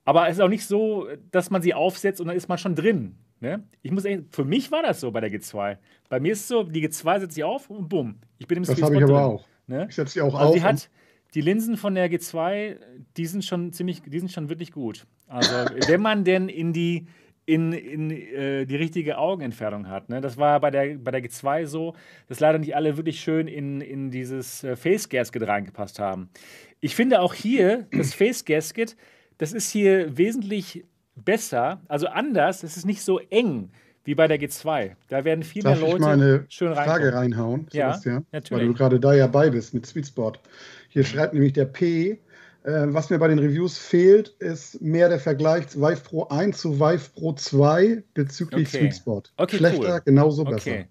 Aber es ist auch nicht so, dass man sie aufsetzt und dann ist man schon drin. Ne? Ich muss echt, für mich war das so bei der G2. Bei mir ist es so, die G2 setzt sie auf und bumm, ich bin im das habe ich aber drin. auch. Ne? Ich setze die auch Also auf. die hat die Linsen von der G2, die sind schon ziemlich, die sind schon wirklich gut. Also wenn man denn in die in, in äh, die richtige Augenentfernung hat. Ne? Das war bei der, bei der G2 so, dass leider nicht alle wirklich schön in, in dieses äh, Face Gasket reingepasst haben. Ich finde auch hier, das Face Gasket, das ist hier wesentlich besser, also anders, es ist nicht so eng wie bei der G2. Da werden viel Darf mehr ich Leute mal eine schön Frage reinhauen, Ja, Sebastian? natürlich. Weil du gerade da ja bei bist mit Sweetspot. Hier schreibt nämlich der P, was mir bei den Reviews fehlt, ist mehr der Vergleich zu Vive Pro 1 zu Vive Pro 2 bezüglich Okay. Sweetspot. Okay, Schlechter, cool. genauso besser. Okay,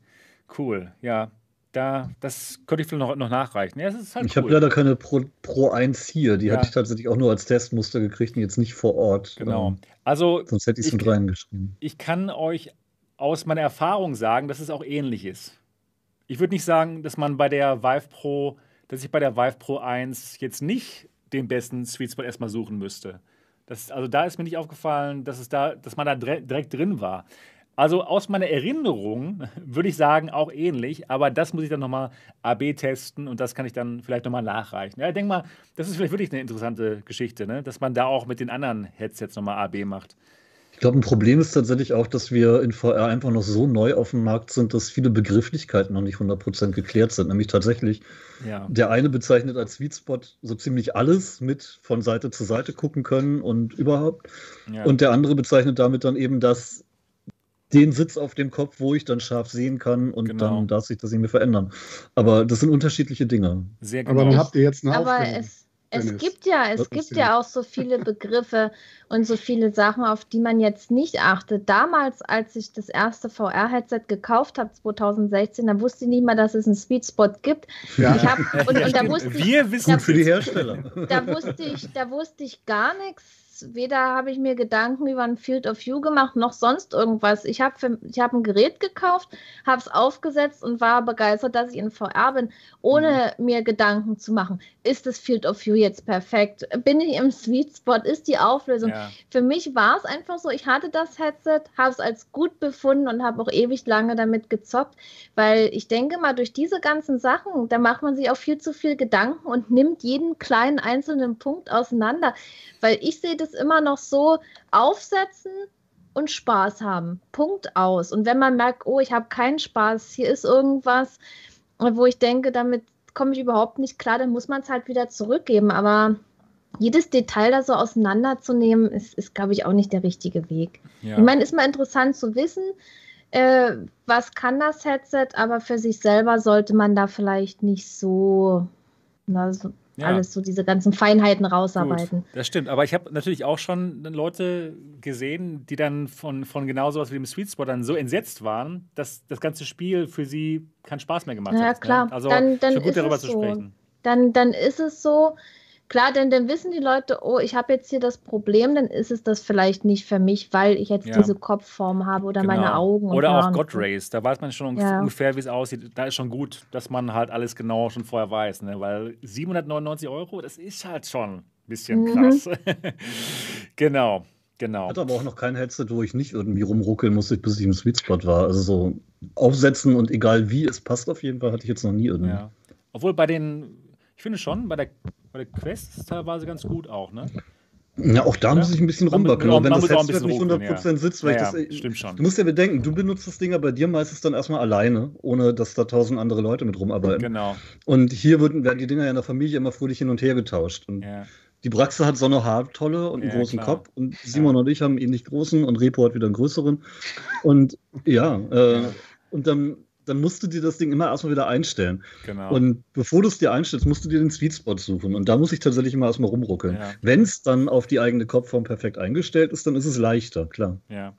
cool, ja. Da, das könnte ich vielleicht noch, noch nachreichen. Ja, halt Ich cool. habe leider keine Pro, Pro 1 hier. Die Ja. hatte ich tatsächlich auch nur als Testmuster gekriegt und jetzt nicht vor Ort. Genau. Ähm, Also, sonst hätte ich es mit reingeschrieben. ich kann euch aus meiner Erfahrung sagen, dass es auch ähnlich ist. Ich würde nicht sagen, dass man bei der Vive Pro, dass ich bei der Vive Pro 1 jetzt nicht den besten Sweet Spot erstmal suchen müsste. Das, also da ist mir nicht aufgefallen, dass, es da, dass man da dire- direkt drin war. Also aus meiner Erinnerung würde ich sagen, auch ähnlich, aber das muss ich dann nochmal AB testen und das kann ich dann vielleicht nochmal nachreichen. Ja, ich denke mal, das ist vielleicht wirklich eine interessante Geschichte, ne? dass man da auch mit den anderen Headsets nochmal AB macht. Ich glaube, ein Problem ist tatsächlich auch, dass wir in VR einfach noch so neu auf dem Markt sind, dass viele Begrifflichkeiten noch nicht 100% geklärt sind. Nämlich tatsächlich, Ja. der eine bezeichnet als Sweet Spot so ziemlich alles mit von Seite zu Seite gucken können und überhaupt. ja. Und der andere bezeichnet damit dann eben das, den Sitz auf dem Kopf, wo ich dann scharf sehen kann und Genau. dann darf sich das irgendwie verändern. Aber das sind unterschiedliche Dinge. Sehr Aber genau. dann habt ihr jetzt eine Aber Aufgabe. es, es gibt ja, es gibt ja auch so viele Begriffe und so viele Sachen, auf die man jetzt nicht achtet. Damals, als ich das erste VR-Headset gekauft habe, 2016, da wusste ich nicht mal, dass es einen Sweet Spot gibt. Ja. Ich hab, und, und da wusste ich, Wir wissen da- Für die Hersteller. da wusste ich, da wusste ich gar nichts. Weder habe ich mir Gedanken über ein Field of View gemacht, noch sonst irgendwas. Ich habe ich hab ein Gerät gekauft, habe es aufgesetzt und war begeistert, dass ich in VR bin, ohne mir Gedanken zu machen. Ist das Field of View jetzt perfekt? Bin ich im Sweet Spot? Ist die Auflösung? ja. Für mich war es einfach so, ich hatte das Headset, habe es als gut befunden und habe auch ewig lange damit gezockt, weil ich denke mal, durch diese ganzen Sachen, da macht man sich auch viel zu viel Gedanken und nimmt jeden kleinen einzelnen Punkt auseinander, weil ich sehe das immer noch so, aufsetzen und Spaß haben, Punkt aus. Und wenn man merkt, oh, ich habe keinen Spaß, hier ist irgendwas, wo ich denke, damit komme ich überhaupt nicht klar, dann muss man es halt wieder zurückgeben, aber jedes Detail da so auseinanderzunehmen, ist, ist glaube ich, auch nicht der richtige Weg. Ja. Ich meine, ist mal interessant zu wissen, äh, was kann das Headset, aber für sich selber sollte man da vielleicht nicht so, na, so ja. alles so diese ganzen Feinheiten rausarbeiten. Gut, das stimmt, aber ich habe natürlich auch schon Leute gesehen, die dann von, von genau sowas wie dem Sweet Spot dann so entsetzt waren, dass das ganze Spiel für sie keinen Spaß mehr gemacht ja, hat. Ja, klar. Ne? Also dann, dann schon gut ist darüber zu so. sprechen. Dann, dann ist es so, Klar, denn dann wissen die Leute, oh, ich habe jetzt hier das Problem, dann ist es das vielleicht nicht für mich, weil ich jetzt Ja. diese Kopfform habe oder meine Genau. Augen. und Oder auch. God Race, da weiß man schon Ja. ungefähr, wie es aussieht. Da ist schon gut, dass man halt alles genau schon vorher weiß. Ne? Weil 799 Euro, das ist halt schon ein bisschen Mhm. krass. genau, genau. hatte aber auch noch kein Headset, wo ich nicht irgendwie rumruckeln musste, bis ich im Sweet Spot war. Also so aufsetzen und egal wie, es passt auf jeden Fall, hatte ich jetzt noch nie irgendwie. Ja. Obwohl bei den, ich finde schon, bei der, bei der Quest ist teilweise ganz gut auch, ne? Ja, auch da Ja. muss ich ein bisschen Aber wenn das Headset nicht ruckeln, 100% sitzt, weil Ja, ich das. stimmt schon. Du musst ja bedenken, du benutzt das Ding ja bei dir meistens dann erstmal alleine, ohne dass da tausend andere Leute mit rumarbeiten. Genau, Und hier würden, werden die Dinger ja in der Familie immer fröhlich hin und her getauscht. Und ja. die Braxe hat so eine Haartolle und einen Ja, großen klar. Kopf. Und Simon und ich haben einen ähnlich großen und Repo hat wieder einen größeren. Und ja, äh, Ja. und dann, dann musst du dir das Ding immer erstmal wieder einstellen. genau. Und bevor du es dir einstellst, musst du dir den Sweet Spot suchen. Und da muss ich tatsächlich immer erstmal rumruckeln. Ja. Wenn es dann auf die eigene Kopfform perfekt eingestellt ist, dann ist es leichter, klar. ja.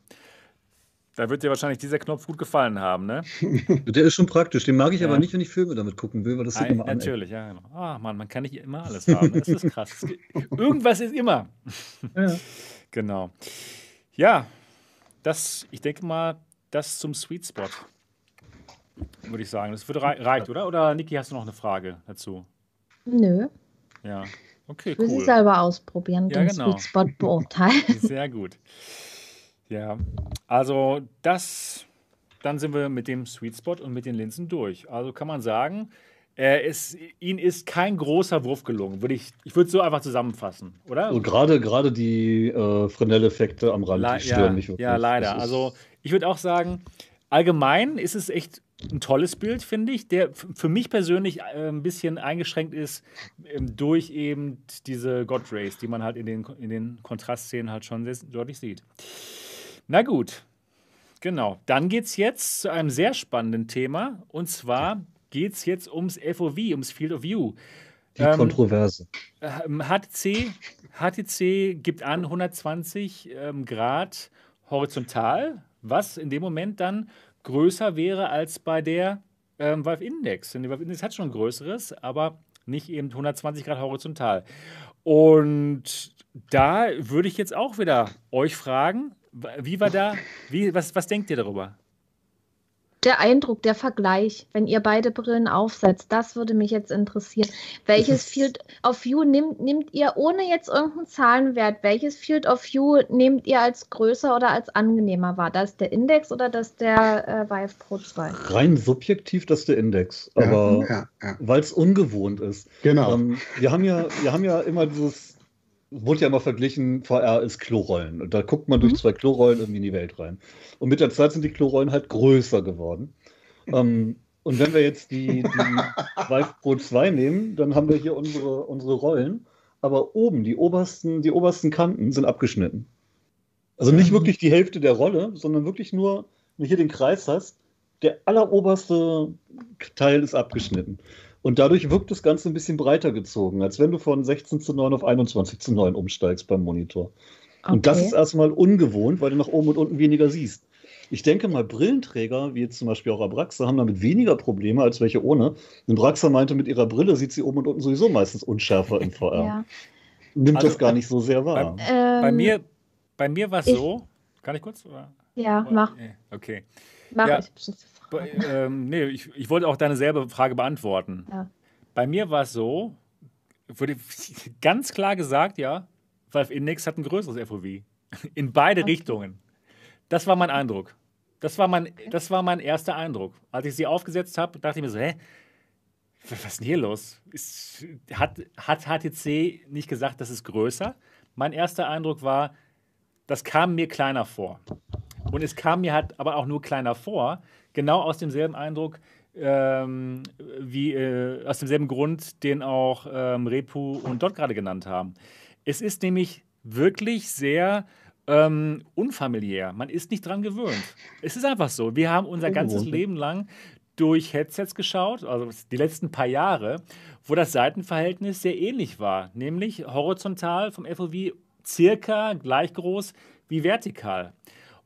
Da wird dir wahrscheinlich dieser Knopf gut gefallen haben, ne? Der ist schon praktisch. Den mag ich Ja. aber nicht, wenn ich Filme damit gucken will, weil das sieht immer an. natürlich, ja. Genau. Ah, Mann, man kann nicht immer alles haben. Das ist krass. Irgendwas ist immer. Ja. Genau. Ja, das, ich denke mal, das zum Sweet Spot. Würde ich sagen. Das würde rei reicht, oder? Oder Niki, hast du noch eine Frage dazu? Nö, Ja. Okay, ich will sie cool. selber ausprobieren und Ja, den genau. Sweet Spot beurteilen. Sehr gut. Ja, also das, dann sind wir mit dem Sweet Spot und mit den Linsen durch. Also kann man sagen, er ist, ihnen ist kein großer Wurf gelungen. Würde ich, ich würde es so einfach zusammenfassen, oder? Und gerade, gerade die äh, Fresnel-Effekte am Rand, Le die stören ja, mich wirklich. ja, leider. Also ich würde auch sagen, allgemein ist es echt ein tolles Bild, finde ich, der für mich persönlich äh, ein bisschen eingeschränkt ist ähm, durch eben diese God Rays, die man halt in den, in den Kontrastszenen halt schon sehr deutlich sieht. Na gut, genau. Dann geht es jetzt zu einem sehr spannenden Thema und zwar geht es jetzt ums FOV, ums Field of View. die ähm, Kontroverse. Ähm, HTC, HTC gibt an 120 ähm, Grad horizontal, was in dem Moment dann größer wäre als bei der ähm, Valve Index. Denn die Valve Index hat schon größeres, aber nicht eben 120 Grad horizontal. Und da würde ich jetzt auch wieder euch fragen, wie war da, wie, was, was denkt ihr darüber? Der Eindruck, der Vergleich, wenn ihr beide Brillen aufsetzt, das würde mich jetzt interessieren. Welches Field of View nimmt, nimmt ihr ohne jetzt irgendeinen Zahlenwert, welches Field of View nehmt ihr als größer oder als angenehmer wahr? Das der Index oder das der äh, Vive Pro 2? Rein subjektiv, das ist der Index. Aber ja, ja, weil es ungewohnt ist. genau. Ähm, wir, haben ja, wir haben ja immer dieses, wurde ja immer verglichen, VR ist Klorollen. Und da guckt man durch Mhm. zwei Klorollen irgendwie in die Welt rein. Und mit der Zeit sind die Klorollen halt größer geworden. Ähm, und wenn wir jetzt die, die Vive Pro 2 nehmen, dann haben wir hier unsere, unsere Rollen. Aber oben, die obersten, die obersten Kanten sind abgeschnitten. Also nicht wirklich die Hälfte der Rolle, sondern wirklich nur, wenn du hier den Kreis hast, der alleroberste Teil ist abgeschnitten. Und dadurch wirkt das Ganze ein bisschen breiter gezogen, als wenn du von 16 zu 9 auf 21 zu 9 umsteigst beim Monitor. Und das ist erstmal ungewohnt, weil du nach oben und unten weniger siehst. Ich denke mal, Brillenträger, wie jetzt zum Beispiel auch Abraxa, haben damit weniger Probleme als welche ohne. Denn Braxa meinte, mit ihrer Brille sieht sie oben und unten sowieso meistens unschärfer im VR. Ja. Nimmt Also, das gar nicht so sehr wahr. Bei Ähm, mir, bei mir war es so, kann ich kurz? Oder? Ja, mach, Nee, Okay. mach Ja. ich. Ähm, nee, ich, ich wollte auch deine selbe Frage beantworten. Ja. Bei mir war es so, wurde ganz klar gesagt, ja, Valve Index hat ein größeres FOV. In beide Okay. Richtungen. Das war mein Eindruck. Das war mein, das war mein erster Eindruck. Als ich sie aufgesetzt habe, dachte ich mir so, hä? Was ist denn hier los? Ist, hat, hat HTC nicht gesagt, das ist größer? Mein erster Eindruck war, das kam mir kleiner vor. Und es kam mir halt aber auch nur kleiner vor, genau aus demselben Eindruck, ähm, wie äh, aus demselben Grund, den auch ähm, Repu und Dot gerade genannt haben. Es ist nämlich wirklich sehr ähm, unfamiliär. Man ist nicht dran gewöhnt. Es ist einfach so. Wir haben unser ganzes Ungewohnt. Leben lang durch Headsets geschaut, also die letzten paar Jahre, wo das Seitenverhältnis sehr ähnlich war, nämlich horizontal vom FOV circa gleich groß wie vertikal.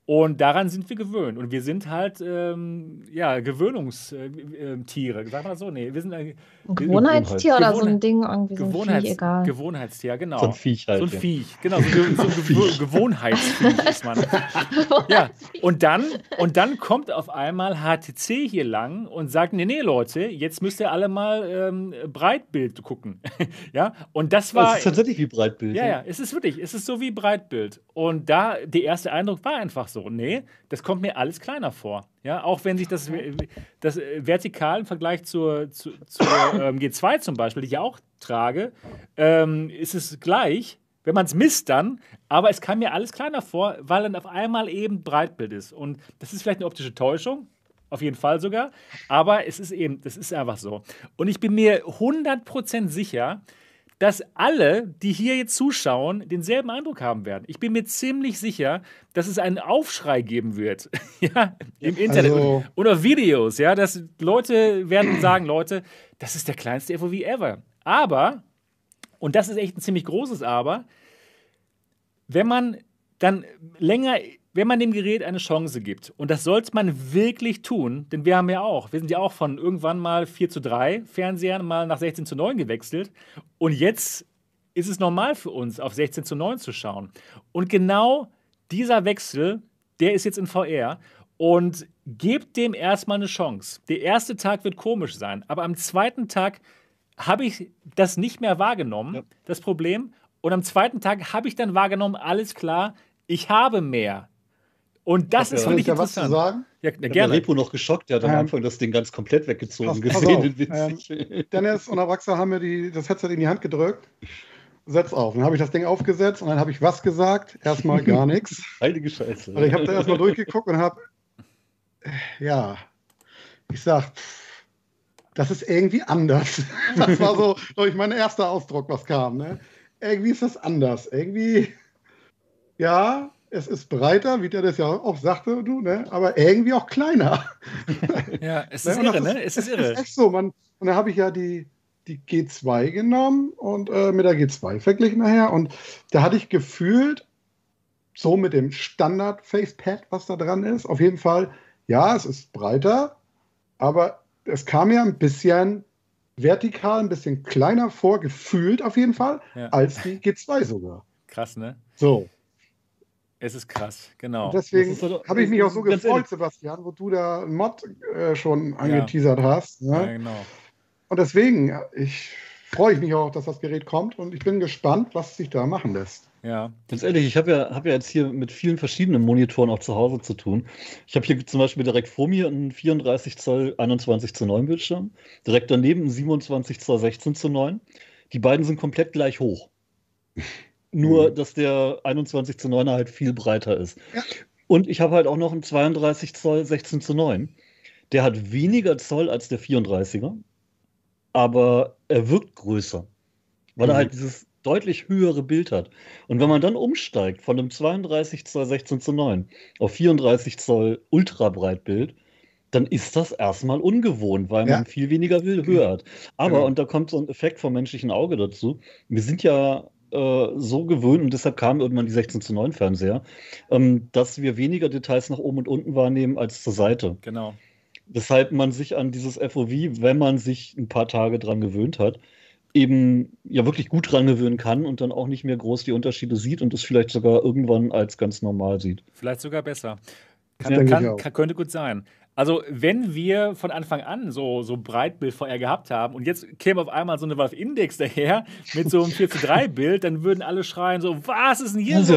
Und daran sind wir gewöhnt. Und wir sind halt, ähm, ja, Gewöhnungstiere. Sagen wir so? Nee, wir sind ein Gewohnheitstier oder so ein Ding, irgendwie so Gewohnheits Viech, egal. Gewohnheitstier, genau. So ein Viech halt. So ein ja. Viech, genau. So, ein, so ein Gewohnheitsviech ist man. ja, und dann, und dann kommt auf einmal HTC hier lang und sagt, nee, nee, Leute, jetzt müsst ihr alle mal ähm, Breitbild gucken. ja, und das war... Es ist tatsächlich wie Breitbild. Ja, ja, es ist wirklich, es ist so wie Breitbild. Und da, der erste Eindruck war einfach so, nee, das kommt mir alles kleiner vor. Ja, auch wenn sich das, das vertikal im Vergleich zur, zu, zur ähm, G2 zum Beispiel, die ich ja auch trage, ähm, ist es gleich, wenn man es misst dann, aber es kam mir alles kleiner vor, weil dann auf einmal eben Breitbild ist. Und das ist vielleicht eine optische Täuschung, auf jeden Fall sogar, aber es ist eben, das ist einfach so. Und ich bin mir 100% sicher, dass alle, die hier jetzt zuschauen, denselben Eindruck haben werden. Ich bin mir ziemlich sicher, dass es einen Aufschrei geben wird, ja, im Internet also, und, auf Videos, ja, dass Leute werden sagen, Leute, das ist der kleinste FOV ever. Aber, und das ist echt ein ziemlich großes Aber, wenn man dann länger wenn man dem Gerät eine Chance gibt, und das sollte man wirklich tun, denn wir haben ja auch, wir sind ja auch von irgendwann mal 4 zu 3 Fernsehern mal nach 16 zu 9 gewechselt und jetzt ist es normal für uns, auf 16 zu 9 zu schauen. Und genau dieser Wechsel, der ist jetzt in VR und gebt dem erstmal eine Chance. Der erste Tag wird komisch sein, aber am zweiten Tag habe ich das nicht mehr wahrgenommen, ja. das Problem. Und am zweiten Tag habe ich dann wahrgenommen, alles klar, ich habe mehr. Und das ist, finde ich, interessant. Was zu sagen? Ja, na, gerne. Der Repo noch geschockt, der hat am ähm, Anfang das Ding ganz komplett weggezogen pass, gesehen. Pass ähm, Dennis und Abraxa haben mir die, das Headset in die Hand gedrückt. Setz auf. Dann habe ich das Ding aufgesetzt und dann habe ich was gesagt? Erstmal gar nichts. Heilige Scheiße. Also ich habe da erstmal durchgeguckt und habe, ja, ich sag, das ist irgendwie anders. Das war so, glaube ich, mein erster Ausdruck, was kam. Ne? Irgendwie ist das anders. Irgendwie, ja, es ist breiter, wie der das ja auch sagte, du, ne? aber irgendwie auch kleiner. Ja, es ist ne? irre, ne? Es ist irre. Ist echt so, man, und da habe ich ja die, die G2 genommen und äh, mit der G2 verglichen nachher und da hatte ich gefühlt, so mit dem Standard-Facepad, was da dran ist, auf jeden Fall, ja, es ist breiter, aber es kam mir ein bisschen vertikal, ein bisschen kleiner vor, gefühlt auf jeden Fall, ja. als die G2 sogar. Krass, ne? So. Es ist krass, genau. Und deswegen so, habe ich mich auch so gefreut, ehrlich. Sebastian, wo du da einen Mod äh, schon angeteasert ja. hast. Ne? Ja, genau. Und deswegen, ich freue mich auch, dass das Gerät kommt und ich bin gespannt, was sich da machen lässt. Ja. Ganz ehrlich, ich habe ja, hab ja jetzt hier mit vielen verschiedenen Monitoren auch zu Hause zu tun. Ich habe hier zum Beispiel direkt vor mir einen 34 Zoll 21 zu 9 Bildschirm, direkt daneben einen 27 Zoll 16 zu 9. Die beiden sind komplett gleich hoch. Nur, mhm. dass der 21 zu 9er halt viel breiter ist. Ja. Und ich habe halt auch noch einen 32 Zoll 16 zu 9. Der hat weniger Zoll als der 34er, aber er wirkt größer, weil mhm. er halt dieses deutlich höhere Bild hat. Und wenn man dann umsteigt von einem 32 Zoll 16 zu 9 auf 34 Zoll Ultrabreitbild, dann ist das erstmal ungewohnt, weil man viel weniger Höhe hat. Aber, genau. und da kommt so ein Effekt vom menschlichen Auge dazu, wir sind ja äh, so gewöhnt, und deshalb kamen irgendwann die 16 zu 9 Fernseher, ähm, dass wir weniger Details nach oben und unten wahrnehmen als zur Seite. Genau. Weshalb man sich an dieses FOV, wenn man sich ein paar Tage dran gewöhnt hat, eben ja wirklich gut dran gewöhnen kann und dann auch nicht mehr groß die Unterschiede sieht und es vielleicht sogar irgendwann als ganz normal sieht. Vielleicht sogar besser. Kann, kann, kann, könnte gut sein. Also, wenn wir von Anfang an so, so Breitbild VR gehabt haben und jetzt käme auf einmal so eine Valve Index daher mit so einem 4 zu 3 Bild, dann würden alle schreien so, was ist denn hier los?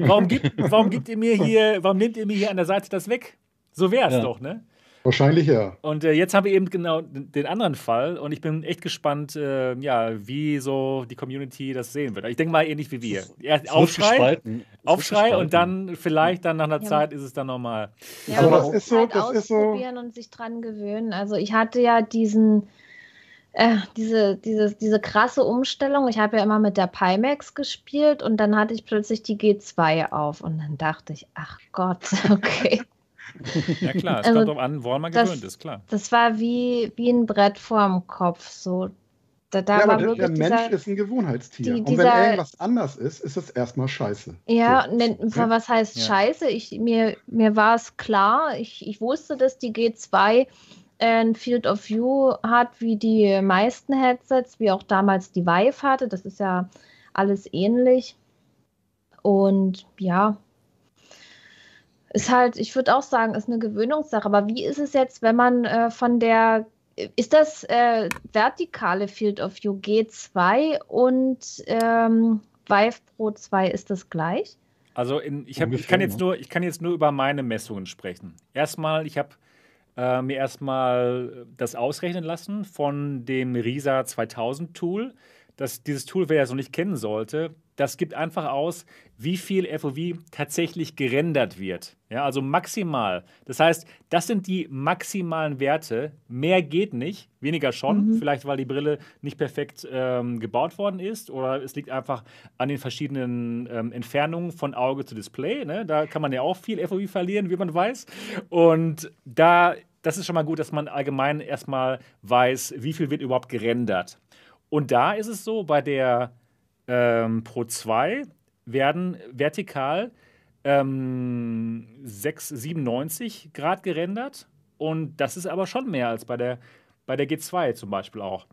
Warum gibt, warum gibt ihr mir hier, warum nehmt ihr mir hier an der Seite das weg? So wäre es ja. doch, ne? Wahrscheinlich ja. Und äh, jetzt haben wir eben genau den anderen Fall und ich bin echt gespannt, äh, ja, wie so die Community das sehen wird. Ich denke mal ähnlich wie wir. Erst Aufschrei, Aufschrei und dann vielleicht dann nach einer ja. Zeit ist es dann normal. Ja, aber das ist so, halt das ist so. und sich dran gewöhnen. Also ich hatte ja diesen äh, diese, diese, diese krasse Umstellung. Ich habe ja immer mit der Pimax gespielt und dann hatte ich plötzlich die G2 auf und dann dachte ich, ach Gott, okay. Ja klar, es also, kommt drauf an, woran man das, gewöhnt ist, klar. Das war wie, wie ein Brett vorm Kopf. So. Da, da ja, war aber der, wirklich der Mensch dieser, ist ein Gewohnheitstier. die- und wenn dieser- irgendwas anders ist, ist es erstmal scheiße. Ja, So. ne, was heißt Ja. scheiße? Ich, mir, mir war es klar, ich, ich wusste, dass die G2 ein Field of View hat, wie die meisten Headsets, wie auch damals die Vive hatte. Das ist ja alles ähnlich. Und ja, ist halt, ich würde auch sagen, ist eine Gewöhnungssache. Aber wie ist es jetzt, wenn man äh, von der, ist das äh, vertikale Field of View G2 und ähm, Vive Pro 2 ist das gleich? Also in, ich, hab, ich, kann jetzt ne? nur, ich kann jetzt nur über meine Messungen sprechen. Erstmal, ich habe äh, mir erstmal das ausrechnen lassen von dem RISA 2000 Tool. Das, dieses Tool, wer es noch nicht kennen sollte, das gibt einfach aus, wie viel FOV tatsächlich gerendert wird. Ja, also maximal. Das heißt, das sind die maximalen Werte. Mehr geht nicht, weniger schon. Mhm. Vielleicht, weil die Brille nicht perfekt ähm, gebaut worden ist oder es liegt einfach an den verschiedenen ähm, Entfernungen von Auge zu Display. Ne? Da kann man ja auch viel FOV verlieren, wie man weiß. Und da, das ist schon mal gut, dass man allgemein erstmal weiß, wie viel wird überhaupt gerendert. Und da ist es so, bei der ähm, Pro 2 werden vertikal ähm, 697 Grad gerendert. Und das ist aber schon mehr als bei der, bei der G2 zum Beispiel auch.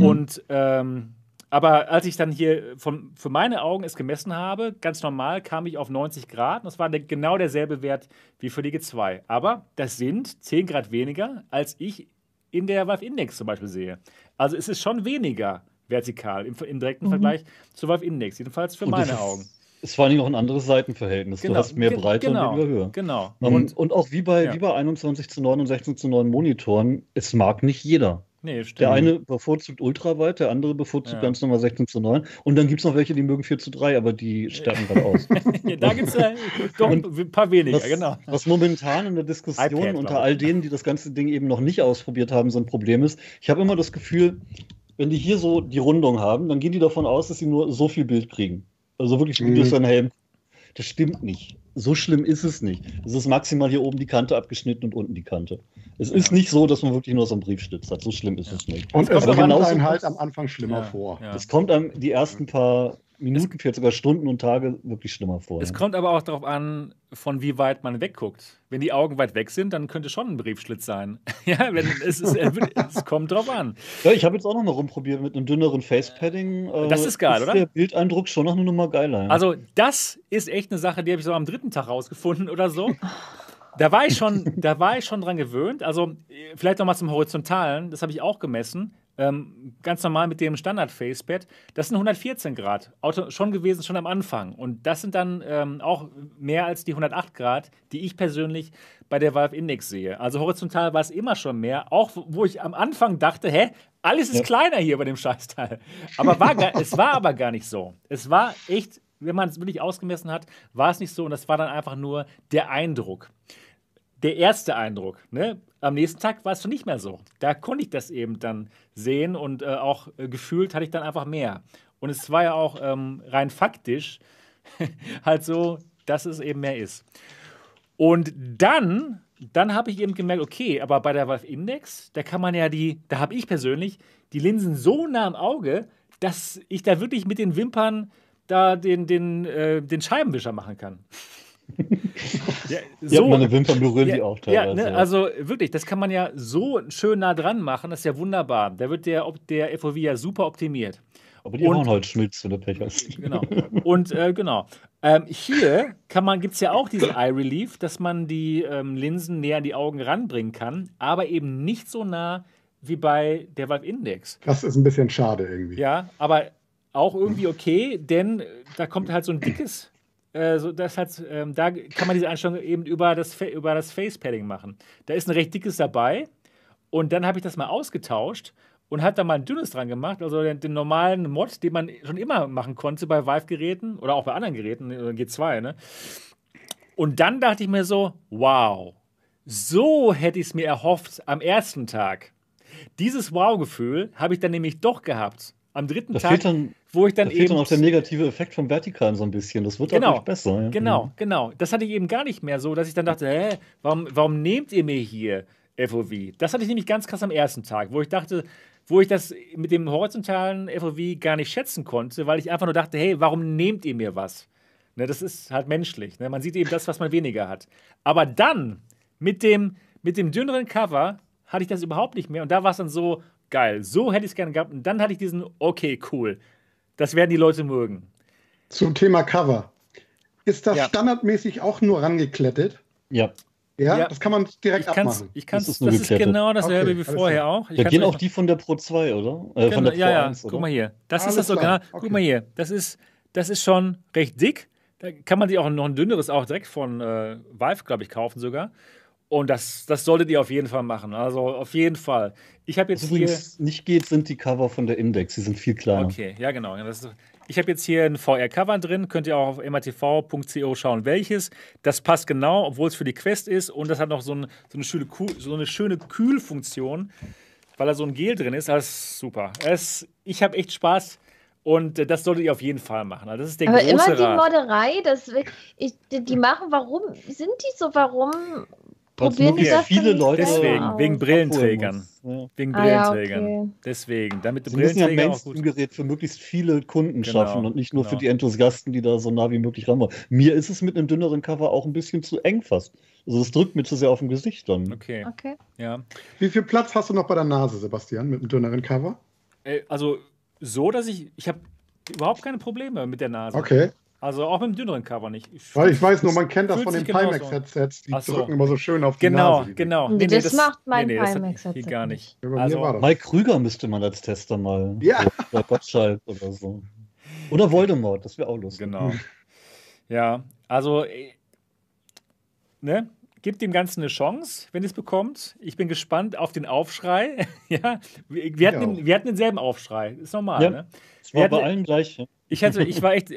Und ähm, aber als ich dann hier von, für meine Augen es gemessen habe, ganz normal kam ich auf 90 Grad. Und das war der, genau derselbe Wert wie für die G2. Aber das sind 10 Grad weniger, als ich in der Valve Index zum Beispiel sehe. Also es ist schon weniger vertikal im, im direkten Mhm. Vergleich zur Valve Index, jedenfalls für Und meine ist, Augen. Ist vor allen Dingen auch ein anderes Seitenverhältnis. Du hast mehr Breite genau, und weniger Höhe. Genau. Ähm, Und, Und, auch wie bei, Ja. wie bei 21 zu 9 und 16 zu 9 Monitoren, es mag nicht jeder. nee, stimmt. Der eine bevorzugt ultraweit, der andere bevorzugt Ja. ganz normal 16 zu 9. Und dann gibt es noch welche, die mögen 4 zu 3, aber die sterben gerade aus. ja, da gibt es ja doch ein paar weniger, Was, genau. was momentan in der Diskussion iPad, unter all denen, die das ganze Ding eben noch nicht ausprobiert haben, so ein Problem ist, ich habe immer das Gefühl, wenn die hier so die Rundung haben, dann gehen die davon aus, dass sie nur so viel Bild kriegen. Also wirklich wie Mhm. durch so einen Helm. Das stimmt nicht. So schlimm ist es nicht. Es ist maximal hier oben die Kante abgeschnitten und unten die Kante. Es ist nicht so, dass man wirklich nur so einen Briefstitz hat. So schlimm ist es nicht. Und es kommt einem halt am Anfang schlimmer Ja, vor. ja. Es kommt einem die ersten paar Minuten, vielleicht sogar Stunden und Tage wirklich schlimmer vor. Es kommt aber auch darauf an, von wie weit man wegguckt. Wenn die Augen weit weg sind, dann könnte schon ein Briefschlitz sein. ja, wenn, es, ist, es kommt drauf an. Ja, ich habe jetzt auch noch mal rumprobiert mit einem dünneren Facepadding. Äh, Das ist geil, oder? der Bildeindruck schon noch eine Nummer geiler. Ja. Also, das ist echt eine Sache, die habe ich so am dritten Tag rausgefunden oder so. Da war ich schon, da war ich schon dran gewöhnt. Also, äh, vielleicht noch mal zum Horizontalen, das habe ich auch gemessen. Ähm, ganz normal mit dem Standard-Facepad. Das sind 114 Grad. Auto, schon gewesen, schon am Anfang. Und das sind dann ähm, auch mehr als die 108 Grad, die ich persönlich bei der Valve Index sehe. Also horizontal war es immer schon mehr. Auch wo ich am Anfang dachte, hä, alles ist Ja. kleiner hier bei dem Scheißteil. Aber war gar, es war aber gar nicht so. Es war echt, wenn man es wirklich ausgemessen hat, war es nicht so. Und das war dann einfach nur der Eindruck der erste Eindruck. Ne? Am nächsten Tag war es schon nicht mehr so. Da konnte ich das eben dann sehen und äh, auch äh, gefühlt hatte ich dann einfach mehr. Und es war ja auch ähm, rein faktisch halt so, dass es eben mehr ist. Und dann, dann habe ich eben gemerkt, okay, aber bei der Valve Index, da kann man ja die, da habe ich persönlich die Linsen so nah am Auge, dass ich da wirklich mit den Wimpern da den, den, äh, den Scheibenwischer machen kann. Ja, Ihr habt meine Wimpern berühren die auch ja, teilweise. ne, also wirklich, das kann man ja so schön nah dran machen, das ist ja wunderbar. Da wird der, der FOV ja super optimiert. aber die und- hauen halt schmilzt, wenn du Pech hast. Genau. Und äh, genau. Ähm, hier kann man, gibt es ja auch diesen Eye Relief, dass man die ähm, Linsen näher an die Augen ranbringen kann, aber eben nicht so nah wie bei der Valve Index. Das ist ein bisschen schade irgendwie. Ja, aber auch irgendwie okay, denn da kommt halt so ein dickes, äh, so, das hat, ähm, da kann man diese Einstellung eben über das, über das Face Padding machen. Da ist ein recht dickes dabei und dann habe ich das mal ausgetauscht und hat da mal ein dünnes dran gemacht, also den, den normalen Mod, den man schon immer machen konnte bei Vive-Geräten oder auch bei anderen Geräten, äh, G2, ne? Und dann dachte ich mir so, wow, so hätte ich es mir erhofft am ersten Tag. Dieses Wow-Gefühl habe ich dann nämlich doch gehabt. Am dritten Da Tag, fehlt dann, wo ich dann da fehlt eben. dann auch der negative Effekt vom Vertikalen so ein bisschen. Das wird Genau. auch nicht besser. Ja. Genau, genau. Das hatte ich eben gar nicht mehr so, dass ich dann dachte, hä, warum, warum nehmt ihr mir hier FOV? Das hatte ich nämlich ganz krass am ersten Tag, wo ich dachte, wo ich das mit dem horizontalen FOV gar nicht schätzen konnte, weil ich einfach nur dachte, hey, warum nehmt ihr mir was? Ne, das ist halt menschlich. Ne? Man sieht eben das, was man weniger hat. Aber dann mit dem, mit dem dünneren Cover hatte ich das überhaupt nicht mehr. Und da war es dann so geil. So hätte ich es gerne gehabt. Und dann hatte ich diesen, okay, cool. Das werden die Leute mögen. Zum Thema Cover. Ist das Ja. standardmäßig auch nur rangeklettet? Ja, Ja, Ja. das kann man direkt Ich kann's, abmachen. ich kann's, Das das ist ist, nur geklettet. genau dasselbe Okay, wie vorher klar. auch. Ich da gehen auch die von der Pro 2, oder? Äh, von Genau, der Pro ja, ja, 1, oder? guck mal hier. Das ist Alles das Original. klar, okay. Guck mal hier. Das ist, das ist schon recht dick. Da kann man sich auch noch ein dünneres auch direkt von äh, Valve, glaube ich, kaufen sogar. Und das, das solltet ihr auf jeden Fall machen. Also auf jeden Fall. Ich habe Was jetzt hier. übrigens nicht geht, sind die Cover von der Index. Die sind viel kleiner. Okay, ja genau. Das ist, ich habe jetzt hier ein VR-Cover drin, könnt ihr auch auf matv.co schauen, welches. Das passt genau, obwohl es für die Quest ist und das hat noch so, ein, so, eine, schöne, so eine schöne Kühlfunktion, weil da so ein Gel drin ist. Das ist super. Es, ich habe echt Spaß und äh, das solltet ihr auf jeden Fall machen. Also das ist der Aber große immer die Rat. Modderei, das, ich, die, die machen, warum sind die so, warum probieren die möglichst das viele Leute Deswegen, aus? wegen Brillenträgern. Muss. Wegen Ah, ja, Brillenträgern. okay. Deswegen, damit die Sie müssen ja ein Brillenträger auch gut. Mainstream-Gerät für möglichst viele Kunden Genau, schaffen und nicht nur für genau. die Enthusiasten, die da so nah wie möglich ran wollen. Mir ist es mit einem dünneren Cover auch ein bisschen zu eng fast. Also das drückt mir zu sehr auf dem Gesicht dann. Okay, Okay. ja. Wie viel Platz hast du noch bei der Nase, Sebastian, mit einem dünneren Cover? Äh, Also so, dass ich, ich habe überhaupt keine Probleme mit der Nase. Okay. Also auch mit dem dünneren Cover nicht. Weil ich weiß nur, man kennt das von den Pimax-Headsets. Die so. drücken immer so schön auf die Genau, Nase. die genau. Nee, das macht mein das hat- Pimax-Headset geht gar nicht. Ja, Also, das. Mike Krüger müsste man als Tester mal. Ja. Oder Gottschalk oder so. Oder Voldemort, das wäre auch lustig. genau. Ja, also, äh, ne? Gebt dem Ganzen eine Chance, wenn ihr es bekommt. Ich bin gespannt auf den Aufschrei. ja, wir, wir, hatten den, wir hatten denselben Aufschrei. Ist normal, Ja. ne? Es war Wir bei hatten- allen gleich. Ich, hatte, ich war echt,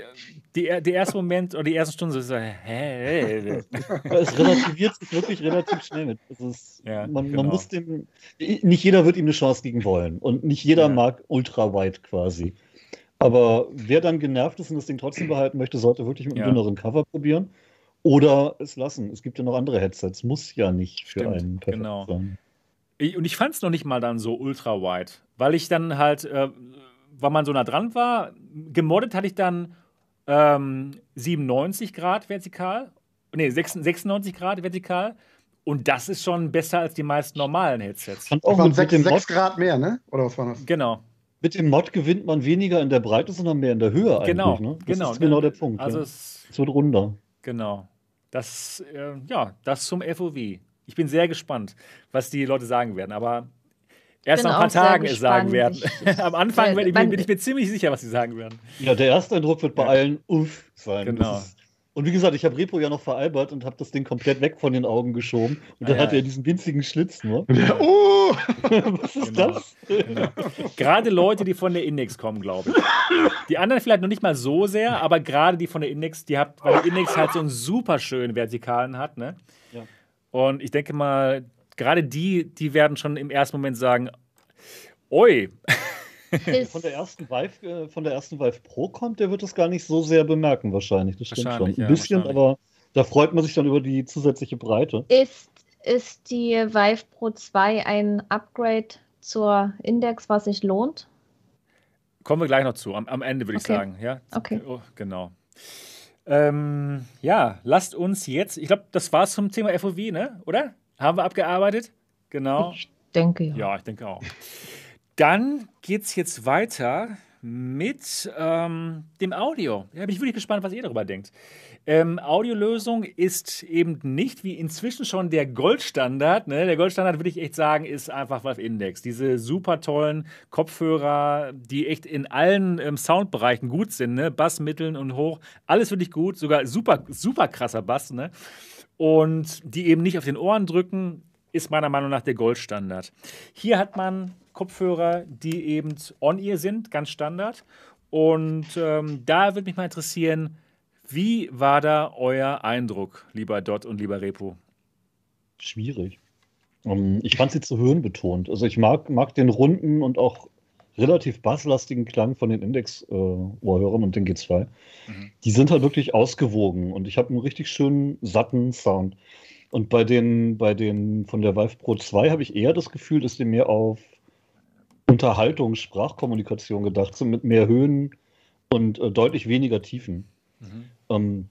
die, der erste Moment oder die ersten Stunden so, hä? es relativiert sich wirklich relativ schnell mit. Ist, Ja, man, genau. man muss dem. Nicht jeder wird ihm eine Chance geben wollen. Und nicht jeder Ja. mag ultra-wide quasi. Aber wer dann genervt ist und das Ding trotzdem behalten möchte, sollte wirklich mit einem Ja. dünneren Cover probieren. Oder es lassen. Es gibt ja noch andere Headsets. Muss ja nicht für Stimmt, einen perfekt genau. sein. Und ich fand es noch nicht mal dann so ultra wide, weil ich dann halt, äh, weil man so nah dran war, gemoddet hatte ich dann ähm, 97 Grad vertikal, nee, 96 96 Grad vertikal. Und das ist schon besser als die meisten normalen Headsets. Das auch mit, 6, mit, dem Mod, Grad mehr, ne? Oder was war das? Genau, mit dem Mod gewinnt man weniger in der Breite, sondern mehr in der Höhe eigentlich. genau, ne? Das genau. ist genau der Punkt. Also ja. es, es wird runder. genau. Das, äh, ja, das zum FOV. Ich bin sehr gespannt, was die Leute sagen werden. Aber erst nach ein paar Tagen es sagen werden. Ich- Am Anfang bin ich, bin ich mir ziemlich sicher, was sie sagen werden. Ja, der erste Eindruck wird bei Ja. allen uff sein. Genau. Und wie gesagt, ich habe Repo ja noch veralbert und habe das Ding komplett weg von den Augen geschoben. Und dann Ah, ja. hat er diesen winzigen Schlitz nur. Oh! Was ist Genau. das? Genau. Gerade Leute, die von der Index kommen, glaube ich. Die anderen vielleicht noch nicht mal so sehr, aber gerade die von der Index, die hat, weil die Index halt so einen super schönen Vertikalen hat, ne? Ja. Und ich denke mal, gerade die, die werden schon im ersten Moment sagen, oi, Von der ersten Vive, äh, von der ersten Vive Pro kommt, der wird das gar nicht so sehr bemerken wahrscheinlich. Das stimmt schon. Ein ja, bisschen, aber da freut man sich dann über die zusätzliche Breite. ist, ist die Vive Pro 2 ein Upgrade zur Index, was sich lohnt? kommen wir gleich noch zu, am, am Ende würde ich Okay. sagen. Ja? Okay. Oh, genau. Ähm, ja, lasst uns jetzt, ich glaube, das war's zum Thema FOV, ne? Oder? Haben wir abgearbeitet? Genau. Ich denke ja. Ja, ich denke auch. Dann geht es jetzt weiter mit ähm, dem Audio. Ja, bin ich wirklich gespannt, was ihr darüber denkt. Ähm, Audiolösung ist eben nicht wie inzwischen schon der Goldstandard. Ne? Der Goldstandard, würde ich echt sagen, ist einfach Valve Index. Diese super tollen Kopfhörer, die echt in allen ähm, Soundbereichen gut sind. Ne? Bass, Mitteln und Hoch. Alles wirklich gut. Sogar super, super krasser Bass. Ne? Und die eben nicht auf den Ohren drücken, ist meiner Meinung nach der Goldstandard. Hier hat man Kopfhörer, die eben on-ear sind, ganz Standard. Und ähm, da würde mich mal interessieren, wie war da euer Eindruck, lieber Dot und lieber Repo? Schwierig. Ähm, ich fand sie zu höhenbetont. Also ich mag, mag den runden und auch relativ basslastigen Klang von den Index-Ohrhörern und den G2. Mhm. Die sind halt wirklich ausgewogen und ich habe einen richtig schönen, satten Sound. Und bei den, bei den von der Vive Pro 2 habe ich eher das Gefühl, dass die mehr auf Unterhaltung, Sprachkommunikation gedacht sind, mit mehr Höhen und äh, deutlich weniger Tiefen. Mhm. Ähm,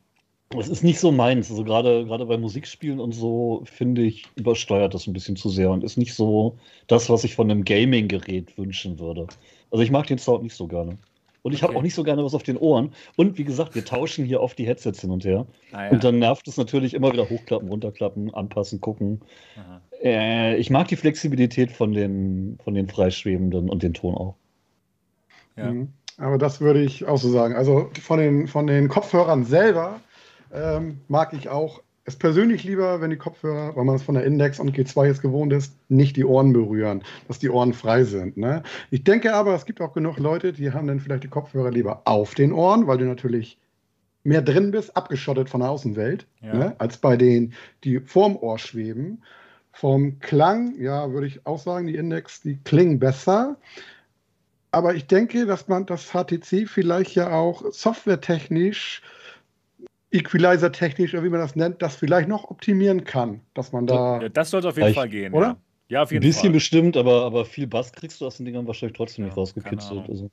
das ist nicht so meins. Also gerade gerade bei Musikspielen und so, finde ich, übersteuert das ein bisschen zu sehr und ist nicht so das, was ich von einem Gaming-Gerät wünschen würde. Also ich mag den Sound nicht so gerne. Und ich okay. habe auch nicht so gerne was auf den Ohren. Und wie gesagt, wir tauschen hier oft die Headsets hin und her. Ah, ja. Und dann nervt es natürlich immer wieder hochklappen, runterklappen, anpassen, gucken. Äh, ich mag die Flexibilität von den, von den Freischwebenden und den Ton auch. Ja. Mhm. Aber das würde ich auch so sagen. Also von den, von den Kopfhörern selber ähm, mag ich auch es persönlich lieber, wenn die Kopfhörer, weil man es von der Index und G2 jetzt gewohnt ist, nicht die Ohren berühren, dass die Ohren frei sind. Ne? Ich denke aber, es gibt auch genug Leute, die haben dann vielleicht die Kopfhörer lieber auf den Ohren, weil du natürlich mehr drin bist, abgeschottet von der Außenwelt, ja. ne? als bei denen, die vorm Ohr schweben. Vom Klang, ja, würde ich auch sagen, die Index, die klingen besser. Aber ich denke, dass man das HTC vielleicht ja auch softwaretechnisch Equalizer-technisch, oder wie man das nennt, das vielleicht noch optimieren kann, dass man da. Ja, das sollte auf jeden Fall gehen, oder? Ja. ja, auf jeden Fall. Ein bisschen Fall. bestimmt, aber, aber viel Bass kriegst du aus den Dingern wahrscheinlich trotzdem nicht rausgekitzelt. Also.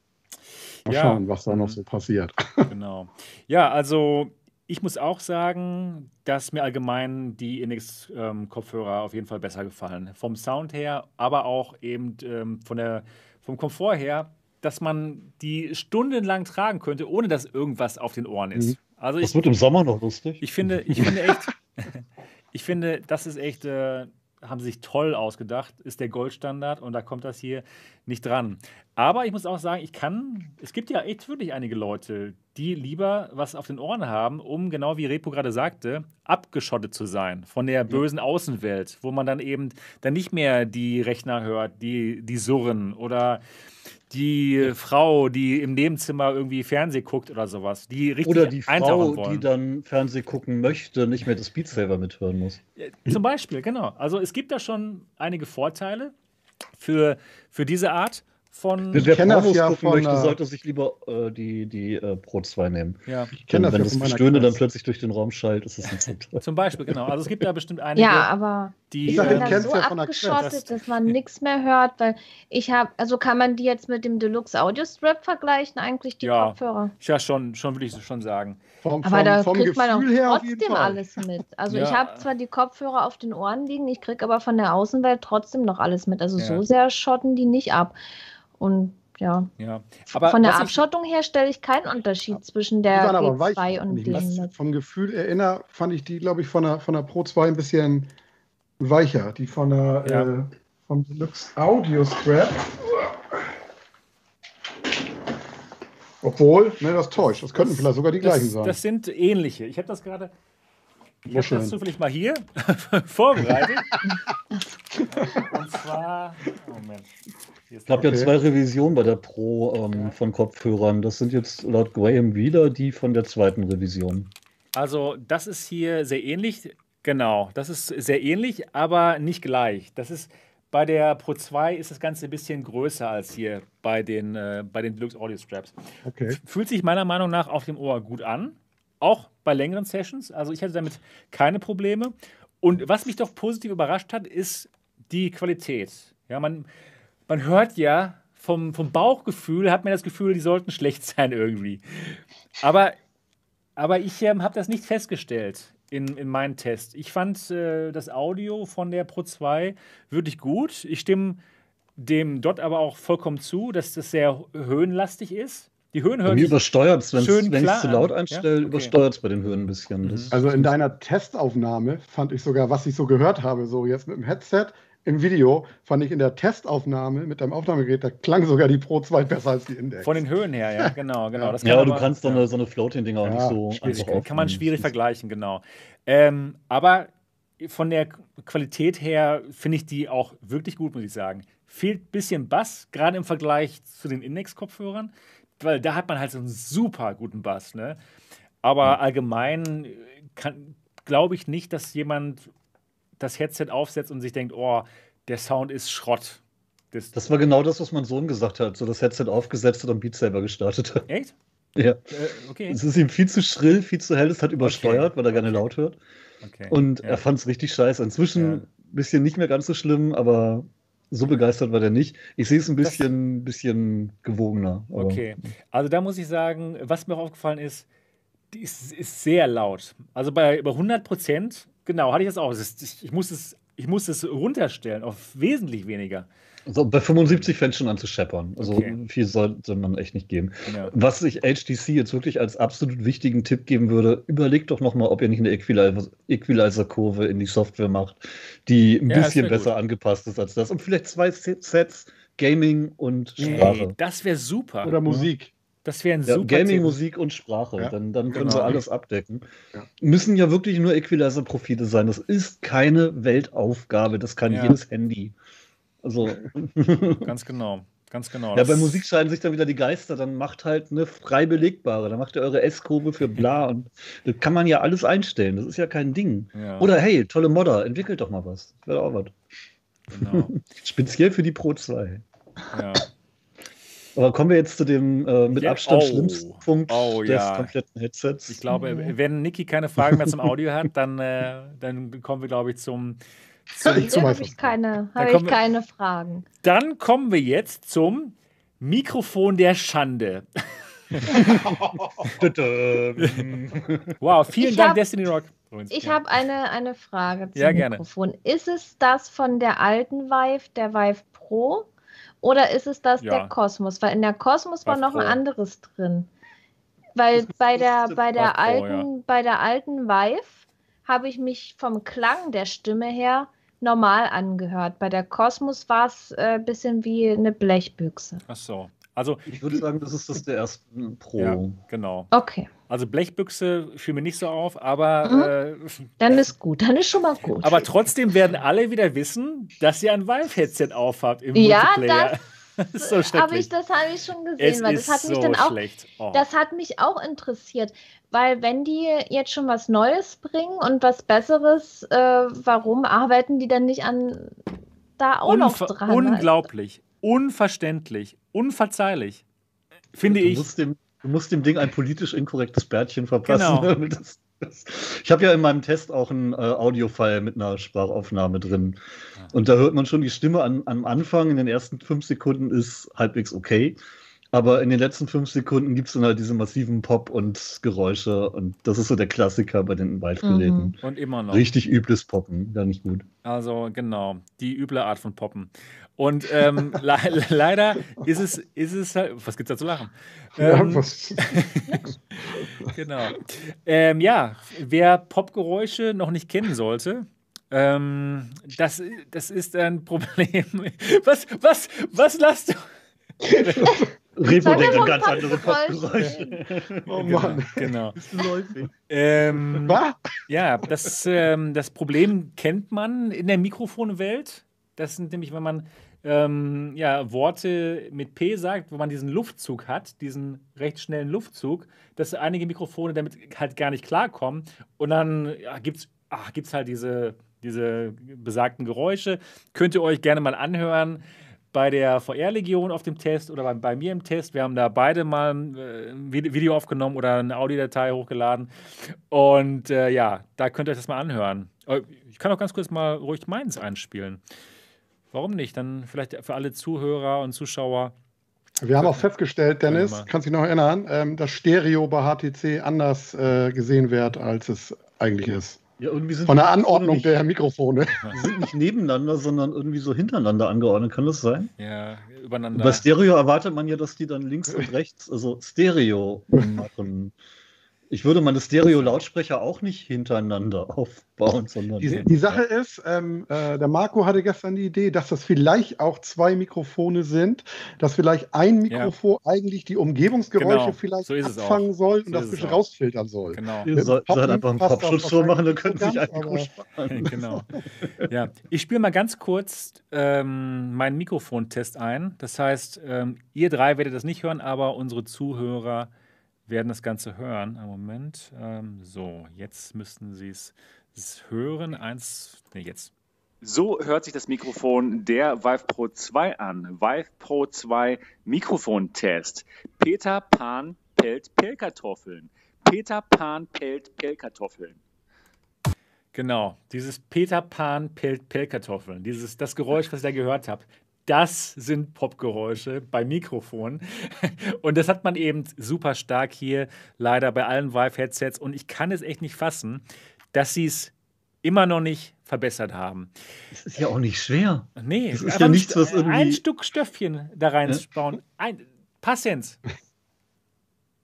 Mal ja. schauen, was da noch so passiert. Genau. Ja, also ich muss auch sagen, dass mir allgemein die Index-Kopfhörer auf jeden Fall besser gefallen. Vom Sound her, aber auch eben ähm, von der, vom Komfort her, dass man die stundenlang tragen könnte, ohne dass irgendwas auf den Ohren ist. Mhm. Also das ich, wird im Sommer noch lustig. Ich finde, ich finde echt, ich finde, das ist echt, äh, haben sie sich toll ausgedacht, ist der Goldstandard und da kommt das hier nicht dran. Aber ich muss auch sagen, ich kann, es gibt ja echt wirklich einige Leute, die lieber was auf den Ohren haben, um, genau wie Repo gerade sagte, abgeschottet zu sein von der bösen Außenwelt, wo man dann eben dann nicht mehr die Rechner hört, die, die surren oder die Frau, die im Nebenzimmer irgendwie Fernseh guckt oder sowas, die richtig Oder die Frau, die dann Fernseh gucken möchte, nicht mehr das Beat Saber mithören muss. Zum Beispiel, genau. Also es gibt da schon einige Vorteile für, für diese Art von. Wer Promos ja gucken möchte, sollte sich lieber äh, die, die äh, Pro 2 nehmen. Ja. Ich kenne das Wenn ja das Gestöhne dann plötzlich durch den Raum schallt, ist es nicht so toll. Zum Beispiel, genau. Also es gibt da bestimmt einige, ja, aber die ich äh, dann so abgeschottet, das dass man nichts mehr hört, weil ich habe, also kann man die jetzt mit dem Deluxe Audio Strap vergleichen, eigentlich die ja, Kopfhörer? Ja, schon, schon würde ich schon sagen. Vom, aber da kriegt Gefühl man auch trotzdem alles mit. Also ja. ich habe zwar die Kopfhörer auf den Ohren liegen, ich kriege aber von der Außenwelt trotzdem noch alles mit. Also ja. so sehr schotten die nicht ab. Und ja. ja. Aber Von der Abschottung her stelle ich keinen Unterschied zwischen der G2 und dem. Vom Gefühl erinnere, fand ich die, glaube ich, von der, von der Pro 2 ein bisschen weicher. Die von der ja. äh, vom Deluxe Audio Strap. Obwohl, ne, das täuscht. Das könnten vielleicht sogar die das, gleichen sein. Das sind ähnliche. Ich habe das gerade. Ich habe das zufällig mal hier vorbereitet. Und zwar. Moment. Es gab okay. ja zwei Revisionen bei der Pro ähm, von Kopfhörern. Das sind jetzt laut Graham wieder die von der zweiten Revision. Also, das ist hier sehr ähnlich. Genau, das ist sehr ähnlich, aber nicht gleich. Das ist bei der Pro 2 ist das Ganze ein bisschen größer als hier bei den, äh, bei den Deluxe Audio Straps. Okay. Fühlt sich meiner Meinung nach auf dem Ohr gut an. Auch bei längeren Sessions. Also ich hatte damit keine Probleme. Und was mich doch positiv überrascht hat, ist die Qualität. Ja, man, man hört ja vom, vom Bauchgefühl, hat man das Gefühl, die sollten schlecht sein irgendwie. Aber, aber ich ähm, habe das nicht festgestellt in, in meinem Test. Ich fand äh, das Audio von der Pro 2 wirklich gut. Ich stimme dem Dot aber auch vollkommen zu, dass das sehr höhenlastig ist. Die Höhen hören Mir übersteuert es, wenn ich es zu laut einstelle, ja? okay. übersteuert es bei den Höhen ein bisschen. Mhm. also in deiner Testaufnahme fand ich sogar, was ich so gehört habe, so jetzt mit dem Headset, im Video fand ich in der Testaufnahme mit deinem Aufnahmegerät, da klang sogar die Pro 2 besser als die Index. Von den Höhen her, ja, genau. genau. Das ja, aber du kannst so eine, so eine Floating-Dinger auch ja, nicht so einfach Kann man schwierig vergleichen, genau. Ähm, aber von der Qualität her finde ich die auch wirklich gut, muss ich sagen. Fehlt ein bisschen Bass, gerade im Vergleich zu den Index-Kopfhörern, weil da hat man halt so einen super guten Bass. Ne? Aber allgemein glaube ich nicht, dass jemand das Headset aufsetzt und sich denkt, oh, der Sound ist Schrott. Das, das war genau das, was mein Sohn gesagt hat. So das Headset aufgesetzt hat und Beat selber gestartet hat. Echt? Ja. Äh, okay. Es ist ihm viel zu schrill, viel zu hell, es hat übersteuert, okay. weil er gerne laut hört. Okay. Und ja. er fand es richtig scheiße. Inzwischen ein ja. bisschen nicht mehr ganz so schlimm, aber so begeistert war der nicht. Ich sehe es ein bisschen, bisschen gewogener. Okay. Also da muss ich sagen, was mir auch aufgefallen ist, die ist, ist sehr laut. Also bei über 100 Prozent, genau, hatte ich das auch. Ich, ich, muss es, ich muss es runterstellen auf wesentlich weniger. Also bei 75 fängt schon an zu scheppern. Also Okay. viel sollte man echt nicht geben. Ja. Was ich HTC jetzt wirklich als absolut wichtigen Tipp geben würde, überlegt doch nochmal, ob ihr nicht eine Equalizer- Equalizer-Kurve in die Software macht, die ein Ja, bisschen besser gut. angepasst ist als das. Und vielleicht zwei Se- Sets, Gaming und Sprache. das wäre super. Oder Musik. Das wäre ein Ja, super Gaming. Musik und Sprache. Ja, dann dann können genau. sie alles abdecken. Ja. Müssen ja wirklich nur Equalizer-Profile sein. Das ist keine Weltaufgabe. Das kann jedes Handy. Also. Ganz genau. Ganz genau. Ja, bei Musik scheiden sich dann wieder die Geister. Dann macht halt eine frei belegbare. Dann macht ihr eure S-Kurve für bla und das kann man ja alles einstellen. Das ist ja kein Ding. Oder hey, tolle Modder, entwickelt doch mal was. Das wäre auch was. genau. Speziell für die Pro 2. Ja. Aber kommen wir jetzt zu dem äh, mit Ja, Abstand oh. schlimmsten Punkt Oh, des ja. kompletten Headsets. Ich glaube, wenn Niki keine Fragen mehr zum Audio hat, dann, äh, dann kommen wir, glaube ich, zum. zum Ich habe ich keine, kommen ich wir- keine Fragen. dann kommen wir jetzt zum Mikrofon der Schande. Wow, vielen Ich Dank, hab- Destiny Rock. Ich Ja. habe eine, eine Frage zum Ja, gerne. Mikrofon. Ist es das von der alten Vive, der Vive Pro, oder ist es das Ja. der Cosmos? Weil in der Cosmos war Vive noch ein anderes drin. Weil bei der, bei der Pro, alten, bei der alten Vive habe ich mich vom Klang der Stimme her normal angehört. Bei der Cosmos war es ein äh, bisschen wie eine Blechbüchse. Ach so. Also, Ich würde sagen, das ist das der ersten Pro. ja, genau. Okay, Also Blechbüchse fiel mir nicht so auf, aber, Mhm. äh, dann ist gut, dann ist schon mal gut. aber trotzdem werden alle wieder wissen, dass ihr ein Vive-Headset aufhabt im Ja, Multiplayer. Das so schrecklich. ich, das habe ich schon gesehen, es weil ist das hat mich so dann auch schlecht. Oh. Das hat mich auch interessiert, weil wenn die jetzt schon was Neues bringen und was Besseres, äh, warum arbeiten die dann nicht an da auch noch Unver- dran? Unglaublich, unverständlich, unverzeihlich. Finde du ich. Musst dem, du musst dem Ding ein politisch inkorrektes Bärtchen verpassen. Genau. Das, das, ich habe ja in meinem Test auch einen äh, Audio-File mit einer Sprachaufnahme drin. Und da hört man schon die Stimme an, am Anfang. In den ersten fünf Sekunden ist halbwegs okay. Aber in den letzten fünf Sekunden gibt es dann halt diese massiven Pop- und Geräusche. Und das ist so der Klassiker bei den Vive-Geräten. Und immer noch. Richtig übles Poppen, gar nicht gut. Also genau, die üble Art von Poppen. Und ähm, le leider ist es, ist es halt. Was gibt's da zu lachen? Ja, Ähm, was, Genau. Ähm, ja, wer Popgeräusche noch nicht kennen sollte, ähm, das, das ist ein Problem. Was, was, was lasst du? Repo denkt an ganz andere Popgeräusche. oh Mann. Genau. Ist läufig. Ähm, Was? ja, das, ähm, das Problem kennt man in der Mikrofonwelt. Das sind nämlich, wenn man ähm, ja, Worte mit P sagt, wo man diesen Luftzug hat, diesen recht schnellen Luftzug, dass einige Mikrofone damit halt gar nicht klarkommen. Und dann ja, gibt es gibt's halt diese, diese besagten Geräusche. Könnt ihr euch gerne mal anhören bei der VR-Legion auf dem Test oder bei, bei mir im Test. Wir haben da beide mal äh, ein Vide- Video aufgenommen oder eine Audiodatei hochgeladen. Und äh, ja, da könnt ihr euch das mal anhören. Äh, Ich kann auch ganz kurz mal ruhig meins einspielen. Warum nicht? Dann vielleicht für alle Zuhörer und Zuschauer. Wir haben auch festgestellt, Dennis, kannst du dich noch erinnern, ähm, dass Stereo bei HTC anders äh, gesehen wird, als es eigentlich ist. Ja, irgendwie sind Von der Anordnung nicht, der Mikrofone. Die sind nicht nebeneinander, sondern irgendwie so hintereinander angeordnet. Kann das sein? Ja, Und übereinander. bei Stereo erwartet man ja, dass die dann links und rechts, also Stereo machen. Ich würde meine Stereo-Lautsprecher auch nicht hintereinander aufbauen, sondern. Die, die Sache ist, ähm, äh, der Marco hatte gestern die Idee, dass das vielleicht auch zwei Mikrofone sind, dass vielleicht ein Ja. Mikrofon eigentlich die Umgebungsgeräusche Genau, vielleicht so abfangen soll und So das bisschen auch. rausfiltern soll. Genau. Ihr sollt einfach einen Popschutz vormachen, dann können wahrscheinlich sich ein so Mikro sparen. Genau. Ja, ich spiele mal ganz kurz ähm, meinen Mikrofontest ein. Das heißt, ähm, ihr drei werdet das nicht hören, aber unsere Zuhörer werden das Ganze hören. Einen Moment. Ähm, so, jetzt müssten sie es hören. Eins, nee, jetzt. So hört sich das Mikrofon der Vive Pro 2 an. Vive Pro 2 Mikrofontest. Peter Pan pellt Pellkartoffeln. Peter Pan pellt Pellkartoffeln. Genau, dieses Peter Pan pellt Pellkartoffeln, dieses, das Geräusch, was ich da gehört habe, das sind Popgeräusche bei Mikrofon. Und das hat man eben super stark hier, leider bei allen Vive-Headsets. Und ich kann es echt nicht fassen, dass sie es immer noch nicht verbessert haben. Das ist ja auch nicht schwer. Nee, das ist ja nichts, was irgendwie. Ein Stück Stöffchen da reinzubauen. Ein, Patience.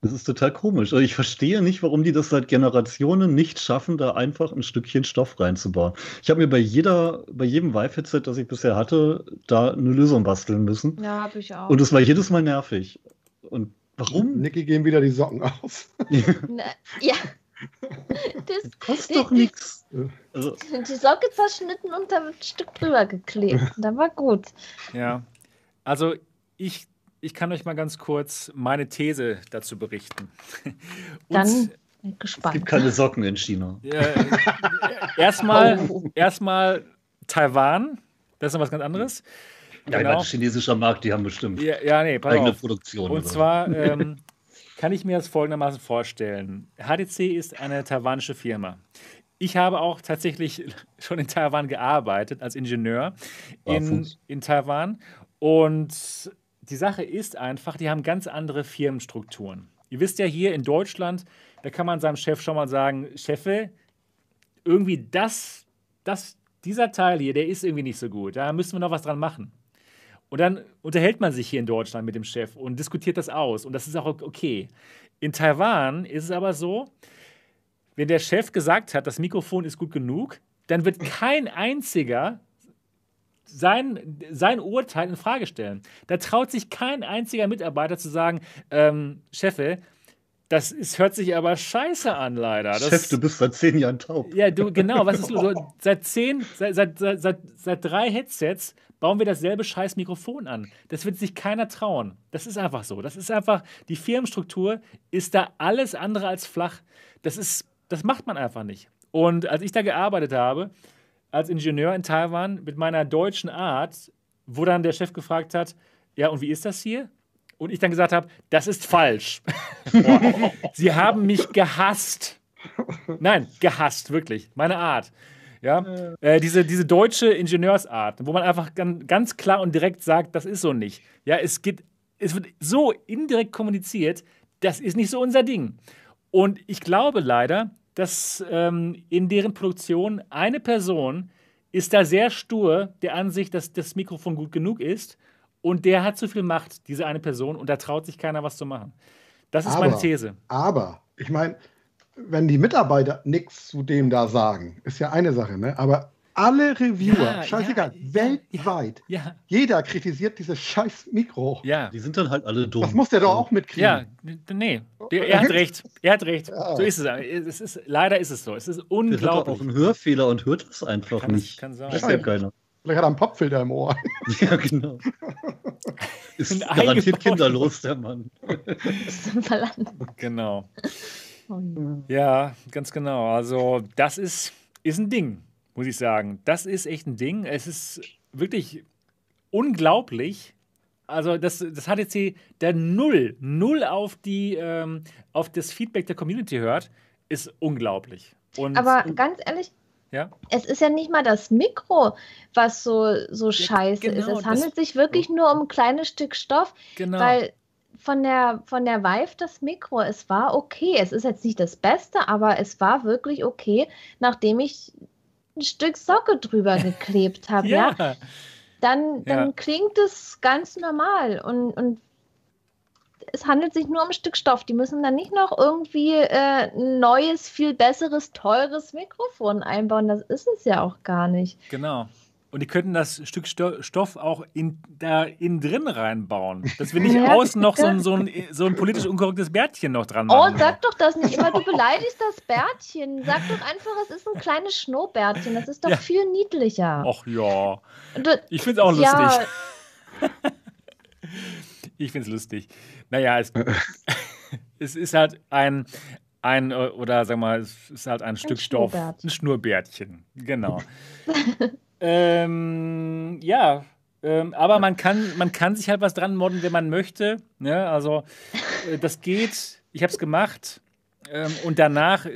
Das ist total komisch. Also ich verstehe nicht, warum die das seit Generationen nicht schaffen, da einfach ein Stückchen Stoff reinzubauen. Ich habe mir bei jeder, bei jedem Vive-Headset, das ich bisher hatte, da eine Lösung basteln müssen. Ja, habe ich auch. Und es war jedes Mal nervig. Und warum? Niki gehen wieder die Socken aus. Na, ja. Das, das kostet doch nichts. Also. Die Socke zerschnitten und da wird ein Stück drüber geklebt. da war gut. Ja. Also ich ich kann euch mal ganz kurz meine These dazu berichten. Dann gespannt. Es gibt keine Socken in China. Äh, erstmal, oh. erstmal Taiwan, das ist noch was ganz anderes. Ja, genau. meine, chinesischer Markt, die haben bestimmt ja, ja nee, eigene auf. Produktion. Und zwar ähm, kann ich mir das folgendermaßen vorstellen. HTC ist eine taiwanische Firma. Ich habe auch tatsächlich schon in Taiwan gearbeitet als Ingenieur in, in Taiwan. Und die Sache ist einfach, die haben ganz andere Firmenstrukturen. Ihr wisst ja hier in Deutschland, da kann man seinem Chef schon mal sagen, Chefe, irgendwie das, das, dieser Teil hier, der ist irgendwie nicht so gut. Da müssen wir noch was dran machen. Und dann unterhält man sich hier in Deutschland mit dem Chef und diskutiert das aus. Und das ist auch okay. In Taiwan ist es aber so, wenn der Chef gesagt hat, das Mikrofon ist gut genug, dann wird kein einziger sein, sein Urteil in Frage stellen. Da traut sich kein einziger Mitarbeiter zu sagen, ähm, Chefe, das ist, hört sich aber scheiße an, leider. Das, Chef, du bist seit zehn Jahren taub. Ja, du, genau, was ist los? Seit zehn, seit, seit, seit, seit drei Headsets bauen wir dasselbe scheiß Mikrofon an. Das wird sich keiner trauen. Das ist einfach so. Das ist einfach, die Firmenstruktur ist da alles andere als flach. Das ist, das macht man einfach nicht. Und als ich da gearbeitet habe, als Ingenieur in Taiwan mit meiner deutschen Art, wo dann der Chef gefragt hat, ja, und wie ist das hier? Und ich dann gesagt habe, das ist falsch. Sie haben mich gehasst. Nein, gehasst, wirklich. Meine Art. Ja, äh, diese, diese deutsche Ingenieursart, wo man einfach ganz klar und direkt sagt, das ist so nicht. Ja, es geht, es wird so indirekt kommuniziert, das ist nicht so unser Ding. Und ich glaube leider, dass ähm, in deren Produktion eine Person ist da sehr stur der Ansicht, dass das Mikrofon gut genug ist und der hat zu viel Macht, diese eine Person, und da traut sich keiner was zu machen. Das ist aber, meine These. Aber, ich meine, wenn die Mitarbeiter nichts zu dem da sagen, ist ja eine Sache, ne? Aber alle Reviewer, ja, scheißegal, ja, weltweit, ja, jeder kritisiert dieses scheiß Mikro. Ja. Die sind dann halt alle dumm. Das muss der doch auch mitkriegen. Ja, nee, der, er hat recht. Er hat recht. So ist es. es ist, leider ist es so. Es ist unglaublich. Der hat auch einen Hörfehler und hört es einfach kann nicht. Es, kann sein. Das ist ja keiner. Vielleicht hat er einen Popfilter im Ohr. Ja, genau. Ist garantiert kinderlos, der Mann. genau. Ja, ganz genau. Also, das ist, ist ein Ding muss ich sagen. Das ist echt ein Ding. Es ist wirklich unglaublich. Also das, das HTC, der null, null auf, die, ähm, auf das Feedback der Community hört, ist unglaublich. Und, Aber ganz ehrlich, ja? es ist ja nicht mal das Mikro, was so, so ja, scheiße genau, ist. Es handelt sich wirklich nur um ein kleines Stück Stoff, genau. weil von der, von der Vive das Mikro, es war okay. Es ist jetzt nicht das Beste, aber es war wirklich okay, nachdem ich ein Stück Socke drüber geklebt habe, ja. ja, dann, dann ja. klingt es ganz normal und, und es handelt sich nur um ein Stück Stoff. Die müssen dann nicht noch irgendwie äh, ein neues, viel besseres, teures Mikrofon einbauen. Das ist es ja auch gar nicht. Genau. Und die könnten das Stück Stoff auch in, da innen drin reinbauen. Dass wir nicht ja, außen noch so ein, so, ein, so ein politisch unkorrektes Bärtchen noch dran oh, machen. Oh, sag doch das nicht immer. Du beleidigst das Bärtchen. Sag doch einfach, es ist ein kleines Schnurrbärtchen. Das ist doch ja. viel niedlicher. Ach ja. Ich finde es auch lustig. Ja. ich finde es lustig. Naja, es, es ist halt ein, ein, oder sag mal, es ist halt ein, ein Stück Stoff. Ein Schnurrbärtchen. Genau. Ähm, ja, ähm, aber man kann, man kann sich halt was dran modden, wenn man möchte. Ne? Also äh, das geht. Ich habe es gemacht. Ähm, und danach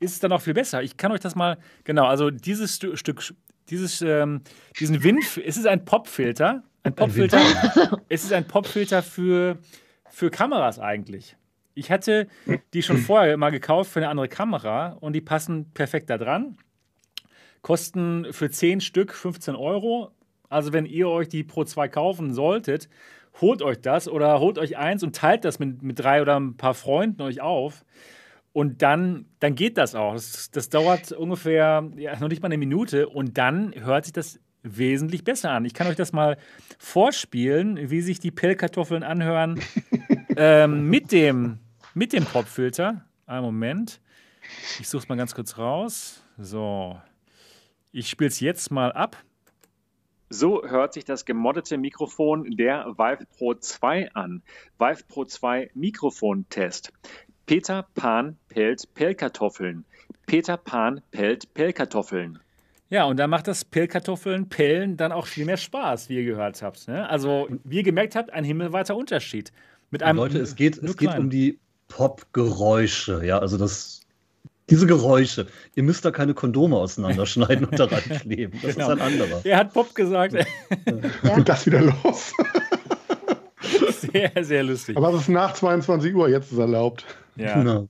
ist es dann auch viel besser. Ich kann euch das mal, genau, also dieses Stu Stück, dieses, ähm, diesen Wind, es ist ein Popfilter, ein Popfilter, es ist ein Popfilter für, für Kameras eigentlich. Ich hatte die schon vorher mal gekauft für eine andere Kamera und die passen perfekt da dran. Kosten für 10 Stück 15 Euro. Also wenn ihr euch die Pro 2 kaufen solltet, holt euch das oder holt euch eins und teilt das mit, mit drei oder ein paar Freunden euch auf. Und dann, dann geht das auch. Das, das dauert ungefähr ja, noch nicht mal eine Minute und dann hört sich das wesentlich besser an. Ich kann euch das mal vorspielen, wie sich die Pellkartoffeln anhören ähm, mit dem, mit dem Popfilter. Einen Moment. Ich suche es mal ganz kurz raus. So. Ich spiele es jetzt mal ab. So hört sich das gemoddete Mikrofon der Vive Pro 2 an. Vive Pro 2 Mikrofontest. Peter Pan pellt Pellkartoffeln. Peter Pan pellt Pellkartoffeln. Ja, und da macht das Pellkartoffeln, Pellen dann auch viel mehr Spaß, wie ihr gehört habt. Ne? Also, wie ihr gemerkt habt, ein himmelweiter Unterschied. Mit einem, Leute, es geht, es geht um die Popgeräusche, ja, also das diese Geräusche. Ihr müsst da keine Kondome auseinanderschneiden und daran kleben. Das genau. ist ein anderer. Er hat Pop gesagt. Ja. Und das wieder los. sehr, sehr lustig. Aber es ist nach 22 Uhr, jetzt ist erlaubt. Ja, genau.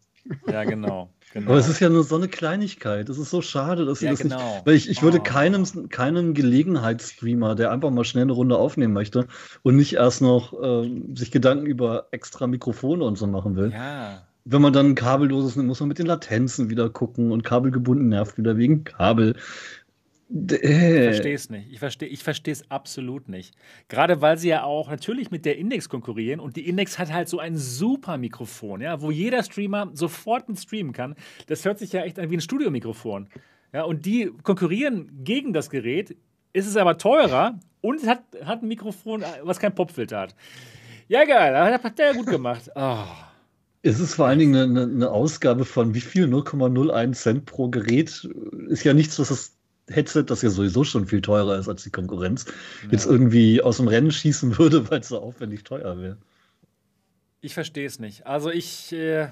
Ja, genau. Genau. Aber es ist ja nur so eine Kleinigkeit. Es ist so schade, dass sie ja, das genau. nicht. Weil ich, ich würde oh. keinem, keinem Gelegenheitsstreamer, der einfach mal schnell eine Runde aufnehmen möchte und nicht erst noch äh, sich Gedanken über extra Mikrofone und so machen will. Ja wenn man dann kabelloses nimmt, muss man mit den Latenzen wieder gucken und kabelgebunden nervt wieder wegen Kabel. Ich verstehe es nicht. Ich verstehe ich es absolut nicht. Gerade weil sie ja auch natürlich mit der Index konkurrieren und die Index hat halt so ein super Mikrofon, ja, wo jeder Streamer sofort mit streamen kann. Das hört sich ja echt an wie ein Studiomikrofon. Ja, und die konkurrieren gegen das Gerät, ist es aber teurer und hat, hat ein Mikrofon, was kein Popfilter hat. Ja, geil, hat der gut gemacht. Oh. Es ist vor allen Dingen eine, eine Ausgabe von wie viel? 0,01 Cent pro Gerät. Ist ja nichts, was das Headset, das ja sowieso schon viel teurer ist als die Konkurrenz, ja. jetzt irgendwie aus dem Rennen schießen würde, weil es so aufwendig teuer wäre. Ich verstehe es nicht. Also ich, äh,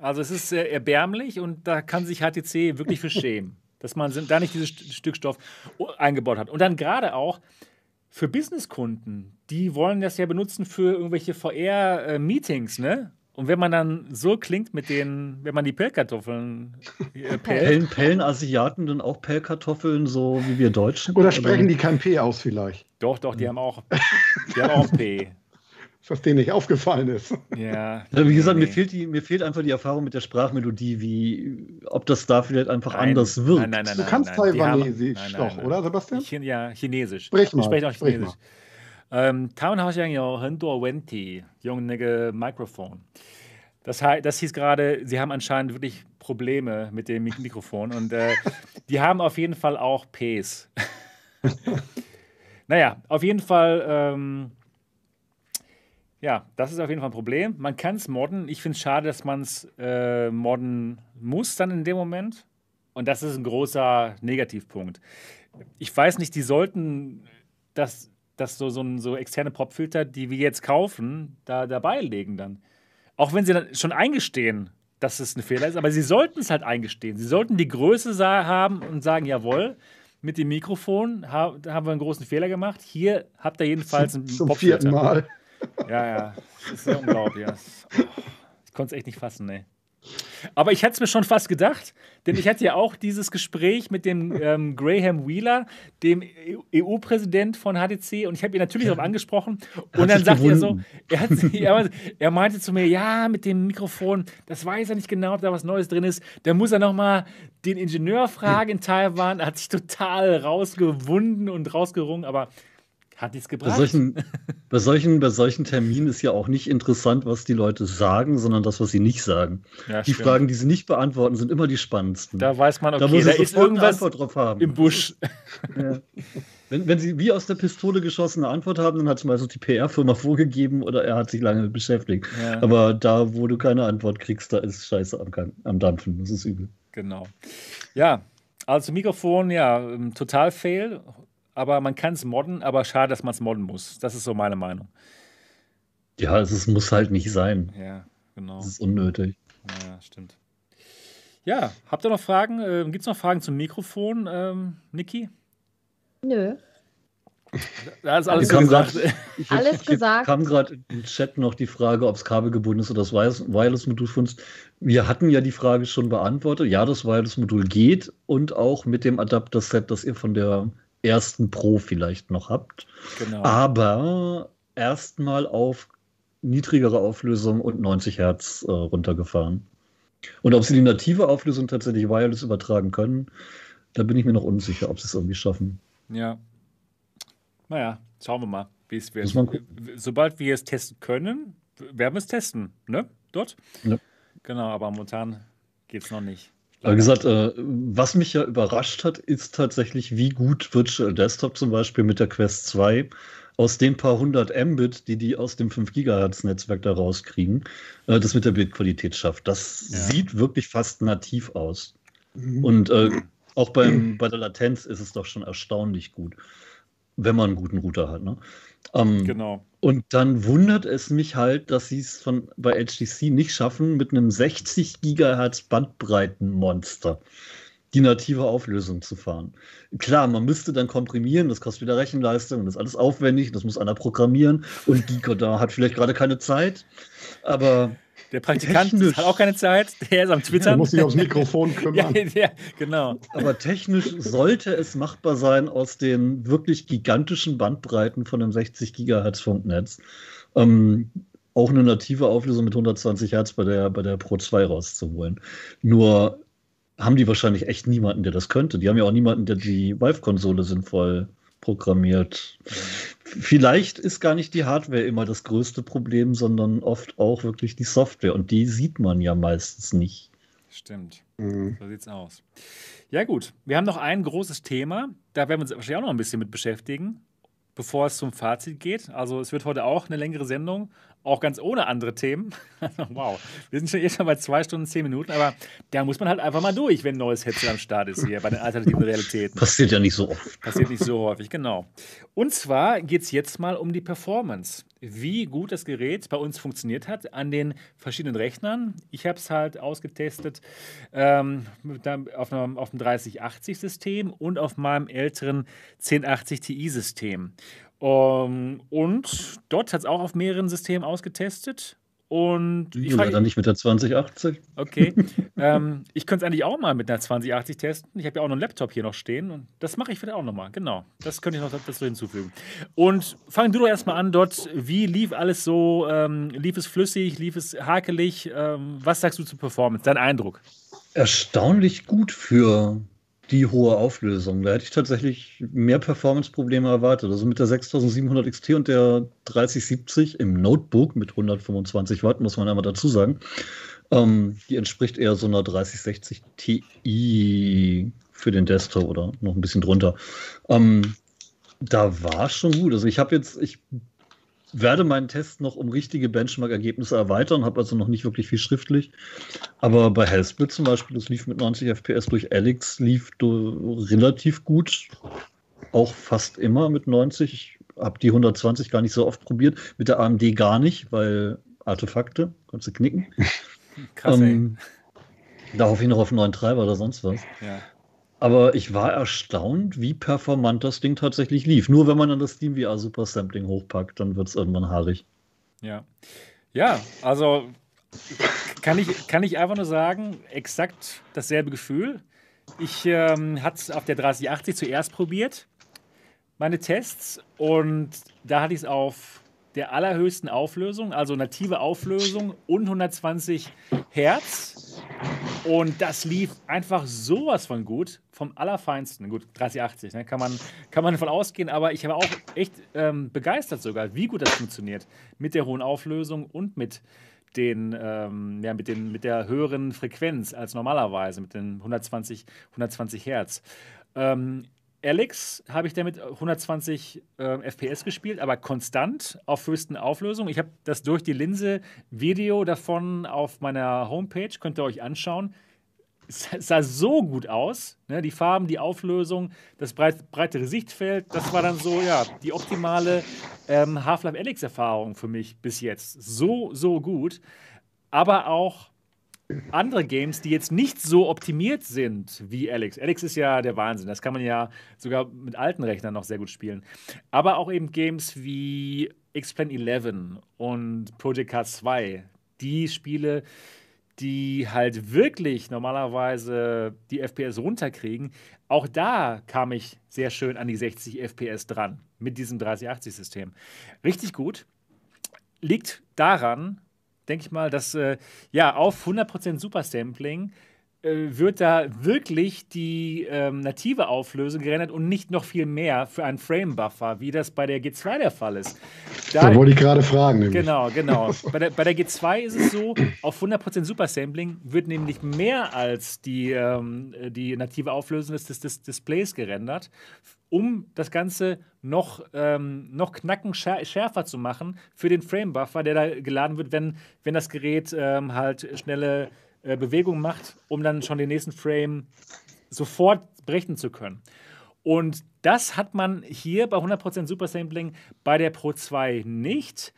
also es ist sehr erbärmlich und da kann sich HTC wirklich für schämen, dass man da nicht dieses Stück Stoff eingebaut hat. Und dann gerade auch für Businesskunden, die wollen das ja benutzen für irgendwelche VR-Meetings, äh, ne? Und wenn man dann so klingt mit den, wenn man die Pellkartoffeln äh, Pellen, Pellen Asiaten dann auch Pellkartoffeln, so wie wir Deutschen? Oder sprechen die kein P aus vielleicht? Doch, doch, die haben auch, die haben auch ein P. Was denen nicht aufgefallen ist. Ja. Also wie gesagt, nee. mir, fehlt die, mir fehlt einfach die Erfahrung mit der Sprachmelodie, wie, ob das da vielleicht einfach nein, anders wirkt. Nein, nein, nein, du kannst Taiwanesisch doch, oder Sebastian? Ch ja, Chinesisch. Sprich mal. Ich spreche auch Chinesisch. Sprich 嗯，他们好像有很多问题用那个 Mikrofon. Das, das hieß gerade, sie haben anscheinend wirklich Probleme mit dem Mikrofon und äh, die haben auf jeden Fall auch Ps. naja, auf jeden Fall, ähm, ja, das ist auf jeden Fall ein Problem. Man kann es modden. Ich finde es schade, dass man es äh, modden muss dann in dem Moment. Und das ist ein großer Negativpunkt. Ich weiß nicht, die sollten das dass so, so, so externe Popfilter, die wir jetzt kaufen, da dabei legen dann. Auch wenn sie dann schon eingestehen, dass es ein Fehler ist, aber sie sollten es halt eingestehen. Sie sollten die Größe haben und sagen, jawohl, mit dem Mikrofon ha haben wir einen großen Fehler gemacht. Hier habt ihr jedenfalls einen Zum Popfilter. vierten Mal. Ja, ja, das ist sehr unglaublich. Ich konnte es echt nicht fassen, ne. Aber ich hätte es mir schon fast gedacht, denn ich hatte ja auch dieses Gespräch mit dem ähm, Graham Wheeler, dem EU-Präsident von HTC, und ich habe ihn natürlich darauf angesprochen. Und dann sagt er so, er, hat, er, meinte zu mir, ja, mit dem Mikrofon, das weiß er nicht genau, ob da was Neues drin ist. Da muss er nochmal den Ingenieur fragen in Taiwan. Er hat sich total rausgewunden und rausgerungen, aber hat nichts gebracht. Bei solchen, bei, solchen, bei solchen Terminen ist ja auch nicht interessant, was die Leute sagen, sondern das, was sie nicht sagen. Ja, die stimmt. Fragen, die sie nicht beantworten, sind immer die spannendsten. Da weiß man, okay, da, muss da ist irgendwas drauf haben. im Busch. Ja. Wenn, wenn sie wie aus der Pistole geschossene Antwort haben, dann hat es meistens die PR-Firma vorgegeben oder er hat sich lange beschäftigt. Ja. Aber da, wo du keine Antwort kriegst, da ist Scheiße am, am Dampfen. Das ist übel. Genau. Ja, also Mikrofon, ja, ähm, total fail aber man kann es modden, aber schade, dass man es modden muss. Das ist so meine Meinung. Ja, es muss halt nicht sein. Ja, genau. Das ist unnötig. Ja, stimmt. Ja, habt ihr noch Fragen? Ähm, Gibt es noch Fragen zum Mikrofon, ähm, Niki? Nö. Da ist alles gesagt. grad- ich- Alles ich- gesagt. kam gerade im Chat noch die Frage, ob es kabelgebunden ist oder das Wireless- Wireless-Modul funzt. Wir hatten ja die Frage schon beantwortet. Ja, das Wireless-Modul geht und auch mit dem Adapter-Set, das ihr von der ersten Pro vielleicht noch habt. Genau. Aber erstmal auf niedrigere Auflösung und 90 Hertz äh, runtergefahren. Und ob sie die native Auflösung tatsächlich wireless übertragen können, da bin ich mir noch unsicher, ob sie es irgendwie schaffen. Ja. Naja, schauen wir mal, wie es wird. Sobald wir es testen können, werden wir es testen, ne? Dort? Ja. Genau, aber momentan geht es noch nicht. Aber gesagt, äh, was mich ja überrascht hat, ist tatsächlich, wie gut Virtual Desktop zum Beispiel mit der Quest 2 aus den paar hundert Mbit, die die aus dem 5 Gigahertz Netzwerk da rauskriegen, äh, das mit der Bildqualität schafft. Das Ja. sieht wirklich fast nativ aus. Mhm. Und äh, auch beim, bei der Latenz ist es doch schon erstaunlich gut, wenn man einen guten Router hat. Ne? Ähm, Genau. und dann wundert es mich halt, dass sie es von bei HTC nicht schaffen, mit einem 60 Gigahertz Bandbreitenmonster die native Auflösung zu fahren. Klar, man müsste dann komprimieren, das kostet wieder Rechenleistung und das ist alles aufwendig, das muss einer programmieren und Geeko da hat vielleicht gerade keine Zeit, aber Der Praktikant Technisch. hat auch keine Zeit, der ist am Der Twittern. muss sich aufs Mikrofon ja, kümmern. ja, genau. Aber technisch sollte es machbar sein, aus den wirklich gigantischen Bandbreiten von einem 60 Gigahertz Funknetz ähm, auch eine native Auflösung mit 120 Hertz bei der, bei der Pro 2 rauszuholen. Nur haben die wahrscheinlich echt niemanden, der das könnte. Die haben ja auch niemanden, der die Valve-Konsole sinnvoll programmiert. Vielleicht ist gar nicht die Hardware immer das größte Problem, sondern oft auch wirklich die Software. Und die sieht man ja meistens nicht. Stimmt. Mhm. So sieht's aus. Ja, gut. Wir haben noch ein großes Thema. Da werden wir uns wahrscheinlich auch noch ein bisschen mit beschäftigen, bevor es zum Fazit geht. Also, es wird heute auch eine längere Sendung, auch ganz ohne andere Themen. wow. Wir sind schon eh schon bei zwei Stunden, zehn Minuten, aber da muss man halt einfach mal durch, wenn ein neues Headset am Start ist hier bei den alternativen Realitäten. Passiert ja nicht so oft. Passiert nicht so häufig, genau. Und zwar geht es jetzt mal um die Performance. Wie gut das Gerät bei uns funktioniert hat an den verschiedenen Rechnern. Ich habe es halt ausgetestet ähm, auf, einem, auf dem 3080-System und auf meinem älteren 1080 Ti-System. Um, und dort hat es auch auf mehreren Systemen ausgetestet. Und ich frage, Leider nicht mit der 2080. Okay. ähm, ich könnte es eigentlich auch mal mit einer 2080 testen. Ich habe ja auch noch einen Laptop hier noch stehen und das mache ich vielleicht auch nochmal. Genau. Das könnte ich noch dazu hinzufügen. Und fang du doch erstmal an dort. Wie lief alles so? Ähm, lief es flüssig? Lief es hakelig? Ähm, was sagst du zur Performance? Dein Eindruck? Erstaunlich gut für die hohe Auflösung. Da hätte ich tatsächlich mehr Performance-Probleme erwartet. Also mit der 6700 XT und der 3070 im Notebook mit 125 Watt, muss man einmal dazu sagen. Ähm, die entspricht eher so einer 3060 Ti für den Desktop oder noch ein bisschen drunter. Ähm, da war schon gut. Also ich habe jetzt, ich werde meinen Test noch um richtige Benchmark-Ergebnisse erweitern, habe also noch nicht wirklich viel schriftlich. Aber bei Hellsplit zum Beispiel, das lief mit 90 FPS durch Alex, lief relativ gut. Auch fast immer mit 90. Ich habe die 120 gar nicht so oft probiert. Mit der AMD gar nicht, weil Artefakte, kannst du knicken. Krass. Ähm, da hoffe ich noch auf einen neuen Treiber oder sonst was. Ja. Aber ich war erstaunt, wie performant das Ding tatsächlich lief. Nur wenn man dann das SteamVR Super Sampling hochpackt, dann wird es irgendwann haarig. Ja. Ja, also kann ich, kann ich einfach nur sagen, exakt dasselbe Gefühl. Ich ähm, hatte es auf der 3080 zuerst probiert, meine Tests, und da hatte ich es auf der allerhöchsten Auflösung, also native Auflösung und 120 Hertz. Und das lief einfach sowas von gut, vom Allerfeinsten. Gut, 3080, ne? kann, man, kann man davon ausgehen, aber ich habe auch echt ähm, begeistert sogar, wie gut das funktioniert. Mit der hohen Auflösung und mit, den, ähm, ja, mit, den, mit der höheren Frequenz als normalerweise, mit den 120, 120 Hertz. Ähm, Alex habe ich damit 120 äh, FPS gespielt, aber konstant auf höchsten Auflösung. Ich habe das durch die Linse Video davon auf meiner Homepage, könnt ihr euch anschauen. Es sah so gut aus. Ne? Die Farben, die Auflösung, das breit, breitere Sichtfeld, das war dann so, ja, die optimale ähm, Half-Life Alex-Erfahrung für mich bis jetzt. So, so gut. Aber auch andere Games, die jetzt nicht so optimiert sind wie Alex. Alex ist ja der Wahnsinn. Das kann man ja sogar mit alten Rechnern noch sehr gut spielen. Aber auch eben Games wie X-Plane 11 und Project Cars 2. Die Spiele, die halt wirklich normalerweise die FPS runterkriegen. Auch da kam ich sehr schön an die 60 FPS dran mit diesem 3080-System. Richtig gut. Liegt daran, denke ich mal, dass äh, ja auf 100% Supersampling wird da wirklich die ähm, native Auflösung gerendert und nicht noch viel mehr für einen Frame-Buffer, wie das bei der G2 der Fall ist. Da, da wollte ich gerade fragen. Nämlich. Genau, genau. bei, der, bei der G2 ist es so, auf 100% Supersampling wird nämlich mehr als die, ähm, die native Auflösung des, des Displays gerendert, um das Ganze noch, ähm, noch knacken schärfer zu machen für den Frame-Buffer, der da geladen wird, wenn, wenn das Gerät ähm, halt schnelle äh, Bewegung macht, um dann schon den nächsten Frame sofort brechen zu können. Und das hat man hier bei 100% Supersampling bei der Pro 2 nicht.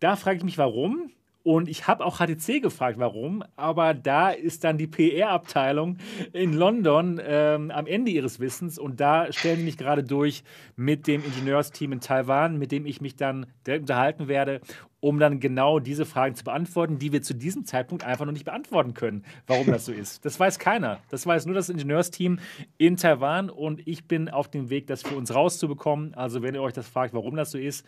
Da frage ich mich, warum. Und ich habe auch HTC gefragt, warum, aber da ist dann die PR-Abteilung in London ähm, am Ende ihres Wissens und da stellen die mich gerade durch mit dem Ingenieursteam in Taiwan, mit dem ich mich dann unterhalten werde, um dann genau diese Fragen zu beantworten, die wir zu diesem Zeitpunkt einfach noch nicht beantworten können, warum das so ist. Das weiß keiner. Das weiß nur das Ingenieursteam in Taiwan und ich bin auf dem Weg, das für uns rauszubekommen. Also wenn ihr euch das fragt, warum das so ist,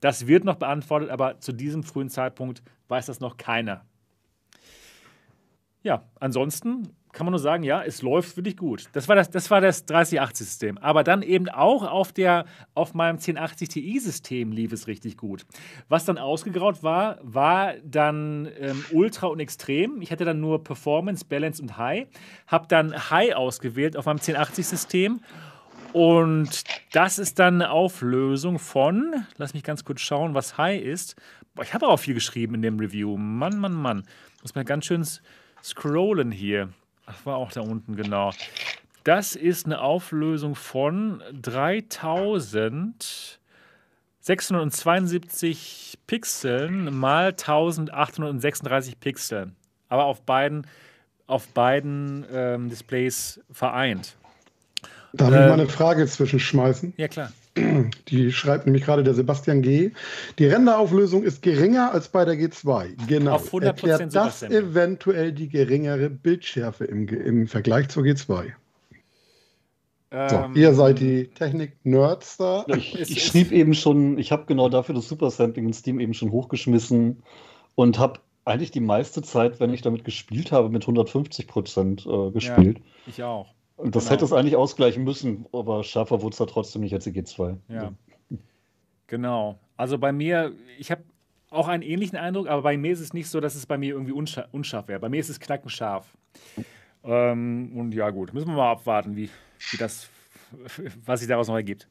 das wird noch beantwortet, aber zu diesem frühen Zeitpunkt weiß das noch keiner. Ja, ansonsten kann man nur sagen, ja, es läuft wirklich gut. Das war das, das, war das 3080-System. Aber dann eben auch auf, der, auf meinem 1080 Ti-System lief es richtig gut. Was dann ausgegraut war, war dann ähm, Ultra und Extrem. Ich hatte dann nur Performance, Balance und High. Habe dann High ausgewählt auf meinem 1080-System und das ist dann eine Auflösung von, lass mich ganz kurz schauen, was High ist. Boah, ich habe auch viel geschrieben in dem Review. Mann, Mann, Mann. Muss man ganz schön scrollen hier. Ach, war auch da unten, genau. Das ist eine Auflösung von 3672 Pixeln mal 1836 Pixeln. Aber auf beiden, auf beiden ähm, Displays vereint. Darf ähm, ich mal eine Frage zwischenschmeißen? Ja, klar. Die schreibt nämlich gerade der Sebastian G. Die Renderauflösung ist geringer als bei der G2. Genau. Auf 100% Erklärt das eventuell die geringere Bildschärfe im, im Vergleich zur G2? Ähm, so, ihr seid die Technik-Nerds da. Ich, ich schrieb eben schon, ich habe genau dafür das Super Sampling in Steam eben schon hochgeschmissen und habe eigentlich die meiste Zeit, wenn ich damit gespielt habe, mit 150 Prozent äh, gespielt. Ja, ich auch. Und das genau. hätte es eigentlich ausgleichen müssen, aber schärfer wurde es da trotzdem nicht als die G2. Ja. Genau. Also bei mir, ich habe auch einen ähnlichen Eindruck, aber bei mir ist es nicht so, dass es bei mir irgendwie unscharf, unscharf wäre. Bei mir ist es knackenscharf. Ähm, und ja, gut, müssen wir mal abwarten, wie, wie das, was sich daraus noch ergibt.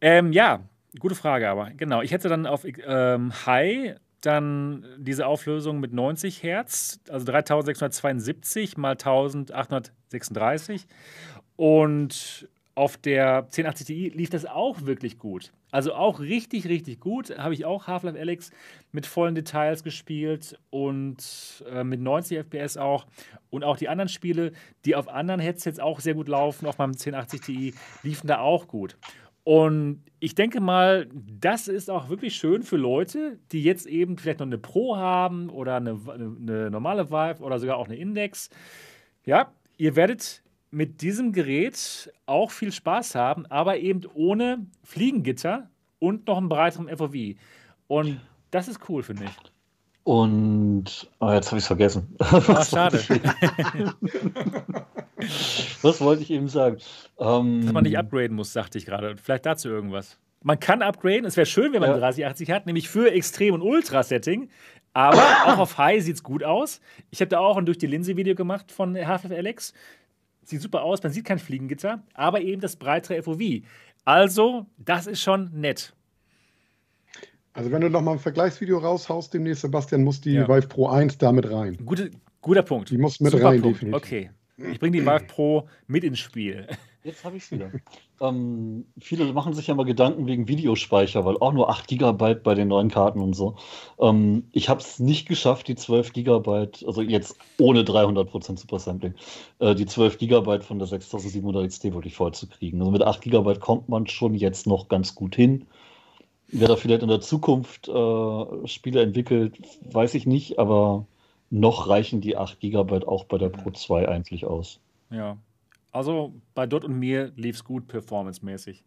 Ähm, ja, gute Frage, aber genau. Ich hätte dann auf ähm, High dann diese Auflösung mit 90 Hertz, also 3672 mal 1836. Und auf der 1080 Ti lief das auch wirklich gut. Also auch richtig, richtig gut. Habe ich auch Half-Life Alex mit vollen Details gespielt und äh, mit 90 FPS auch. Und auch die anderen Spiele, die auf anderen Headsets auch sehr gut laufen, auf meinem 1080 Ti, liefen da auch gut. Und ich denke mal, das ist auch wirklich schön für Leute, die jetzt eben vielleicht noch eine Pro haben oder eine, eine normale Vive oder sogar auch eine Index. Ja, ihr werdet mit diesem Gerät auch viel Spaß haben, aber eben ohne Fliegengitter und noch einen breiteren FOV. Und das ist cool, finde ich. Und oh, jetzt habe ich es vergessen. Ah, schade. Was wollte ich eben sagen? Ähm, Dass man nicht upgraden muss, sagte ich gerade. Vielleicht dazu irgendwas. Man kann upgraden. Es wäre schön, wenn man ja. 3080 hat, nämlich für Extrem- und Ultra-Setting. Aber auch auf High sieht es gut aus. Ich habe da auch ein durch die Linse-Video gemacht von Half-Life Alex. Sieht super aus, man sieht kein Fliegengitter, aber eben das breitere FOV. Also, das ist schon nett. Also, wenn du noch mal ein Vergleichsvideo raushaust demnächst, Sebastian, muss die ja. Vive Pro 1 damit rein. Gute, guter Punkt. Die muss mit Super rein, Punkt. definitiv. Okay. Ich bringe die Vive Pro mit ins Spiel. Jetzt habe ich es wieder. ähm, viele machen sich ja mal Gedanken wegen Videospeicher, weil auch nur 8 GB bei den neuen Karten und so. Ähm, ich habe es nicht geschafft, die 12 GB, also jetzt ohne 300% Supersampling, äh, die 12 GB von der 6700 XT wirklich voll zu kriegen. Also mit 8 GB kommt man schon jetzt noch ganz gut hin. Wer da vielleicht in der Zukunft äh, Spiele entwickelt, weiß ich nicht, aber noch reichen die 8 GB auch bei der Pro 2 eigentlich aus. Ja, also bei Dot und mir lief es gut performancemäßig.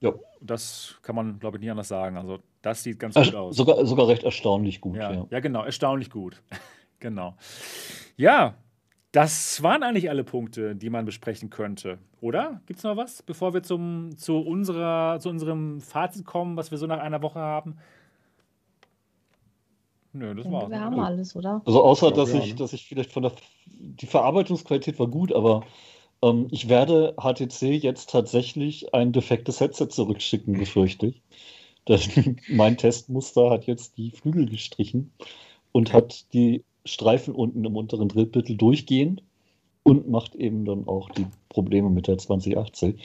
Ja. Das kann man, glaube ich, nicht anders sagen. Also das sieht ganz Äh, gut aus. Sogar, sogar recht erstaunlich gut, ja, ja. ja, genau, erstaunlich gut. genau. Ja, das waren eigentlich alle Punkte, die man besprechen könnte, oder? Gibt es noch was, bevor wir zum, zu, unserer, zu unserem Fazit kommen, was wir so nach einer Woche haben? Nö, das war's. wir ne? haben alles, oder? Also außer, dass ich, ne? dass ich vielleicht von der die Verarbeitungsqualität war gut, aber ähm, ich werde HTC jetzt tatsächlich ein defektes Headset zurückschicken, befürchte ich. Denn mein Testmuster hat jetzt die Flügel gestrichen und hat die Streifen unten im unteren Drittel durchgehend und macht eben dann auch die Probleme mit der 2080.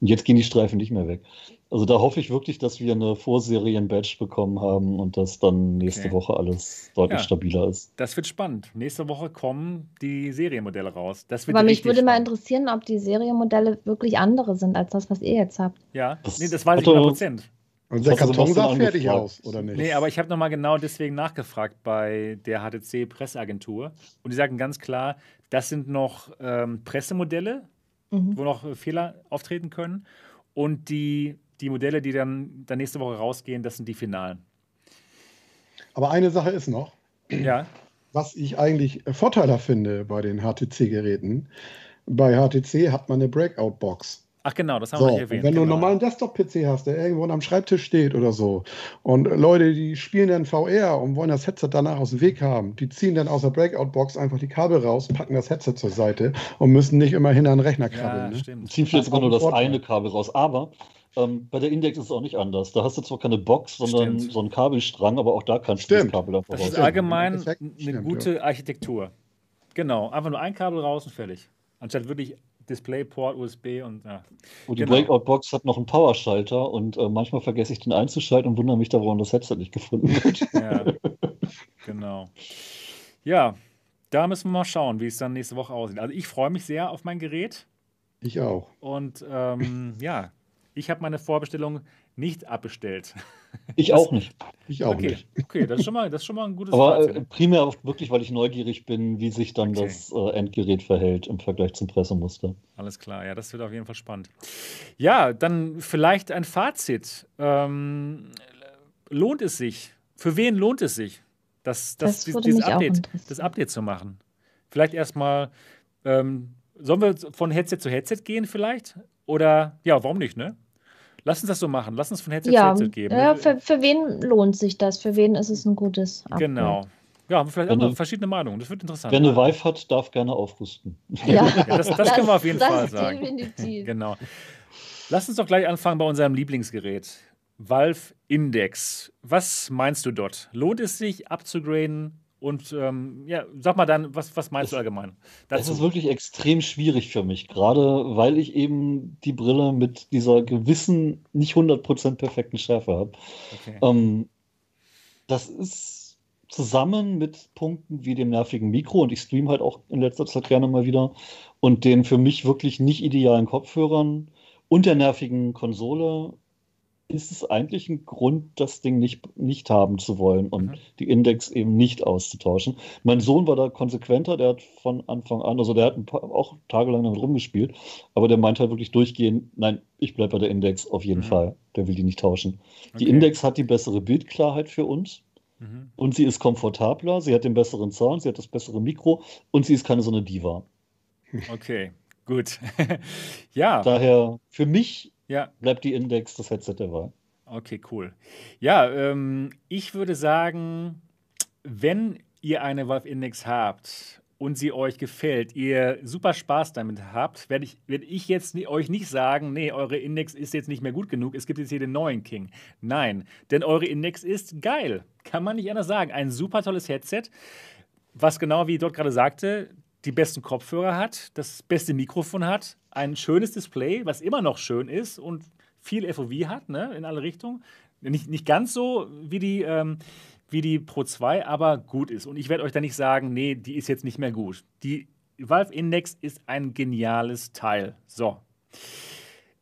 Und jetzt gehen die Streifen nicht mehr weg. Also da hoffe ich wirklich, dass wir eine Vorserien-Badge bekommen haben und dass dann nächste Okay. Woche alles deutlich Ja. stabiler ist. Das wird spannend. Nächste Woche kommen die Serienmodelle raus. Das wird Aber mich würde mal spannend. interessieren, ob die Serienmodelle wirklich andere sind als das, was ihr jetzt habt. Ja, Das nee, das weiß ich hatte- 100 Prozent. Und der Karton sah fertig aus, oder nicht? Nee, aber ich habe nochmal genau deswegen nachgefragt bei der HTC-Presseagentur. Und die sagen ganz klar, das sind noch ähm, Pressemodelle, Mhm. wo noch Fehler auftreten können. Und die, die Modelle, die dann, dann nächste Woche rausgehen, das sind die Finalen. Aber eine Sache ist noch, Ja, was ich eigentlich Vorteiler finde bei den HTC-Geräten. Bei HTC hat man eine Breakout-Box. ach genau, das haben So, wir nicht erwähnt. wenn du einen genau. normalen Desktop-PC hast, der irgendwo am Schreibtisch steht oder so, und Leute, die spielen dann VR und wollen das Headset danach aus dem Weg haben, die ziehen dann aus der Breakout-Box einfach die Kabel raus, packen das Headset zur Seite und müssen nicht immer hinter den Rechner Ja, krabbeln. ne? stimmt. ziehen vielleicht sogar nur das Vorteil. eine Kabel raus. Aber ähm, bei der Index ist es auch nicht anders. Da hast du zwar keine Box, sondern Stimmt. so einen Kabelstrang, aber auch da kannst du Stimmt. das Kabel einfach Das ist allgemein im Endeffekt eine stimmt, gute Architektur. Genau, einfach nur ein Kabel raus und fertig. Anstatt wirklich Displayport, USB und ja. Und die genau. Breakout-Box hat noch einen Powerschalter und äh, manchmal vergesse ich den einzuschalten und wundere mich da, warum das Headset nicht gefunden wird. Ja, genau. Ja, da müssen wir mal schauen, wie es dann nächste Woche aussieht. Also ich freue mich sehr auf mein Gerät Ich auch. und ähm, ja, ich habe meine Vorbestellung nicht abbestellt. Ich auch nicht. Ich auch okay, nicht. okay, das ist schon mal, das ist schon mal ein gutes Aber Fazit. äh, primär auch wirklich, weil ich neugierig bin, wie sich dann Okay. das äh, Endgerät verhält im Vergleich zum Pressemuster. Alles klar, ja, das wird auf jeden Fall spannend. Ja, dann vielleicht ein Fazit. Ähm, lohnt es sich? Für wen lohnt es sich, das, das, Das dieses Update, das Update zu machen? Vielleicht erstmal, ähm, sollen wir von Headset zu Headset gehen vielleicht? Oder, ja, warum nicht, ne? Lass uns das so machen. Lass uns von Headset zu Ja, Headset geben. ja für, für wen lohnt sich das? Für wen ist es ein gutes Upgrade? Genau. Ja, haben wir vielleicht Wenn auch noch du- verschiedene Meinungen. Das wird interessant. Wer eine Vive hat, darf gerne aufrüsten. Ja, Ja, das, das können wir auf jeden das Fall sagen. Definitiv. Genau. Lass uns doch gleich anfangen bei unserem Lieblingsgerät. Valve Index. Was meinst du dort? Lohnt es sich abzugraden? Und ähm, ja, sag mal dann, was, was meinst du allgemein? Das ist Dazu. wirklich extrem schwierig für mich, gerade weil ich eben die Brille mit dieser gewissen, nicht 100% perfekten Schärfe habe. Okay. Ähm, das ist zusammen mit Punkten wie dem nervigen Mikro und ich streame halt auch in letzter Zeit gerne mal wieder und den für mich wirklich nicht idealen Kopfhörern und der nervigen Konsole ist es eigentlich ein Grund, das Ding nicht, nicht haben zu wollen und Mhm. die Index eben nicht auszutauschen. Mein Sohn war da konsequenter, der hat von Anfang an, also der hat paar, auch tagelang damit rumgespielt, aber der meint halt wirklich durchgehend, nein, ich bleibe bei der Index auf jeden Mhm. Fall, der will die nicht tauschen. Die Okay. Index hat die bessere Bildklarheit für uns Mhm. und sie ist komfortabler, sie hat den besseren Sound, sie hat das bessere Mikro und sie ist keine so eine Diva. Okay, gut. ja, Daher für mich ja, bleibt die Index das Headset der Wahl. okay, cool. Ja, ähm, ich würde sagen, wenn ihr eine Valve Index habt und sie euch gefällt, ihr super Spaß damit habt, werde ich, werd ich jetzt euch nicht sagen, nee, eure Index ist jetzt nicht mehr gut genug, es gibt jetzt hier den neuen King. Nein, denn eure Index ist geil. Kann man nicht anders sagen. Ein super tolles Headset, was genau wie dort gerade sagte, die besten Kopfhörer hat, das beste Mikrofon hat, ein schönes Display, was immer noch schön ist und viel FOV hat, ne, in alle Richtungen. Nicht, nicht ganz so wie die, ähm, wie die Pro 2, aber gut ist. Und ich werde euch da nicht sagen, nee, die ist jetzt nicht mehr gut. Die Valve Index ist ein geniales Teil. So.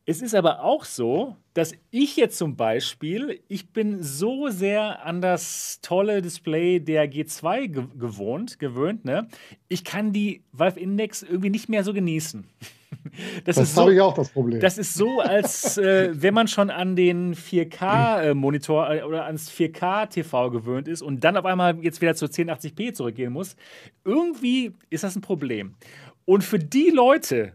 Es ist aber auch so, dass ich jetzt zum Beispiel, ich bin so sehr an das tolle Display der G2 ge gewohnt, gewöhnt, ne? Ich kann die Valve Index irgendwie nicht mehr so genießen. Das, das habe so, ich auch das Problem. Das ist so, als äh, wenn man schon an den 4K-Monitor äh, oder ans 4K-TV gewöhnt ist und dann auf einmal jetzt wieder zur 1080p zurückgehen muss. Irgendwie ist das ein Problem. Und für die Leute,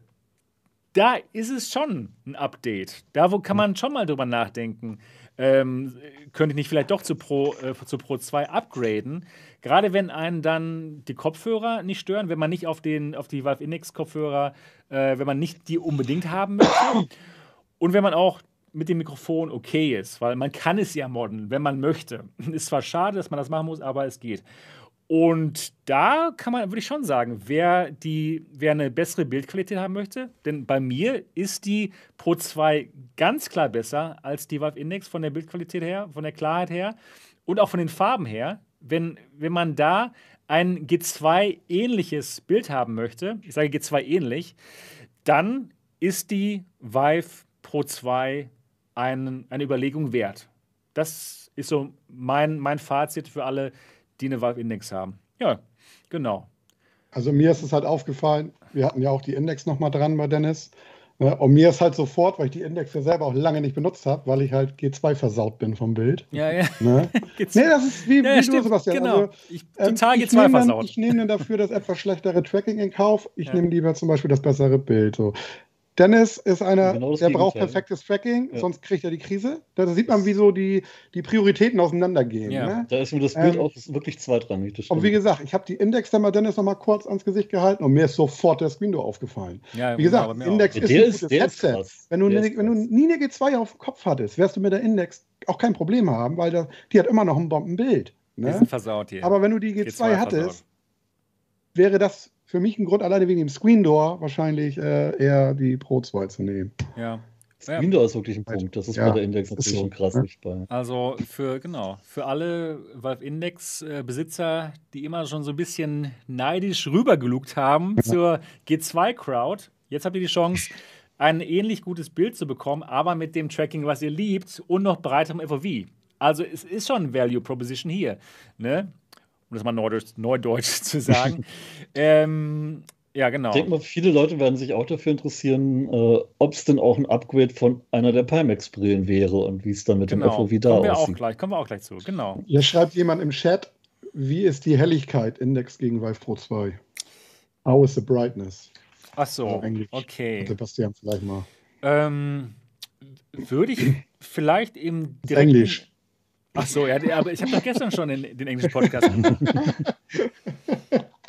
da ist es schon ein Update. Da wo kann man schon mal drüber nachdenken. Ähm, könnte ich nicht vielleicht doch zu Pro, äh, zu Pro 2 upgraden? Gerade wenn einen dann die Kopfhörer nicht stören, wenn man nicht auf, den, auf die Valve Index Kopfhörer, äh, wenn man nicht die unbedingt haben möchte. Und wenn man auch mit dem Mikrofon okay ist, weil man kann es ja modden, wenn man möchte. Ist zwar schade, dass man das machen muss, aber es geht. Und da kann man, würde ich schon sagen, wer, die, wer eine bessere Bildqualität haben möchte, denn bei mir ist die Pro 2 ganz klar besser als die Valve Index von der Bildqualität her, von der Klarheit her und auch von den Farben her. Wenn, wenn man da ein G2 ähnliches Bild haben möchte, ich sage G2 ähnlich, dann ist die Vive Pro 2 ein, eine Überlegung wert. Das ist so mein, mein Fazit für alle, die eine Valve-Index haben. Ja, genau. Also mir ist es halt aufgefallen, wir hatten ja auch die Index nochmal dran bei Dennis. Ne, und mir ist halt sofort, weil ich die Index ja selber auch lange nicht benutzt habe, weil ich halt G2 versaut bin vom Bild. Ja, ja. Ne? nee, das ist wie, ja, wie du, Sebastian. Genau. Also, ich, ähm, total ähm, G2 versaut. ich nehme dann dafür das etwas schlechtere Tracking in Kauf. Ich ja. nehme lieber zum Beispiel das bessere Bild. So. Dennis ist einer, genau der braucht perfektes Tracking, ja. sonst kriegt er die Krise. Da sieht man, wie so die, die Prioritäten auseinandergehen. Ja. Ne? Da ist mir das Bild ähm, auch wirklich zweitrangig. Und wie gesagt, ich habe die Index dann mal Dennis noch mal kurz ans Gesicht gehalten und mir ist sofort der Screen Door aufgefallen. Ja, wie gesagt, Index ist ein gutes Headset. Ist wenn, du ne, wenn du nie eine G2 auf dem Kopf hattest, wirst du mit der Index auch kein Problem haben, weil da, die hat immer noch ein Bombenbild. Ne? Die sind versaut hier. Aber wenn du die G2, G2 hattest, versaut. wäre das für mich ein Grund, alleine wegen dem Screen Door, wahrscheinlich äh, eher die Pro 2 zu nehmen. Ja. Screen Door ist wirklich ein Punkt. Das ist ja, bei der Index natürlich so, schon krass ne? nicht bei. Also für, genau, für alle Valve Index-Besitzer, die immer schon so ein bisschen neidisch rübergelugt haben ja. zur G2-Crowd, jetzt habt ihr die Chance, ein ähnlich gutes Bild zu bekommen, aber mit dem Tracking, was ihr liebt und noch breiterem FOV. Also es ist schon ein Value Proposition hier. Ne? Um das mal Neudeutsch, Neudeutsch zu sagen. ähm, ja, genau. Ich denke mal, viele Leute werden sich auch dafür interessieren, äh, ob es denn auch ein Upgrade von einer der Pimax-Brillen wäre und wie es dann mit genau. dem FOV da kommen wir aussieht. Auch gleich, kommen wir auch gleich zu, genau. Hier schreibt jemand im Chat, wie ist die Helligkeit Index gegen Vive Pro 2? How is the brightness? Ach so, okay. Sebastian, vielleicht mal. Ähm, würde ich vielleicht im direkten, Englisch. Ach so, ja, aber ich habe doch gestern schon den, den englischen Podcast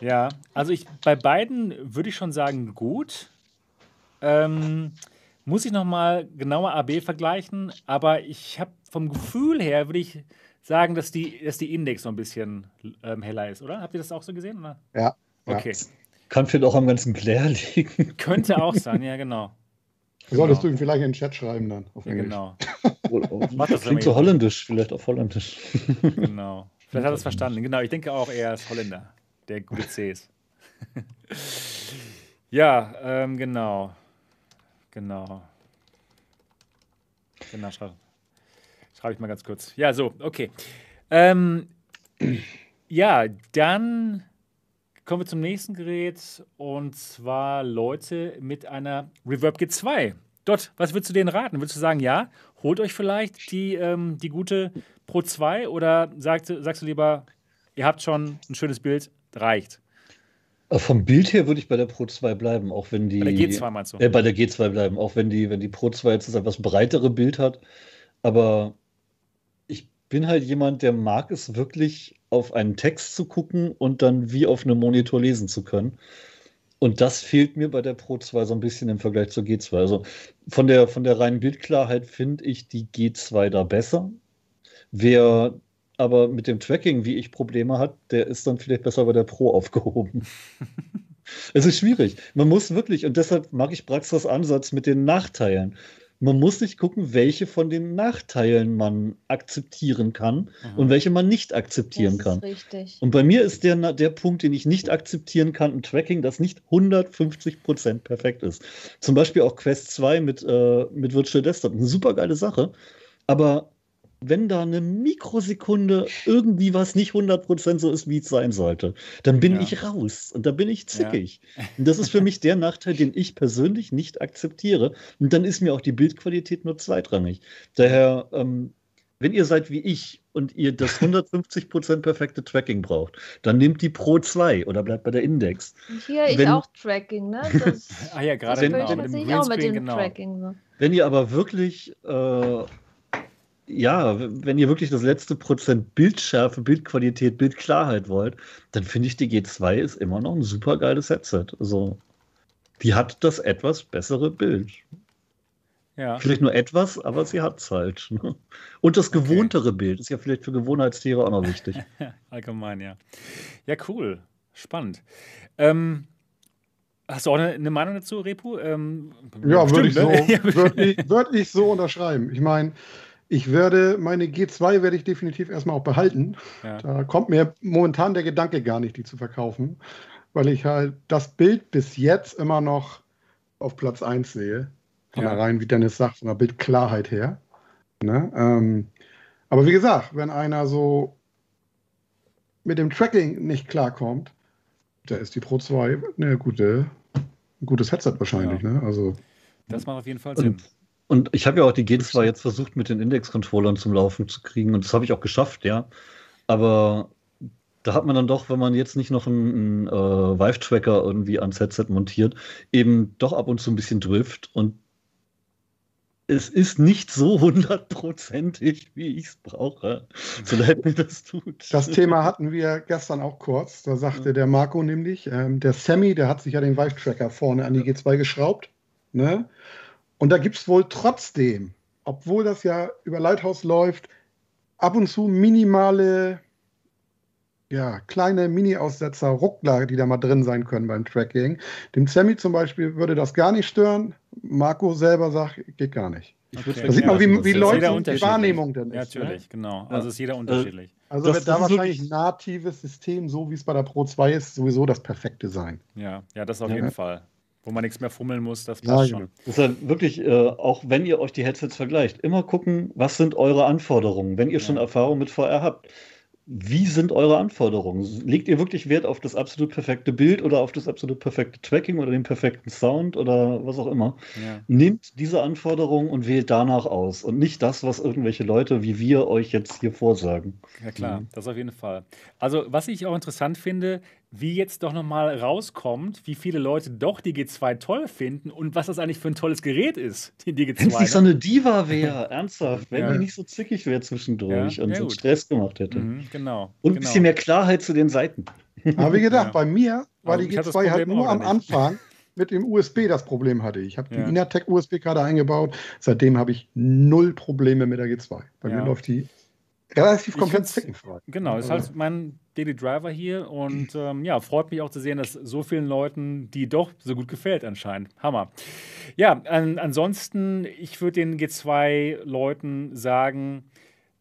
ja, also ich bei beiden würde ich schon sagen, gut. Ähm, muss ich nochmal genauer AB vergleichen, aber ich habe vom Gefühl her, würde ich sagen, dass die, dass die Index noch ein bisschen ähm, heller ist, oder? Habt ihr das auch so gesehen? Oder? Ja. Okay. Kann vielleicht auch am ganzen Glare liegen. Könnte auch sein, ja, genau. Solltest genau. du ihm vielleicht in den Chat schreiben dann. ja, genau. das klingt so holländisch, vielleicht auf holländisch. genau. Vielleicht hat er es verstanden. Genau, ich denke auch, er ist Holländer, der gute C ist. ja, ähm, genau. Genau. Genau, schreibe schreib ich mal ganz kurz. Ja, so, okay. Ähm, ja, dann kommen wir zum nächsten Gerät und zwar Leute mit einer Reverb G2. Dort, was würdest du denen raten? Würdest du sagen, ja, holt euch vielleicht die, ähm, die gute Pro 2 oder sagst, sagst du lieber, ihr habt schon ein schönes Bild, reicht? Äh, vom Bild her würde ich bei der Pro 2 bleiben, auch wenn die. Bei der G2 meinst du? Äh, bei der G2 bleiben, auch wenn die, wenn die Pro 2 jetzt das etwas breitere Bild hat. Aber ich bin halt jemand, der mag es wirklich, auf einen Text zu gucken und dann wie auf einem Monitor lesen zu können. Und das fehlt mir bei der Pro 2 so ein bisschen im Vergleich zur G2. Also von der, von der reinen Bildklarheit finde ich die G2 da besser. Wer aber mit dem Tracking, wie ich Probleme hat, der ist dann vielleicht besser bei der Pro aufgehoben. Es ist schwierig. Man muss wirklich, und deshalb mag ich Braxters Ansatz mit den Nachteilen. Man muss sich gucken, welche von den Nachteilen man akzeptieren kann Mhm. und welche man nicht akzeptieren das kann. ist richtig. Und bei mir ist der, der Punkt, den ich nicht akzeptieren kann, ein Tracking, das nicht 150% perfekt ist. Zum Beispiel auch Quest 2 mit, äh, mit Virtual Desktop. Eine super geile Sache. Aber wenn da eine Mikrosekunde irgendwie was nicht 100% so ist, wie es sein sollte, dann bin Ja. ich raus und da bin ich zickig. Und das ist für mich der Nachteil, den ich persönlich nicht akzeptiere. Und dann ist mir auch die Bildqualität nur zweitrangig. Daher, ähm, wenn ihr seid wie ich und ihr das 150% perfekte Tracking braucht, dann nehmt die Pro 2 oder bleibt bei der Index. Und hier ich wenn- auch Tracking, ne? Das, Ah ja, gerade Wenn- genau. Mit dem natürlich auch mit Greenscreen, dem genau. Tracking. So. Wenn ihr aber wirklich, äh, ja, wenn ihr wirklich das letzte Prozent Bildschärfe, Bildqualität, Bildklarheit wollt, dann finde ich, die G2 ist immer noch ein super geiles Headset. Also, die hat das etwas bessere Bild. Ja. Vielleicht nur etwas, aber sie hat es halt. ne? Und das gewohntere Bild ist ja vielleicht für Gewohnheitstiere auch noch wichtig. Allgemein, ja. Ja, cool. Spannend. Ähm, hast du auch eine, eine Meinung dazu, Repu? Ähm, Ja, würde ich, so, ne? Würd ich, würd ich so unterschreiben. Ich meine, ich werde meine G2 werde ich definitiv erstmal auch behalten. Ja. Da kommt mir momentan der Gedanke gar nicht, die zu verkaufen, weil ich halt das Bild bis jetzt immer noch auf Platz 1 sehe. Von Ja. der rein, wie Dennis sagt, von der Bildklarheit her. Ne? Ähm, aber wie gesagt, wenn einer so mit dem Tracking nicht klarkommt, da ist die Pro 2 eine gute, ein gutes Headset wahrscheinlich. Ja. Ne? Also Das macht auf jeden Fall Sinn. Und, ich habe ja auch die G2 jetzt versucht, mit den Index-Controllern zum Laufen zu kriegen und das habe ich auch geschafft, ja. Aber da hat man dann doch, wenn man jetzt nicht noch einen, einen äh, Vive-Tracker irgendwie ans Headset montiert, eben doch ab und zu ein bisschen Drift und es ist nicht so hundertprozentig, wie ich es brauche. So leid mir das tut. Das Thema hatten wir gestern auch kurz. Da sagte der Marco nämlich, ähm, der Sammy, der hat sich ja den Vive-Tracker vorne an die G2 geschraubt. Ne? Und da gibt es wohl trotzdem, obwohl das ja über Lighthouse läuft, ab und zu minimale, ja, kleine Mini-Aussetzer, Ruckler, die da mal drin sein können beim Tracking. Dem Sammy zum Beispiel würde das gar nicht stören. Marco selber sagt, geht gar nicht. Okay. Da sieht man, wie, das wie Leute- die. Wahrnehmung denn Ja, ist. ne? natürlich, genau. Also ist jeder unterschiedlich. Also Das- wird da wahrscheinlich ein natives System, so wie es bei der Pro 2 ist, sowieso das perfekte sein. Ja, ja, das auf Ja. jeden Fall. Wo man nichts mehr fummeln muss, das Ja, passt genau. schon. Deshalb wirklich, äh, auch wenn ihr euch die Headsets vergleicht, immer gucken, was sind eure Anforderungen, wenn ihr schon Ja. Erfahrung mit VR habt. Wie sind eure Anforderungen? Legt ihr wirklich Wert auf das absolut perfekte Bild oder auf das absolut perfekte Tracking oder den perfekten Sound oder was auch immer? Ja. Nehmt diese Anforderungen und wählt danach aus und nicht das, was irgendwelche Leute wie wir euch jetzt hier vorsagen. Ja klar, Mhm. das auf jeden Fall. Also was ich auch interessant finde, wie jetzt doch nochmal rauskommt, wie viele Leute doch die G2 toll finden und was das eigentlich für ein tolles Gerät ist, die, die Wenn es G2. nicht so ne? eine Diva wäre, ernsthaft, wenn Ja. die nicht so zickig wäre zwischendurch Ja, und ja, so gut. Stress gemacht hätte. Mhm, genau. Und ein genau. bisschen mehr Klarheit zu den Seiten. Aber wie gedacht, Ja. bei mir war Aber die ich hatte das G2 halt nur am nicht. Anfang mit dem USB das Problem hatte. Ich habe Ja. die Inatec USB-Karte eingebaut. Seitdem habe ich null Probleme mit der G2. Bei Ja. mir läuft die relativ komplett zickenfrei. Genau, ist halt mein Daily Driver hier und ähm, ja, freut mich auch zu sehen, dass so vielen Leuten die doch so gut gefällt anscheinend. Hammer. Ja, an, ansonsten, ich würde den G2-Leuten sagen,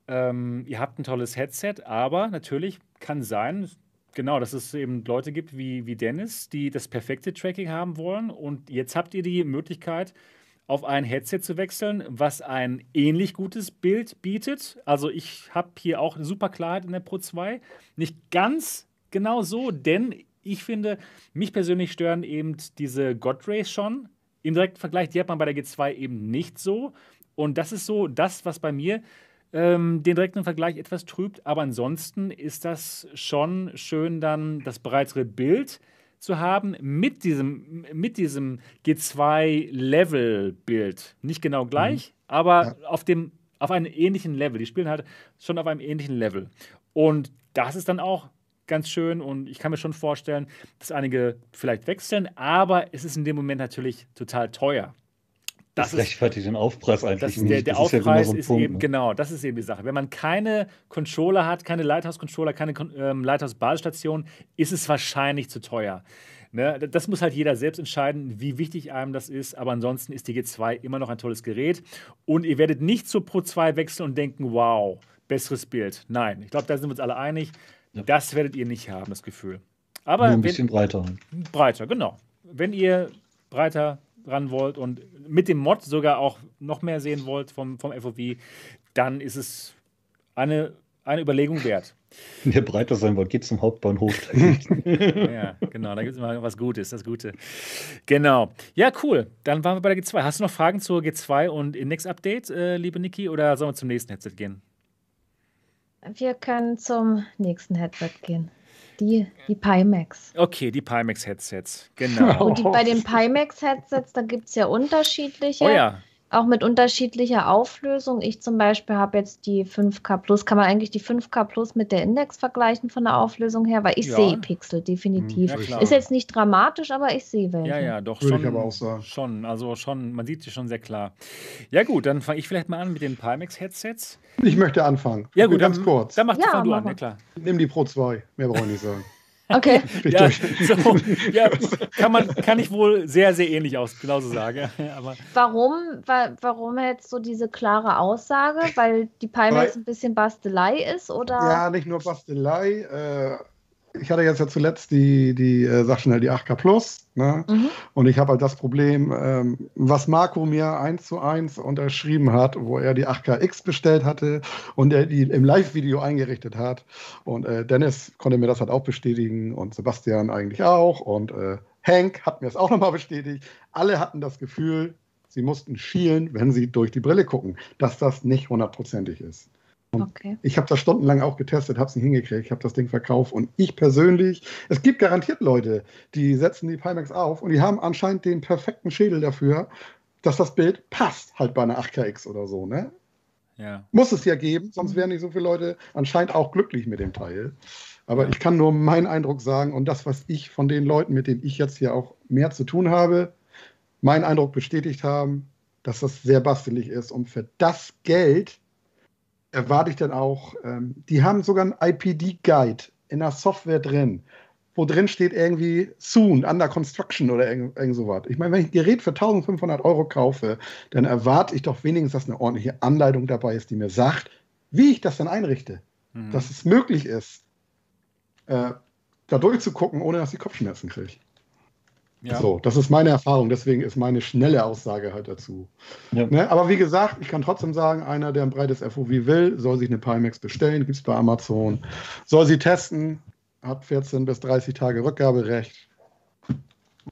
ähm, ihr habt ein tolles Headset, aber natürlich kann sein, genau, dass es eben Leute gibt wie, wie Dennis, die das perfekte Tracking haben wollen und jetzt habt ihr die Möglichkeit, auf ein Headset zu wechseln, was ein ähnlich gutes Bild bietet. Also ich habe hier auch eine super Klarheit in der Pro 2. Nicht ganz genau so, denn ich finde, mich persönlich stören eben diese God schon. Im direkten Vergleich, die hat man bei der G2 eben nicht so. Und das ist so das, was bei mir ähm, den direkten Vergleich etwas trübt. Aber ansonsten ist das schon schön, dann das breitere Bild zu haben mit diesem, mit diesem G2-Level-Bild. Nicht genau gleich, aber auf, dem, auf einem ähnlichen Level. Die spielen halt schon auf einem ähnlichen Level. Und das ist dann auch ganz schön und ich kann mir schon vorstellen, dass einige vielleicht wechseln, aber es ist in dem Moment natürlich total teuer. Das, das rechtfertigt den Aufpreis eigentlich das, nicht. Der, der Aufpreis ist, ja genau, so ist Punkt, eben, ne? genau, das ist eben die Sache. Wenn man keine Controller hat, keine Lighthouse-Controller, keine ähm, Lighthouse-Basisstation, ist es wahrscheinlich zu teuer. Ne? Das muss halt jeder selbst entscheiden, wie wichtig einem das ist. Aber ansonsten ist die G2 immer noch ein tolles Gerät. Und ihr werdet nicht zur Pro 2 wechseln und denken, wow, besseres Bild. Nein, ich glaube, da sind wir uns alle einig. Ja. Das werdet ihr nicht haben, das Gefühl. Aber Nur ein bisschen wenn, breiter. Breiter, genau. Wenn ihr breiter ran wollt und mit dem Mod sogar auch noch mehr sehen wollt vom, vom FOV, dann ist es eine, eine Überlegung wert. Wenn ihr breiter sein wollt, geht zum Hauptbahnhof. ja, genau, da gibt es immer was Gutes, das Gute. Genau. Ja, cool. Dann waren wir bei der G2. Hast du noch Fragen zur G2 und Index-Update, äh, liebe Niki, oder sollen wir zum nächsten Headset gehen? Wir können zum nächsten Headset gehen. Die, die Pimax. Okay, die Pimax-Headsets, genau. Und die, bei den Pimax-Headsets, da gibt es ja unterschiedliche. Oh ja auch mit unterschiedlicher Auflösung. Ich zum Beispiel habe jetzt die 5K Plus. Kann man eigentlich die 5K Plus mit der Index vergleichen von der Auflösung her? Weil ich ja. sehe Pixel, definitiv. Ja, ist jetzt nicht dramatisch, aber ich sehe welche. Ja, ja, doch Würde schon. Ich aber auch sagen. Schon, also schon, man sieht sie schon sehr klar. Ja, gut, dann fange ich vielleicht mal an mit den Pimax-Headsets. Ich möchte anfangen. Ja, gut, ganz dann, kurz. Dann mach ja, du an, ja klar. Nimm die Pro 2, mehr brauche ich nicht sagen. Okay. ja, so, ja, kann, man, kann ich wohl sehr, sehr ähnlich aus, genauso sagen. Aber warum, warum jetzt so diese klare Aussage? Weil die Palme jetzt ein bisschen Bastelei ist? Oder? Ja, nicht nur Bastelei. Äh, ich hatte jetzt ja zuletzt die, die äh, sag schnell, die 8K Plus. Ne? Mhm. Und ich habe halt das Problem, ähm, was Marco mir eins zu eins unterschrieben hat, wo er die 8KX bestellt hatte und er die im Live-Video eingerichtet hat. Und äh, Dennis konnte mir das halt auch bestätigen und Sebastian eigentlich auch. Und äh, Hank hat mir es auch nochmal bestätigt. Alle hatten das Gefühl, sie mussten schielen, wenn sie durch die Brille gucken, dass das nicht hundertprozentig ist. Okay. Ich habe das stundenlang auch getestet, habe es nicht hingekriegt, ich habe das Ding verkauft und ich persönlich, es gibt garantiert Leute, die setzen die Pimax auf und die haben anscheinend den perfekten Schädel dafür, dass das Bild passt, halt bei einer 8KX oder so, ne? Ja. Muss es ja geben, sonst wären nicht so viele Leute anscheinend auch glücklich mit dem Teil. Aber ich kann nur meinen Eindruck sagen und das, was ich von den Leuten, mit denen ich jetzt hier auch mehr zu tun habe, meinen Eindruck bestätigt haben, dass das sehr bastelig ist und für das Geld erwarte ich dann auch, ähm, die haben sogar einen IPD-Guide in der Software drin, wo drin steht irgendwie soon, under construction oder irgend, irgend sowas. Ich meine, wenn ich ein Gerät für 1500 Euro kaufe, dann erwarte ich doch wenigstens, dass eine ordentliche Anleitung dabei ist, die mir sagt, wie ich das dann einrichte. Mhm. Dass es möglich ist, äh, da durchzugucken, ohne dass ich Kopfschmerzen kriege. Ja. So, das ist meine Erfahrung, deswegen ist meine schnelle Aussage halt dazu. Ja. Ne? Aber wie gesagt, ich kann trotzdem sagen, einer, der ein breites FOV will, soll sich eine Pimax bestellen, gibt es bei Amazon, soll sie testen, hat 14 bis 30 Tage Rückgaberecht.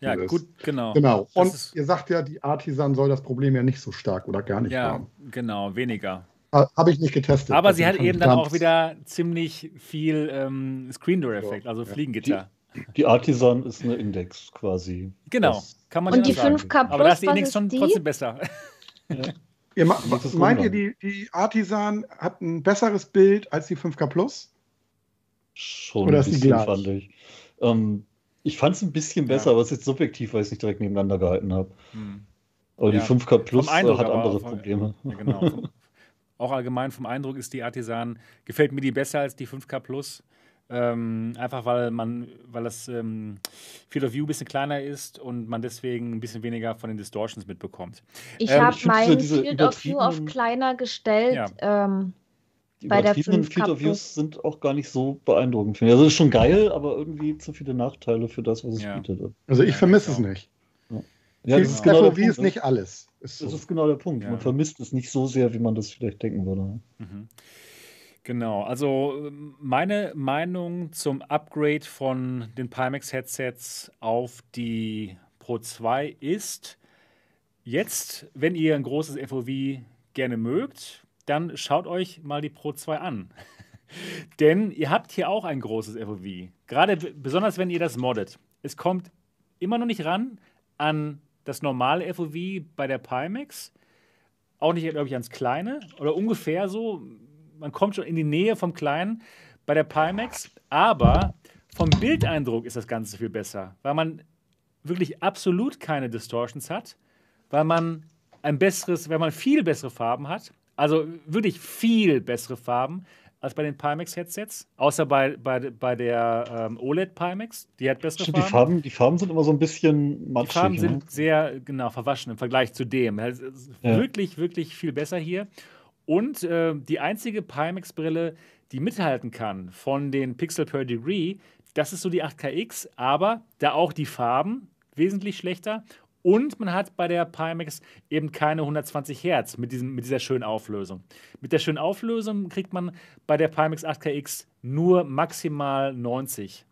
Ja, gut, genau. Genau. Und ihr sagt ja, die Artisan soll das Problem ja nicht so stark oder gar nicht ja, haben. Ja, genau, weniger. Habe ich nicht getestet. Aber sie hat eben dann auch wieder ziemlich viel ähm, Screen Door Effekt, also Fliegengitter. Die Artisan ist eine Index quasi. Genau, das kann man Und die 5K Plus, Aber da ist die Index schon die? trotzdem besser. Ja. Ihr ma meint ihr, die, die Artisan hat ein besseres Bild als die 5K Plus? Schon Oder ein bisschen, fand ich. Ähm, ich fand es ein bisschen besser, ja. aber es ist jetzt subjektiv, weil ich es nicht direkt nebeneinander gehalten habe. Hm. Aber ja. die 5K Plus Eindruck, hat andere Probleme. Ja, genau. auch allgemein vom Eindruck ist die Artisan, gefällt mir die besser als die 5K Plus. Ähm, einfach weil man, weil das ähm, Field of View ein bisschen kleiner ist und man deswegen ein bisschen weniger von den Distortions mitbekommt. Ich ähm, habe mein so Field of View auf kleiner gestellt. Ja. Ähm, die bei der Field of Views sind auch gar nicht so beeindruckend. Also es ist schon geil, aber irgendwie zu viele Nachteile für das, was es ja. bietet. Also ich vermisse es nicht. Ja. Ja, das ist genau FOV ist ne? nicht alles. Ist so. Das ist genau der Punkt. Man vermisst es nicht so sehr, wie man das vielleicht denken würde. Mhm. Genau, also meine Meinung zum Upgrade von den Pimax-Headsets auf die Pro 2 ist, jetzt, wenn ihr ein großes FOV gerne mögt, dann schaut euch mal die Pro 2 an. Denn ihr habt hier auch ein großes FOV. Gerade besonders, wenn ihr das moddet. Es kommt immer noch nicht ran an das normale FOV bei der Pimax. Auch nicht, glaube ich, ans kleine. Oder ungefähr so man kommt schon in die Nähe vom Kleinen bei der Pimax, aber vom Bildeindruck ist das Ganze viel besser, weil man wirklich absolut keine Distortions hat, weil man ein besseres, wenn man viel bessere Farben hat, also wirklich viel bessere Farben als bei den Pimax-Headsets, außer bei, bei, bei der ähm, OLED Pimax, die hat bessere Stimmt, Farben. die Farben. Die Farben sind immer so ein bisschen matschig. Die Farben ne? sind sehr genau verwaschen im Vergleich zu dem. Ist Ja. Wirklich, wirklich viel besser hier. Und äh, die einzige Pimax-Brille, die mithalten kann von den Pixel per Degree, das ist so die 8KX, aber da auch die Farben wesentlich schlechter. Und man hat bei der Pimax eben keine 120 Hertz mit, diesem, mit dieser schönen Auflösung. Mit der schönen Auflösung kriegt man bei der Pimax 8KX nur maximal 90.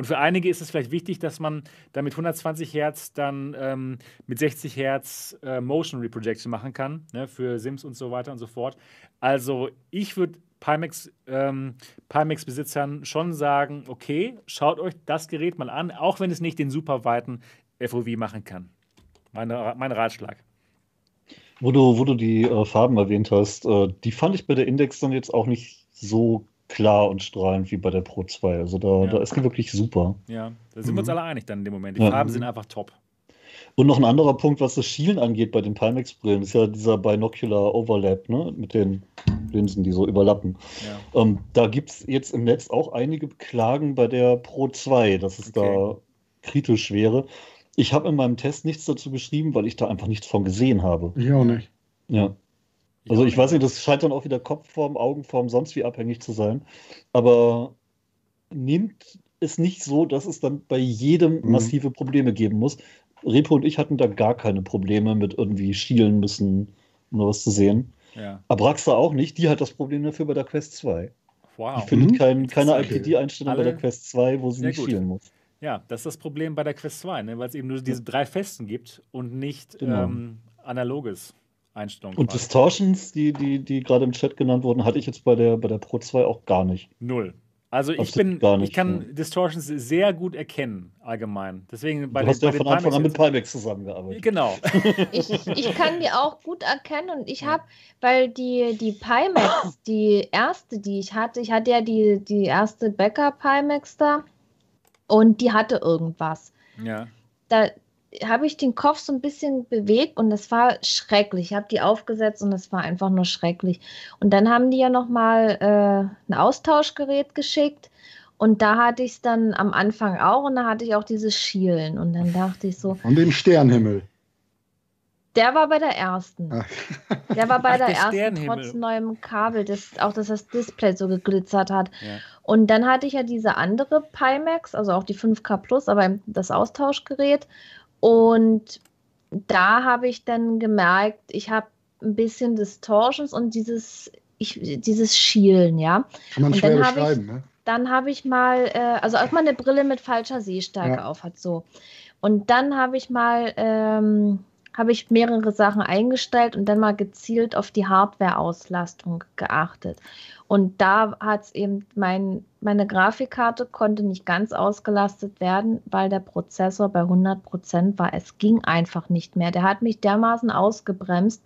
Und für einige ist es vielleicht wichtig, dass man da mit 120 Hertz dann ähm, mit 60 Hertz äh, Motion Reprojection machen kann, ne, für Sims und so weiter und so fort. Also ich würde Pimax, ähm, Pimax-Besitzern schon sagen, okay, schaut euch das Gerät mal an, auch wenn es nicht den super weiten FOV machen kann. Meine, mein Ratschlag. Wo du, wo du die äh, Farben erwähnt hast, äh, die fand ich bei der Index dann jetzt auch nicht so klar und strahlend wie bei der Pro 2. Also da, Ja. da ist die wirklich super. Ja, da sind wir uns alle einig dann in dem Moment. Die Ja. Farben sind einfach top. Und noch ein anderer Punkt, was das Schielen angeht bei den Pimax-Brillen, ist ja dieser Binocular Overlap, ne? Mit den Linsen, die so überlappen. Ja. Ähm, da gibt es jetzt im Netz auch einige Klagen bei der Pro 2, dass es Okay. da kritisch wäre. Ich habe in meinem Test nichts dazu geschrieben, weil ich da einfach nichts von gesehen habe. Ich auch nicht. Ja. Also ich weiß nicht, das scheint dann auch wieder Kopfform, Augenform, sonst wie abhängig zu sein. Aber nehmt es nicht so, dass es dann bei jedem Mhm. massive Probleme geben muss. Repo und ich hatten da gar keine Probleme mit irgendwie schielen müssen, um was zu sehen. Ja. Abraxa auch nicht, die hat das Problem dafür bei der Quest 2. Wow. Die findet Mhm. kein, keine. IPD-Einstellung bei der Quest 2, wo sie nicht gut. schielen muss. Ja, das ist das Problem bei der Quest 2, ne? weil es eben nur diese drei Festen gibt und nicht Genau. ähm, analoges Einstellung. Und quasi. Distortions, die, die, die gerade im Chat genannt wurden, hatte ich jetzt bei der, bei der Pro 2 auch gar nicht. Null. Also ich Absolut bin, gar ich nicht, kann ja. Distortions sehr gut erkennen, allgemein. Deswegen bei du den, hast ja von Anfang an mit Pimax zusammengearbeitet. Genau. Ich, ich kann die auch gut erkennen und ich habe, weil die, die Pimax, die erste, die ich hatte, ich hatte ja die, die erste Bäcker Pimax da und die hatte irgendwas. ja. Da habe ich den Kopf so ein bisschen bewegt und das war schrecklich. Ich habe die aufgesetzt und es war einfach nur schrecklich. Und dann haben die ja nochmal äh, ein Austauschgerät geschickt und da hatte ich es dann am Anfang auch und da hatte ich auch dieses Schielen und dann dachte ich so, Von dem Sternhimmel. Der war bei der ersten. Ach. Der war bei Ach, der, der ersten trotz neuem Kabel, das, auch dass das Display so geglitzert hat. Ja. Und dann hatte ich ja diese andere Pimax, also auch die 5K Plus, aber das Austauschgerät. Und da habe ich dann gemerkt, ich habe ein bisschen Distortions und dieses, ich, dieses Schielen, ja. Kann man Und schwer dann habe ich- beschreiben, ne? Dann habe ich mal, äh, also auch mal eine Brille mit falscher Sehstärke Ja. auf hat, so. Und dann habe ich mal, ähm, habe ich mehrere Sachen eingestellt und dann mal gezielt auf die Hardware-Auslastung geachtet. Und da hat es eben, mein, meine Grafikkarte konnte nicht ganz ausgelastet werden, weil der Prozessor bei 100% war. Es ging einfach nicht mehr. Der hat mich dermaßen ausgebremst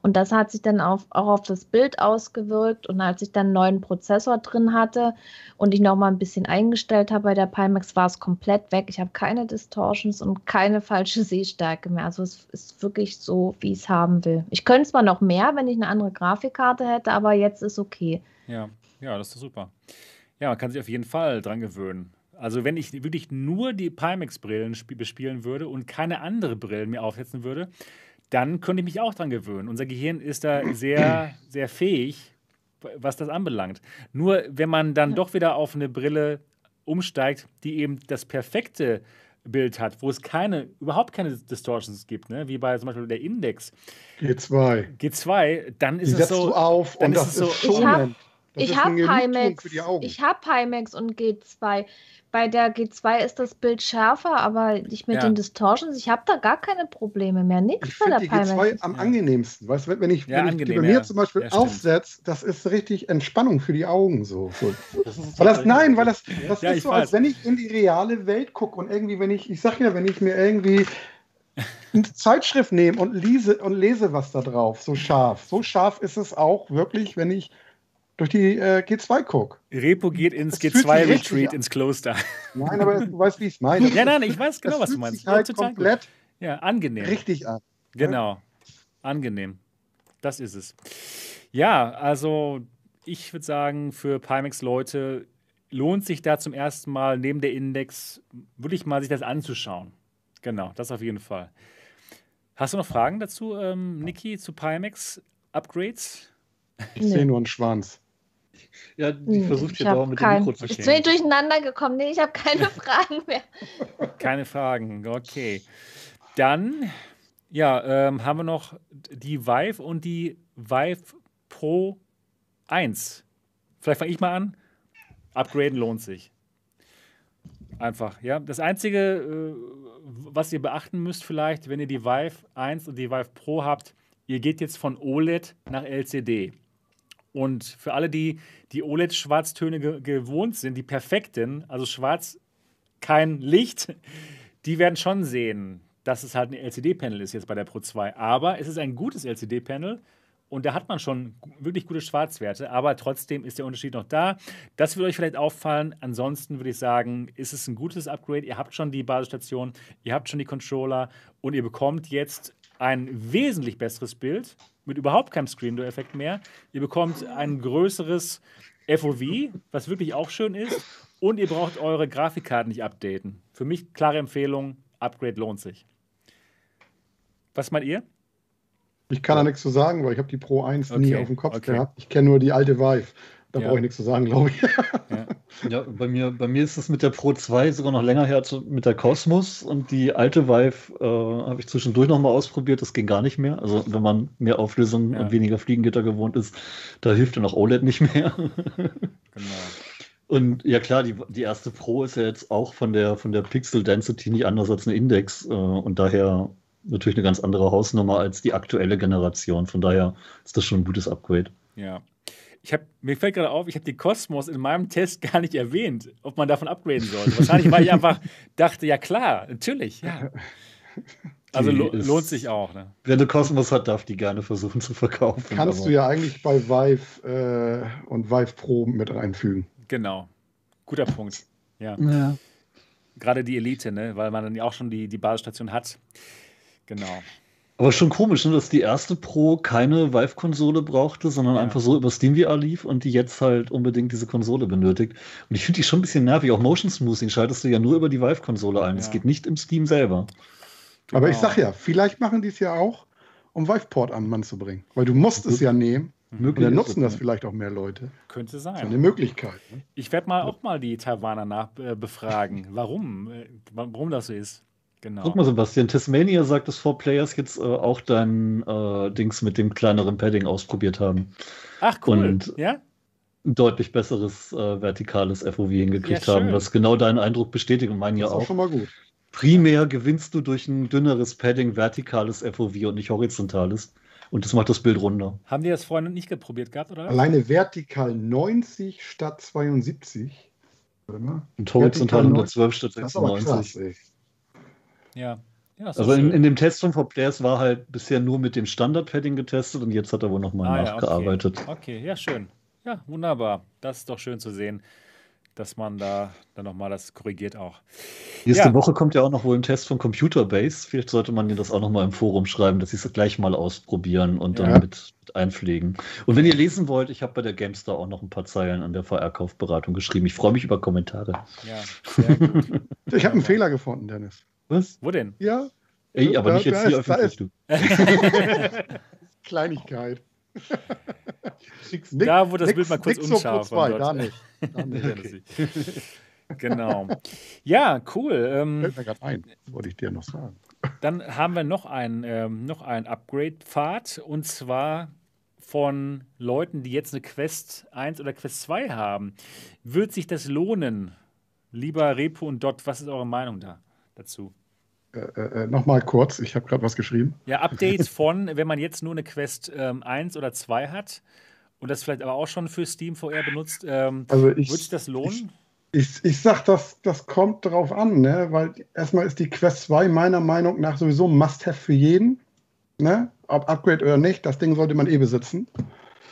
und das hat sich dann auf, auch auf das Bild ausgewirkt. Und als ich dann einen neuen Prozessor drin hatte und ich noch mal ein bisschen eingestellt habe bei der Pimax, war es komplett weg. Ich habe keine Distortions und keine falsche Sehstärke mehr. Also es ist wirklich so, wie ich es haben will. Ich könnte zwar noch mehr, wenn ich eine andere Grafikkarte hätte, aber jetzt ist okay. Ja, ja, das ist doch super. Ja, man kann sich auf jeden Fall dran gewöhnen. Also wenn ich wirklich nur die Pimax-Brillen sp- bespielen würde und keine andere Brillen mir aufsetzen würde, dann könnte ich mich auch dran gewöhnen. Unser Gehirn ist da sehr, sehr fähig, was das anbelangt. Nur wenn man dann doch wieder auf eine Brille umsteigt, die eben das perfekte Bild hat, wo es keine, überhaupt keine Distortions gibt, ne? wie bei zum Beispiel der Index G2. G2, dann Die ist es setzt so, du auf dann und ist das es so- ist schonend. Das ich habe Pimax. für die Augen. Ich habe Pimax und G2. Bei der G2 ist das Bild schärfer, aber ich mit Ja. den Distortions, ich habe da gar keine Probleme mehr. Nichts Ich bei der finde die Pimax. G2 am Ja. angenehmsten. Weißt du, wenn ich, Ja, wenn ich die angenehm, bei mir ja. zum Beispiel aufsetze, das ist richtig Entspannung für die Augen so. so. Das Weil das, nein, weil das, das Ja, ist so, weiß. als wenn ich in die reale Welt gucke und irgendwie, wenn ich, ich sag ja, wenn ich mir irgendwie eine Zeitschrift nehme und lese und lese was da drauf, so scharf. So scharf ist es auch wirklich, wenn ich durch die äh, G2 gucke. Repo geht ins Das fühlt sich G2-Retreat richtig an. ins Kloster. Nein, aber du weißt, wie ich es meine. Ja, nein, ich weiß genau, das was du meinst. sich halt gut. komplett Ja, angenehm. richtig an. Genau. Angenehm. Das ist es. Ja, also ich würde sagen, für Pimax-Leute lohnt sich da zum ersten Mal neben der Index wirklich mal sich das anzuschauen. Genau, das auf jeden Fall. Hast du noch Fragen dazu, ähm, Niki, zu Pimax Upgrades? Ich nee. sehe nur einen Schwanz. Ja, die hm, versucht jetzt auch mit kein, dem Mikro zu stehen. Ich bin durcheinander gekommen. Nee, ich habe keine Fragen mehr. Keine Fragen, okay. Dann, ja, ähm, haben wir noch die Vive und die Vive Pro 1. Vielleicht fange ich mal an. Upgraden lohnt sich. Einfach, ja. Das Einzige, äh, was ihr beachten müsst, vielleicht, wenn ihr die Vive 1 und die Vive Pro habt, ihr geht jetzt von OLED nach LCD. Und für alle, die die OLED-Schwarztöne ge gewohnt sind, die perfekten, also schwarz, kein Licht, die werden schon sehen, dass es halt ein LCD-Panel ist jetzt bei der Pro 2. Aber es ist ein gutes LCD-Panel und da hat man schon wirklich gute Schwarzwerte, aber trotzdem ist der Unterschied noch da. Das wird euch vielleicht auffallen. Ansonsten würde ich sagen, ist es ein gutes Upgrade. Ihr habt schon die Basisstation, ihr habt schon die Controller und ihr bekommt jetzt ein wesentlich besseres Bild mit überhaupt keinem Screen-Door-Effekt mehr. Ihr bekommt ein größeres FOV, was wirklich auch schön ist. Und ihr braucht eure Grafikkarten nicht updaten. Für mich klare Empfehlung, Upgrade lohnt sich. Was meint ihr? Ich kann da nichts zu sagen, weil ich habe die Pro 1 okay. nie auf dem Kopf okay. gehabt. Ich kenne nur die alte Vive. Da ja. brauche ich nichts zu sagen, glaube ich. Ja. ja, bei, mir, bei mir ist es mit der Pro 2 sogar noch länger her mit der Cosmos und die alte Vive äh, habe ich zwischendurch nochmal ausprobiert. Das ging gar nicht mehr. Also, wenn man mehr Auflösung ja. und weniger Fliegengitter gewohnt ist, da hilft dann auch OLED nicht mehr. genau. Und ja klar, die, die erste Pro ist ja jetzt auch von der, von der Pixel Density nicht anders als eine Index äh, und daher natürlich eine ganz andere Hausnummer als die aktuelle Generation. Von daher ist das schon ein gutes Upgrade. Ja. Ich hab, mir fällt gerade auf, ich habe die Cosmos in meinem Test gar nicht erwähnt, ob man davon upgraden sollte. Wahrscheinlich, weil ich einfach dachte, ja klar, natürlich, ja. Also lo lohnt sich auch. Ne? Wer eine Cosmos hat, darf die gerne versuchen zu verkaufen. Kannst du ja eigentlich bei Vive äh, und Vive Pro mit einfügen. Genau. Guter Punkt. Ja. ja. Gerade die Elite, ne? weil man dann ja auch schon die, die Basisstation hat. Genau. Aber schon komisch, ne, dass die erste Pro keine Vive-Konsole brauchte, sondern ja. einfach so über SteamVR lief und die jetzt halt unbedingt diese Konsole benötigt. Und ich finde die schon ein bisschen nervig. Auch Motion Smoothing schaltest du ja nur über die Vive-Konsole ein. Es ja. geht nicht im Steam selber. Genau. Aber ich sag ja, vielleicht machen die es ja auch, um Viveport an Mann zu bringen. Weil du musst es ja nehmen. Mhm. Und dann nutzen das vielleicht auch mehr Leute. Könnte sein. So eine Möglichkeit. Ne? Ich werde mal auch mal die Taiwaner nach äh, befragen, warum, äh, warum das so ist. Genau. Guck mal, Sebastian, Tasmania sagt, dass Four Players jetzt äh, auch dein äh, Dings mit dem kleineren Padding ausprobiert haben. Ach, cool. Und ja? ein deutlich besseres äh, vertikales FOV hingekriegt ja, haben, was genau deinen Eindruck bestätigt und meinen ja auch. auch schon mal gut. Primär gewinnst du durch ein dünneres Padding vertikales FOV und nicht horizontales. Und das macht das Bild runder. Haben die das vorhin nicht geprobiert gehabt, oder? Alleine vertikal 90 statt 72. Und horizontal 112 statt 96. Ja. ja also in, in, dem Test von For Players war halt bisher nur mit dem Standard-Padding getestet und jetzt hat er wohl nochmal ah, nachgearbeitet. Ja, okay. okay, ja, schön. Ja, wunderbar. Das ist doch schön zu sehen, dass man da dann nochmal das korrigiert auch. Nächste ja. Woche kommt ja auch noch wohl ein Test von Computerbase. Vielleicht sollte man dir das auch nochmal im Forum schreiben, dass sie es gleich mal ausprobieren und ja. dann mit, mit, einpflegen. Und wenn ihr lesen wollt, ich habe bei der GameStar auch noch ein paar Zeilen an der VR-Kaufberatung geschrieben. Ich freue mich über Kommentare. Ja, sehr gut. ich habe einen Fehler gefunden, Dennis. Was? Wo denn? Ja. Ey, aber da, nicht jetzt hier ist, öffentlich, du. Kleinigkeit. da, wo das nix, Bild mal kurz unscharf war. Da nicht. Da nicht. genau. Ja, cool. Ähm, Fällt mir gerade ein, wollte ich dir noch sagen. Dann haben wir noch einen, ähm, einen Upgrade-Pfad und zwar von Leuten, die jetzt eine Quest 1 oder Quest 2 haben. Wird sich das lohnen? Lieber Repo und Dot, was ist eure Meinung da? Dazu? Äh, äh, äh Nochmal kurz, ich habe gerade was geschrieben. Ja, Updates von, wenn man jetzt nur eine Quest ähm, 1 oder 2 hat und das vielleicht aber auch schon für Steam VR benutzt, ähm, also ich, würde sich das lohnen? Ich, ich, ich sag, das, das kommt darauf an, ne? weil erstmal ist die Quest 2 meiner Meinung nach sowieso ein Must-Have für jeden. Ne? Ob Upgrade oder nicht, das Ding sollte man eh besitzen.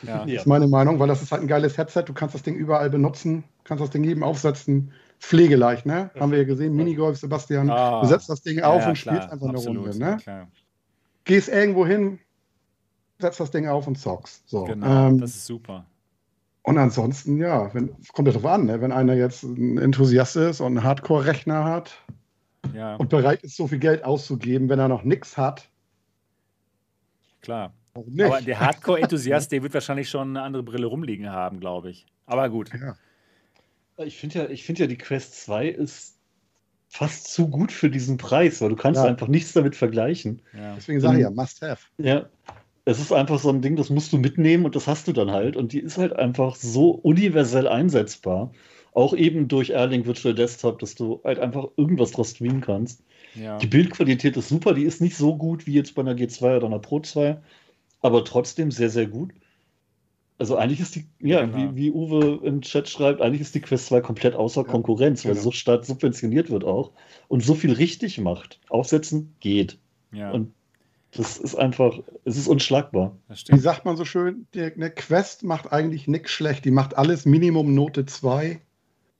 Ja. Das ist meine Meinung, weil das ist halt ein geiles Headset. Du kannst das Ding überall benutzen, kannst das Ding jedem aufsetzen pflegeleicht, ne? Haben wir ja gesehen, Minigolf, Sebastian. Ah, du setzt das Ding auf ja, und klar, spielst einfach eine Runde, ne? Klar. Gehst irgendwo hin, setzt das Ding auf und zockst. So, Genau, ähm, das ist super. und ansonsten, ja, wenn, kommt ja drauf an, ne? wenn einer jetzt ein Enthusiast ist und einen Hardcore-Rechner hat Ja, und bereit ist, so viel Geld auszugeben, wenn er noch nichts hat, klar. Aber der Hardcore-Enthusiast, der wird wahrscheinlich schon eine andere Brille rumliegen haben, glaube ich. Aber gut. ja. Ich finde ja, ich find ja, die Quest 2 ist fast zu gut für diesen Preis, weil du kannst Ja. einfach nichts damit vergleichen. Ja. Deswegen sage ich ja, Ähm, must have. Ja. Es ist einfach so ein Ding, das musst du mitnehmen und das hast du dann halt. Und die ist halt einfach so universell einsetzbar. Auch eben durch Erling Virtual Desktop, dass du halt einfach irgendwas draus streamen kannst. Ja. Die Bildqualität ist super, die ist nicht so gut wie jetzt bei einer G2 oder einer Pro 2, aber trotzdem sehr, sehr gut. Also eigentlich ist die, ja, Genau. wie, wie Uwe im Chat schreibt, eigentlich ist die Quest 2 komplett außer Ja, Konkurrenz, weil genau. sie so stark subventioniert wird auch und so viel richtig macht. Aufsetzen geht. ja, Und das ist einfach, es ist unschlagbar. das Wie sagt man so schön, die, eine Quest macht eigentlich nichts schlecht. Die macht alles Minimum Note 2.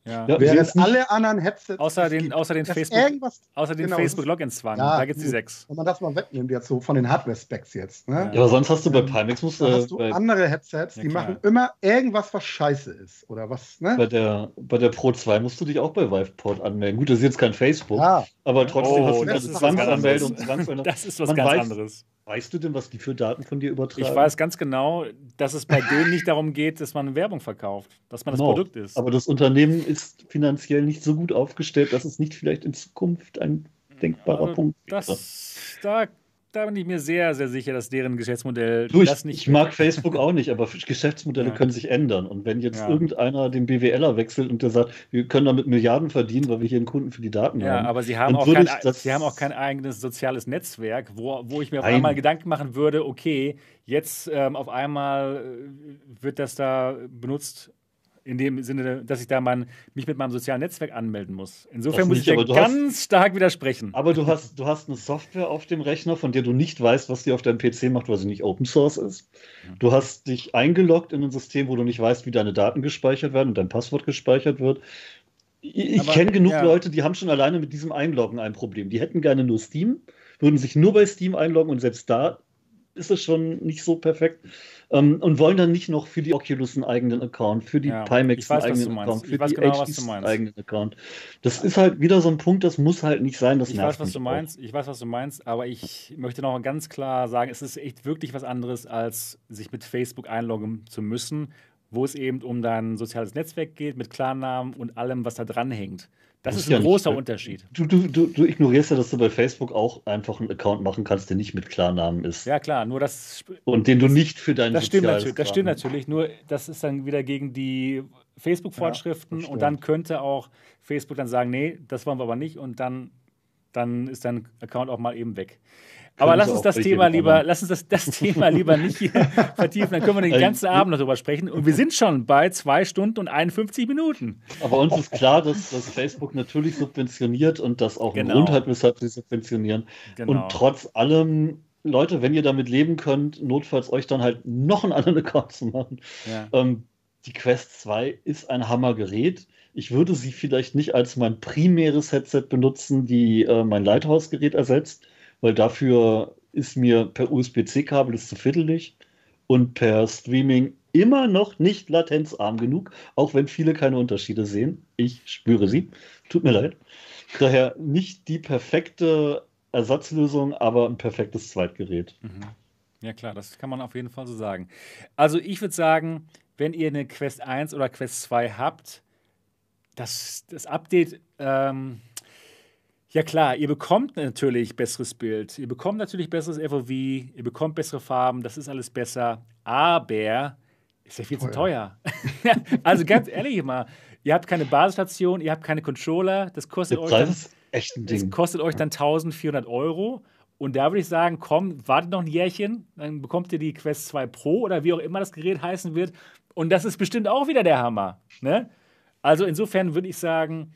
Ja. Ja. Während jetzt alle anderen Headsets. Außer den, außer den Facebook, Irgendwas, außer den genau, Facebook-Login-Zwang. Ja, da gibt es die sechs. wenn man das mal wegnimmt, jetzt so von den Hardware-Specs jetzt. Ne? Ja. Aber sonst hast du bei Ähm, Pimax, musst du hast du bei, andere Headsets, Ja, die klar. machen immer irgendwas, was scheiße ist. Oder was, ne? bei, der, bei der Pro 2 musst du dich auch bei Viveport anmelden. Gut, das ist jetzt kein Facebook, Ja, aber trotzdem Oh, hast du was Zwangsanmeldung. Das ist was Man ganz weiß- anderes. Weißt du denn, was die für Daten von dir übertragen? Ich weiß ganz genau, dass es bei denen nicht darum geht, dass man Werbung verkauft, dass man das Genau. Produkt ist. Aber das Unternehmen ist finanziell nicht so gut aufgestellt, dass es nicht vielleicht in Zukunft ein denkbarer Also Punkt das, da, da bin ich mir sehr, sehr sicher, dass deren Geschäftsmodell Du, ich, das nicht. ich mag Facebook auch nicht, aber Geschäftsmodelle Ja. können sich ändern. Und wenn jetzt Ja. irgendeiner den BWLer wechselt und der sagt, wir können damit Milliarden verdienen, weil wir hier einen Kunden für die Daten Ja, haben. aber sie haben, auch kein, sie haben auch kein eigenes soziales Netzwerk, wo, wo ich mir auf Nein. einmal Gedanken machen würde, okay, jetzt ähm, auf einmal äh, wird das da benutzt, in dem Sinne, dass ich da mein, mich mit meinem sozialen Netzwerk anmelden muss. Insofern Das muss nicht, ich dir du hast- ganz stark widersprechen. Aber du hast, du hast eine Software auf dem Rechner, von der du nicht weißt, was die auf deinem PC macht, weil sie nicht Open Source ist. Du hast dich eingeloggt in ein System, wo du nicht weißt, wie deine Daten gespeichert werden und dein Passwort gespeichert wird. Ich, kenne genug ja. Leute, die haben schon alleine mit diesem Einloggen ein Problem. Die hätten gerne nur Steam, würden sich nur bei Steam einloggen und selbst da ist es schon nicht so perfekt. Ähm, und wollen dann nicht noch für die Oculus einen eigenen Account, für die Ja, Pimax ich weiß, einen eigenen. Account, für die genau, einen eigenen Account. Das ist halt wieder so ein Punkt, das muss halt nicht sein. Das Ich weiß, was du auch. meinst. Ich weiß, was du meinst, aber ich möchte noch ganz klar sagen, es ist echt wirklich was anderes, als sich mit Facebook einloggen zu müssen, wo es eben um dein soziales Netzwerk geht, mit Klarnamen und allem, was da dran hängt. Das ist ein ja nicht, großer weil- Unterschied. Du, du, du, du ignorierst ja, dass du bei Facebook auch einfach einen Account machen kannst, der nicht mit Klarnamen ist. Ja, klar, nur das, Und den du nicht für deinen das stimmt, natürlich, das stimmt natürlich, nur das ist dann wieder gegen die Facebook-Vorschriften das und dann könnte auch Facebook dann sagen, nee, das wollen wir aber nicht und dann, dann ist dein Account auch mal eben weg. Aber lass uns das Thema lieber, lass uns das, das Thema lieber nicht hier vertiefen, dann können wir den ganzen Abend noch drüber sprechen. Und wir sind schon bei zwei Stunden und 51 Minuten. Aber uns ist klar, dass, dass Facebook natürlich subventioniert und das auch ein Genau. Grund hat, weshalb sie subventionieren. Genau. Und trotz allem, Leute, wenn ihr damit leben könnt, notfalls euch dann halt noch einen anderen Account zu machen. ja. Ähm, die Quest 2 ist ein Hammergerät. Ich würde sie vielleicht nicht als mein primäres Headset benutzen, die äh, mein Lighthouse-Gerät ersetzt, weil dafür ist mir per USB-C-Kabel ist zu fiddelig und per Streaming immer noch nicht latenzarm genug, auch wenn viele keine Unterschiede sehen. Ich spüre sie. Tut mir leid. Daher nicht die perfekte Ersatzlösung, aber ein perfektes Zweitgerät. Mhm. Ja, klar, das kann man auf jeden Fall so sagen. Also, ich würde sagen, wenn ihr eine Quest 1 oder Quest 2 habt, das, das Update, ähm, ja klar, ihr bekommt natürlich besseres Bild, ihr bekommt natürlich besseres FOV, ihr bekommt bessere Farben, das ist alles besser, aber ist ja viel zu teuer. also ganz ehrlich mal, ihr habt keine Basisstation, ihr habt keine Controller, das kostet euch dann Ding. kostet euch dann 1400 Euro. Und da würde ich sagen, komm, wartet noch ein Jährchen, dann bekommt ihr die Quest 2 Pro oder wie auch immer das Gerät heißen wird. Und das ist bestimmt auch wieder der Hammer. Ne? Also insofern würde ich sagen,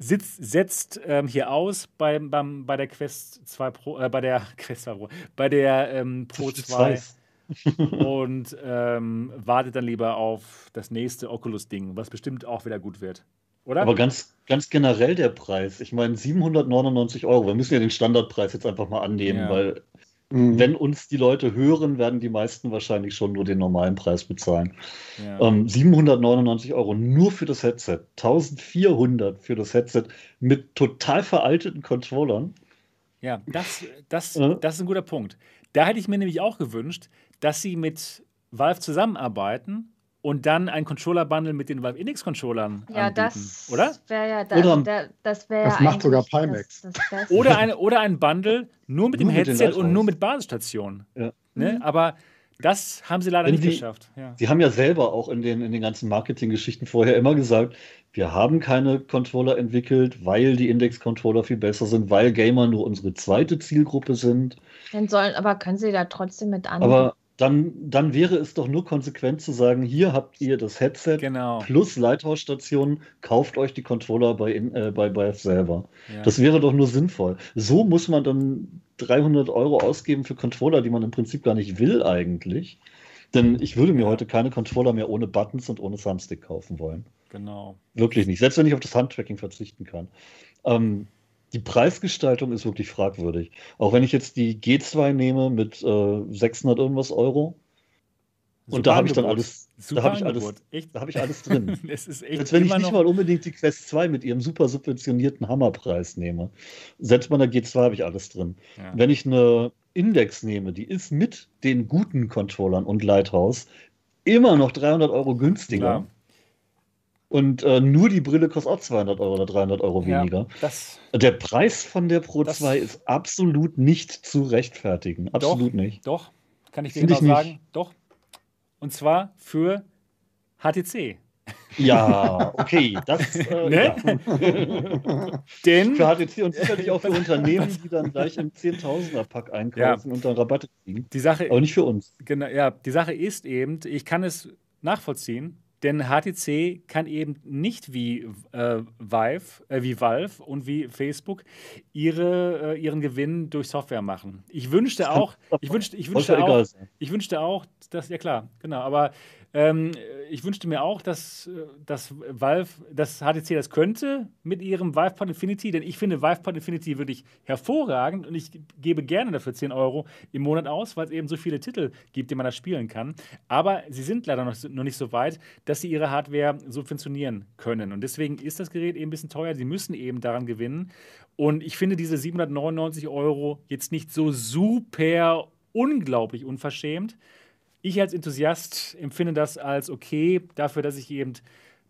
sitzt, setzt ähm, hier aus beim, beim, bei der Quest 2 Pro, äh, bei der Quest 2 Pro, bei der ähm, Pro 2 und ähm, wartet dann lieber auf das nächste Oculus-Ding, was bestimmt auch wieder gut wird. Oder? Aber ganz, ganz generell der Preis. Ich meine, 799 Euro. Wir müssen ja den Standardpreis jetzt einfach mal annehmen, Ja. weil mhm. wenn uns die Leute hören, werden die meisten wahrscheinlich schon nur den normalen Preis bezahlen. Ja. Ähm, 799 Euro nur für das Headset, 1400 für das Headset mit total veralteten Controllern. Ja, das, das, das ist ein guter Punkt. Da hätte ich mir nämlich auch gewünscht, dass sie mit Valve zusammenarbeiten und dann ein Controller-Bundle mit den Valve Index-Controllern ja, anbieten, das oder? Wäre ja, da, da, das wäre Das macht sogar Pimax. Das, das oder, eine, oder ein Bundle nur mit Nur dem mit Headset und Lighthouses. nur mit Basisstation. Ja. Ne? Mhm. Aber das haben sie leider Wenn nicht sie- geschafft. Ja. Sie haben ja selber auch in den, in den ganzen Marketinggeschichten vorher immer gesagt, wir haben keine Controller entwickelt, weil die Index-Controller viel besser sind, weil Gamer nur unsere zweite Zielgruppe sind. Dann sollen, aber können sie da trotzdem mit an. Aber dann, dann wäre es doch nur konsequent zu sagen, hier habt ihr das Headset Genau. plus Lighthouse-Stationen, kauft euch die Controller bei, äh, bei Valve selber. Ja. Das wäre doch nur sinnvoll. So muss man dann 300 Euro ausgeben für Controller, die man im Prinzip gar nicht will eigentlich. Denn ich würde mir heute keine Controller mehr ohne Buttons und ohne Thumbstick kaufen wollen. genau. Wirklich nicht. Selbst wenn ich auf das Handtracking verzichten kann. Ähm, die Preisgestaltung ist wirklich fragwürdig. Auch wenn ich jetzt die G2 nehme mit äh, 600 irgendwas Euro. Und Super da habe ich dann alles, Super da habe ich alles, Angebot. Echt? da habe ich alles drin. Es ist echt Als wenn ich nicht mal unbedingt die Quest 2 mit ihrem super subventionierten Hammerpreis nehme. Selbst bei der G2 habe ich alles drin. ja. Wenn ich eine Index nehme, die ist mit den guten Controllern und Lighthouse immer noch 300 Euro günstiger. Klar. Und äh, nur die Brille kostet auch 200 Euro oder 300 Euro Ja, weniger. das, Der Preis von der Pro Das- 2 ist absolut nicht zu rechtfertigen. Absolut nicht. doch, kann ich dir Finde genau ich nicht. sagen. Doch. Und zwar für HTC. Ja, okay. Das, äh, Ne? ja. Denn Für HTC und sicherlich auch für Unternehmen, die dann gleich im 10.000er-Pack einkaufen und dann Rabatte kriegen. die Sache, Aber nicht für uns. Genau, ja, die Sache ist eben, ich kann es nachvollziehen, denn HTC kann eben nicht wie äh, Vive, äh, wie Valve und wie Facebook ihre, äh, ihren Gewinn durch Software machen. Ich wünschte auch, ich wünschte, ich wünschte auch, ich wünschte auch, dass, ja klar, genau, aber ähm, ich wünschte mir auch, dass, äh, dass Valve, dass HTC das könnte mit ihrem VivePod Infinity, denn ich finde VivePod Infinity wirklich hervorragend und ich gebe gerne dafür 10 Euro im Monat aus, weil es eben so viele Titel gibt, die man da spielen kann. Aber sie sind leider noch, noch nicht so weit, dass sie ihre Hardware subventionieren können. Und deswegen ist das Gerät eben ein bisschen teuer. Sie müssen eben daran gewinnen. Und ich finde diese 799 Euro jetzt nicht so super unglaublich unverschämt. Ich als Enthusiast empfinde das als okay, dafür, dass ich eben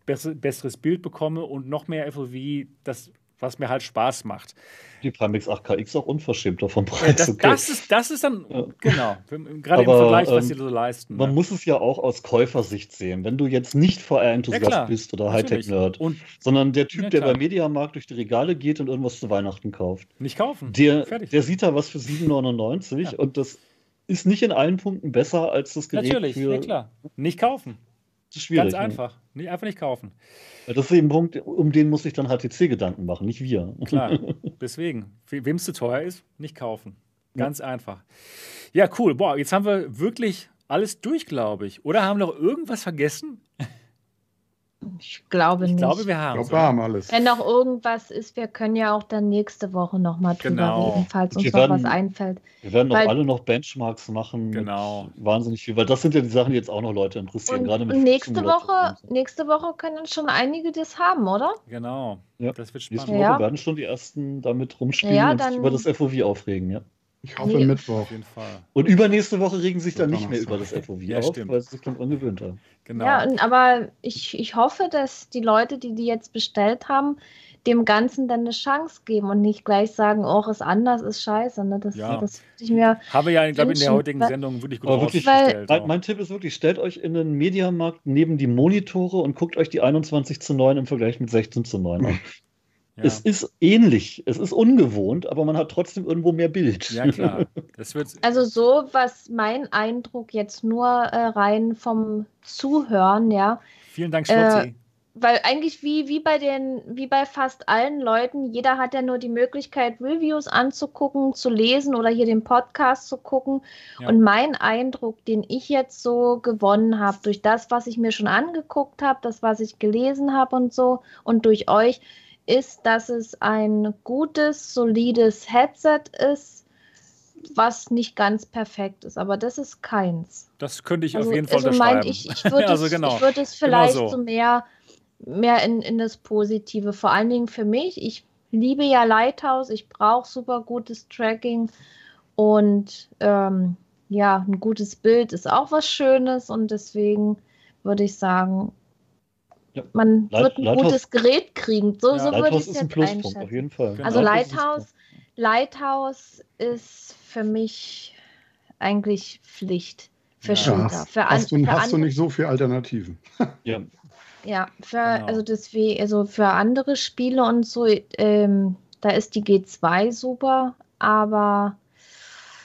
besser, besseres Bild bekomme und noch mehr FOV, das, was mir halt Spaß macht. Die Pimax 8KX auch unverschämter vom Preis. Das, okay. das, ist, das ist dann, Ja. genau, gerade im Aber, Vergleich, was ähm, sie so leisten. Man ne? muss es ja auch aus Käufersicht sehen. Wenn du jetzt nicht Ja, VR-Enthusiast klar, bist oder. Hightech-Nerd, sondern der Typ, Ja, der beim Mediamarkt durch die Regale geht und irgendwas zu Weihnachten kauft, nicht kaufen. der, der sieht da was für 7,99 Ja. und das ist nicht in allen Punkten besser als das Gerät Natürlich, für ja klar. Nicht kaufen. Das ist schwierig. Ganz ne? einfach. Nicht, einfach nicht kaufen. Das ist eben ein Punkt, um den muss sich dann HTC Gedanken machen, nicht wir. Klar. Deswegen, wem es zu teuer ist, nicht kaufen. Ganz einfach. Ja, cool. Boah, jetzt haben wir wirklich alles durch, glaube ich. Oder haben wir noch irgendwas vergessen? Ich glaube Ich nicht. glaube, wir Ich haben glaube, wir haben alles. Wenn noch irgendwas ist, wir können ja auch dann nächste Woche nochmal drüber Genau. reden, falls uns Wir noch werden- was einfällt. Wir werden auch Weil- alle noch Benchmarks machen. Genau. Wahnsinnig viel, weil das sind ja die Sachen, die jetzt auch noch Leute interessieren. Und, gerade mit nächste Woche, nächste Woche können schon einige das haben, oder? Genau. Ja. Das wird Nächste spannend. Woche Ja. werden schon die ersten damit rumspielen Ja, und sich über das FOV aufregen, ja. Ich hoffe Nee. Mittwoch. Auf jeden Fall. Und übernächste Woche regen sich dann Und nicht mehr über das FOV Ja, auf, stimmt. weil sie sich dann angewöhnt haben. Genau. Ja, aber ich, ich hoffe, dass die Leute, die die jetzt bestellt haben, dem Ganzen dann eine Chance geben und nicht gleich sagen, oh, ist anders, ist scheiße. Ne? Das, Ja. das würde ich mir. Haben wir ja, glaube ich, in der heutigen weil- Sendung wirklich gut Aber wirklich, rausgestellt. Mein, mein Tipp ist wirklich, stellt euch in den Mediamarkt neben die Monitore und guckt euch die 21 zu 9 im Vergleich mit 16 zu 9 an. ja. Es ist ähnlich, es ist ungewohnt, aber man hat trotzdem irgendwo mehr Bild. ja, klar. Das wird, Also so, was mein Eindruck jetzt nur äh, rein vom Zuhören, ja, vielen Dank, Äh, Schlotzi. weil eigentlich wie, wie bei den, wie bei fast allen Leuten, jeder hat ja nur die Möglichkeit, Reviews anzugucken, zu lesen oder hier den Podcast zu gucken. Ja. Und mein Eindruck, den ich jetzt so gewonnen habe, durch das, was ich mir schon angeguckt habe, das, was ich gelesen habe und so, und durch euch, ist, dass es ein gutes, solides Headset ist, was nicht ganz perfekt ist, aber das ist keins. Das könnte ich Also, auf jeden Fall also unterschreiben. ich, ich würde Also es, genau. würd es Genau vielleicht so. so. mehr, mehr in, in das Positive. Vor allen Dingen für mich. Ich liebe ja Lighthouse, ich brauche super gutes Tracking und ähm, ja, ein gutes Bild ist auch was Schönes und deswegen würde ich sagen, Ja. man Light- wird ein Lighthouse- gutes Gerät kriegen. So, Ja. so würde ich es ist ein jetzt Pluspunkt, auf einschätzen. jeden Fall. Genau. Also Lighthouse ist Lighthouse, ist für mich eigentlich Pflicht für Ja. Shooter. hast, für an, hast, du, für hast du nicht so viele Alternativen. Ja, Ja, für, Genau. also deswegen, also für andere Spiele und so, ähm, da ist die G2 super, aber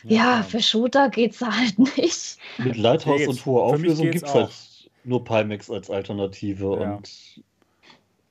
ja, für Shooter geht's halt nicht. mit Lighthouse und hoher Auflösung geht's gibt es auch. halt nur Pimax als Alternative Ja. und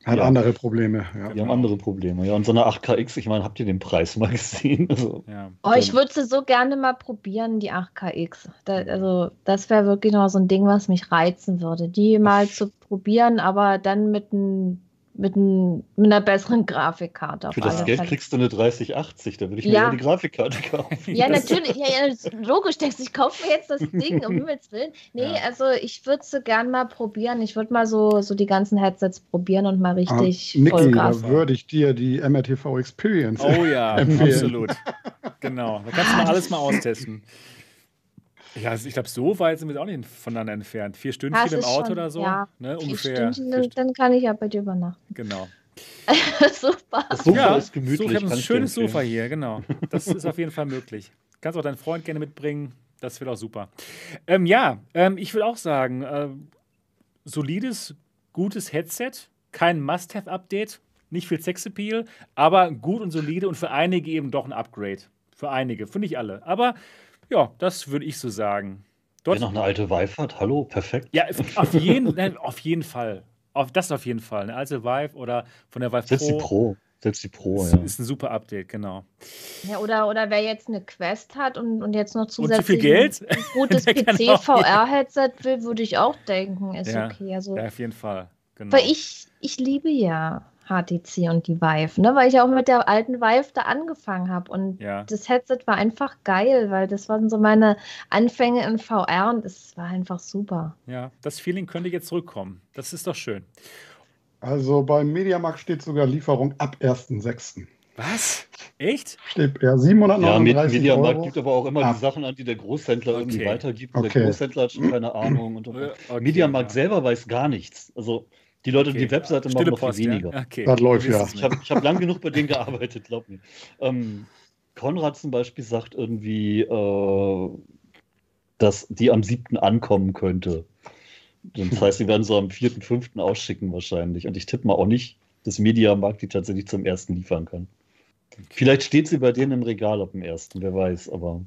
Hat Ja. andere Probleme. Ja. wir haben andere Probleme. Ja, und so eine 8KX, ich meine, habt ihr den Preis mal gesehen? Also, Ja. Oh, ich würde sie so gerne mal probieren, die 8KX. Da, also, das wäre wirklich noch so ein Ding, was mich reizen würde, die mal zu probieren, aber dann mit, ein, mit, ein, mit einer besseren Grafikkarte. Auf für das Geld Fälle. kriegst du eine 3080, da würde ich mir Ja. die Grafikkarte kaufen. Ja, natürlich. Ja, ja, logisch. Denkst du, ich kaufe mir jetzt das Ding, um Himmels Willen. Nee, Ja. also ich würde es so gern mal probieren. Ich würde mal so, so die ganzen Headsets probieren und mal Ah, richtig Niki, Vollgas. da würde ich dir die MRTV Experience. Oh ja, empfehlen. absolut. Genau. Da kannst du mal alles mal austesten. Ja, also ich glaube, so weit sind wir auch nicht voneinander entfernt. Vier Stündchen im Auto schon- oder so. ja, ne? Vier Ungefähr. Stündchen, vier dann, kann ich ja bei dir übernachten. genau. Super. Das Sofa ja, ist gemütlich. So, ich habe ein schönes. Sofa hier, genau. Das ist auf jeden Fall möglich. Kannst auch deinen Freund gerne mitbringen. Das wird auch super. Ähm, ja, ähm, ich würde auch sagen, äh, solides, gutes Headset, kein Must-Have-Update, nicht viel Sexappeal, aber gut und solide und für einige eben doch ein Upgrade. Für einige, für nicht alle. Aber ja, das würde ich so sagen. Wer Dort, noch eine alte Vive hat, hallo, perfekt. ja, auf jeden, nein, auf jeden Fall. Auf, das auf jeden Fall. Eine alte Vive oder von der Vive Selbst die Pro. Pro. Selbst die Pro, ist, ja. ist ein super Update, genau. Ja, oder, oder wer jetzt eine Quest hat und, und jetzt noch Und zu viel zusätzlich Geld? ein gutes PC-VR-Headset will, würde ich auch denken, ist Ja, okay. Also, Ja, auf jeden Fall. Genau. Weil ich, ich liebe ja HTC und die Vive, ne? weil ich auch mit der alten Vive da angefangen habe. Und Ja. das Headset war einfach geil, weil das waren so meine Anfänge in VR und es war einfach super. Ja, das Feeling könnte jetzt zurückkommen. Das ist doch schön. Also beim Mediamarkt steht sogar Lieferung ab 1.6. Was? Echt? Steht ja Ja, 739 Mediamarkt Euro. gibt aber auch immer Ah. die Sachen an, die der Großhändler irgendwie Okay. weitergibt. Und Okay. der Großhändler hat schon keine Ahnung. Und, und, und. Okay, Mediamarkt ja. selber weiß gar nichts. Also die Leute, Okay. die Webseite machen Stille noch viel weniger. Ja? Okay. Das läuft, ja. Ich habe hab lang genug bei denen gearbeitet, glaub mir. Ähm, Konrad zum Beispiel sagt irgendwie, äh, dass die am 7. ankommen könnte. Das heißt, sie werden so am 4., 5. ausschicken wahrscheinlich. Und ich tippe mal auch nicht, dass Mediamarkt die tatsächlich zum 1. liefern kann. Vielleicht steht sie bei denen im Regal ab dem 1., wer weiß, aber.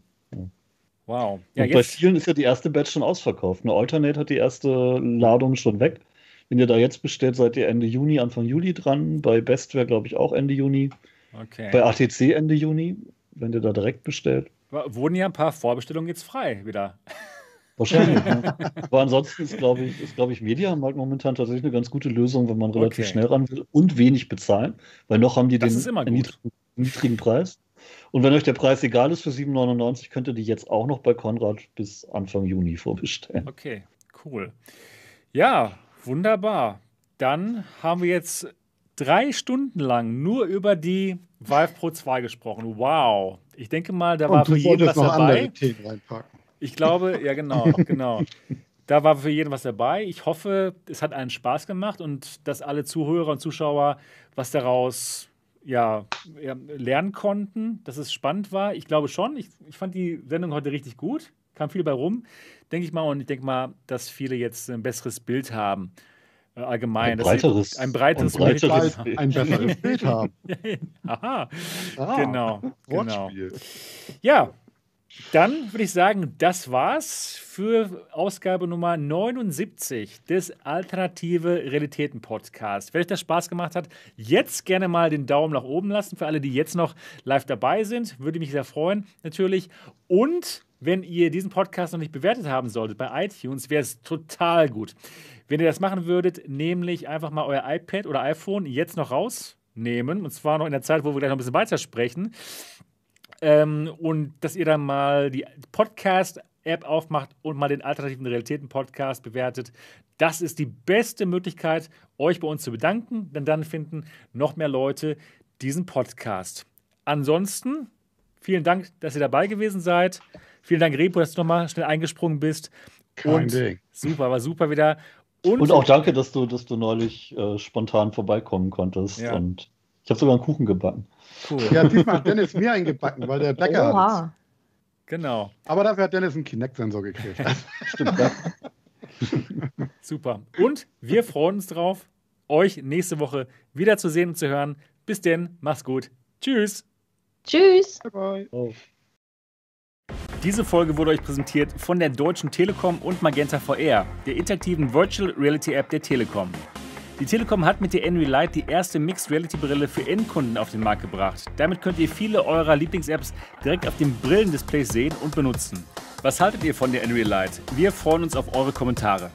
Wow. Ja, und bei vielen ist ja die erste Batch schon ausverkauft. Eine Alternate hat die erste Ladung schon weg. Wenn ihr da jetzt bestellt, seid ihr Ende Juni, Anfang Juli dran. Bei Bestware, glaube ich, auch Ende Juni. Okay. Bei ATC Ende Juni, wenn ihr da direkt bestellt. Wurden ja ein paar Vorbestellungen jetzt frei wieder. Wahrscheinlich. ne? Aber ansonsten ist, glaube ich, ist, glaube ich, Mediamarkt momentan tatsächlich eine ganz gute Lösung, wenn man relativ Okay. schnell ran will und wenig bezahlen, weil noch haben die Das den niedrigen, niedrigen Preis. Und wenn euch der Preis egal ist für 7,99, könnt ihr die jetzt auch noch bei Konrad bis Anfang Juni vorbestellen. Okay, cool. Ja, wunderbar. Dann haben wir jetzt drei Stunden lang nur über die Vive Pro 2 gesprochen. Wow. Ich denke mal, da war für jeden was dabei. Ich glaube, ja, genau, genau. Da war für jeden was dabei. Ich hoffe, es hat einen Spaß gemacht und dass alle Zuhörer und Zuschauer was daraus ja, lernen konnten, dass es spannend war. Ich glaube schon. Ich, ich fand die Sendung heute richtig gut. Kam viel bei rum, denke ich mal. Und ich denke mal, dass viele jetzt ein besseres Bild haben. Äh, allgemein. Ein breiteres- ein breiteres ein breiteres Bild. Bild. ein besseres Bild haben. Aha, Ah, genau. genau. Ja, dann würde ich sagen, das war's für Ausgabe Nummer 79 des Alternative Realitäten Podcast. Wenn euch das Spaß gemacht hat, jetzt gerne mal den Daumen nach oben lassen. Für alle, die jetzt noch live dabei sind, würde mich sehr freuen, natürlich. Und wenn ihr diesen Podcast noch nicht bewertet haben solltet bei iTunes, wäre es total gut. Wenn ihr das machen würdet, nämlich einfach mal euer iPad oder iPhone jetzt noch rausnehmen, und zwar noch in der Zeit, wo wir gleich noch ein bisschen weitersprechen Ähm, und dass ihr dann mal die Podcast-App aufmacht und mal den Alternativen Realitäten-Podcast bewertet. Das ist die beste Möglichkeit, euch bei uns zu bedanken, denn dann finden noch mehr Leute diesen Podcast. Ansonsten, vielen Dank, dass ihr dabei gewesen seid. Vielen Dank, Repo, dass du nochmal schnell eingesprungen bist. Kein und Ding. super, war super wieder. Und, auch danke, dass du, dass du neulich äh, spontan vorbeikommen konntest. Ja. Und ich habe sogar einen Kuchen gebacken. cool. Ja, diesmal hat Dennis mir eingebacken, weil der Bäcker hat. Oha. Genau, Aber dafür hat Dennis einen Kinect-Sensor gekriegt. Stimmt, ja. super. Und wir freuen uns drauf, euch nächste Woche wieder zu sehen und zu hören. Bis denn, macht's gut. Tschüss. Tschüss. bye bye. Oh. Diese Folge wurde euch präsentiert von der Deutschen Telekom und Magenta VR, der interaktiven Virtual Reality App der Telekom. Die Telekom hat mit der Envy Lite die erste Mixed Reality Brille für Endkunden auf den Markt gebracht. Damit könnt ihr viele eurer Lieblings-Apps direkt auf dem Brillendisplay sehen und benutzen. Was haltet ihr von der Envy Lite? Wir freuen uns auf eure Kommentare.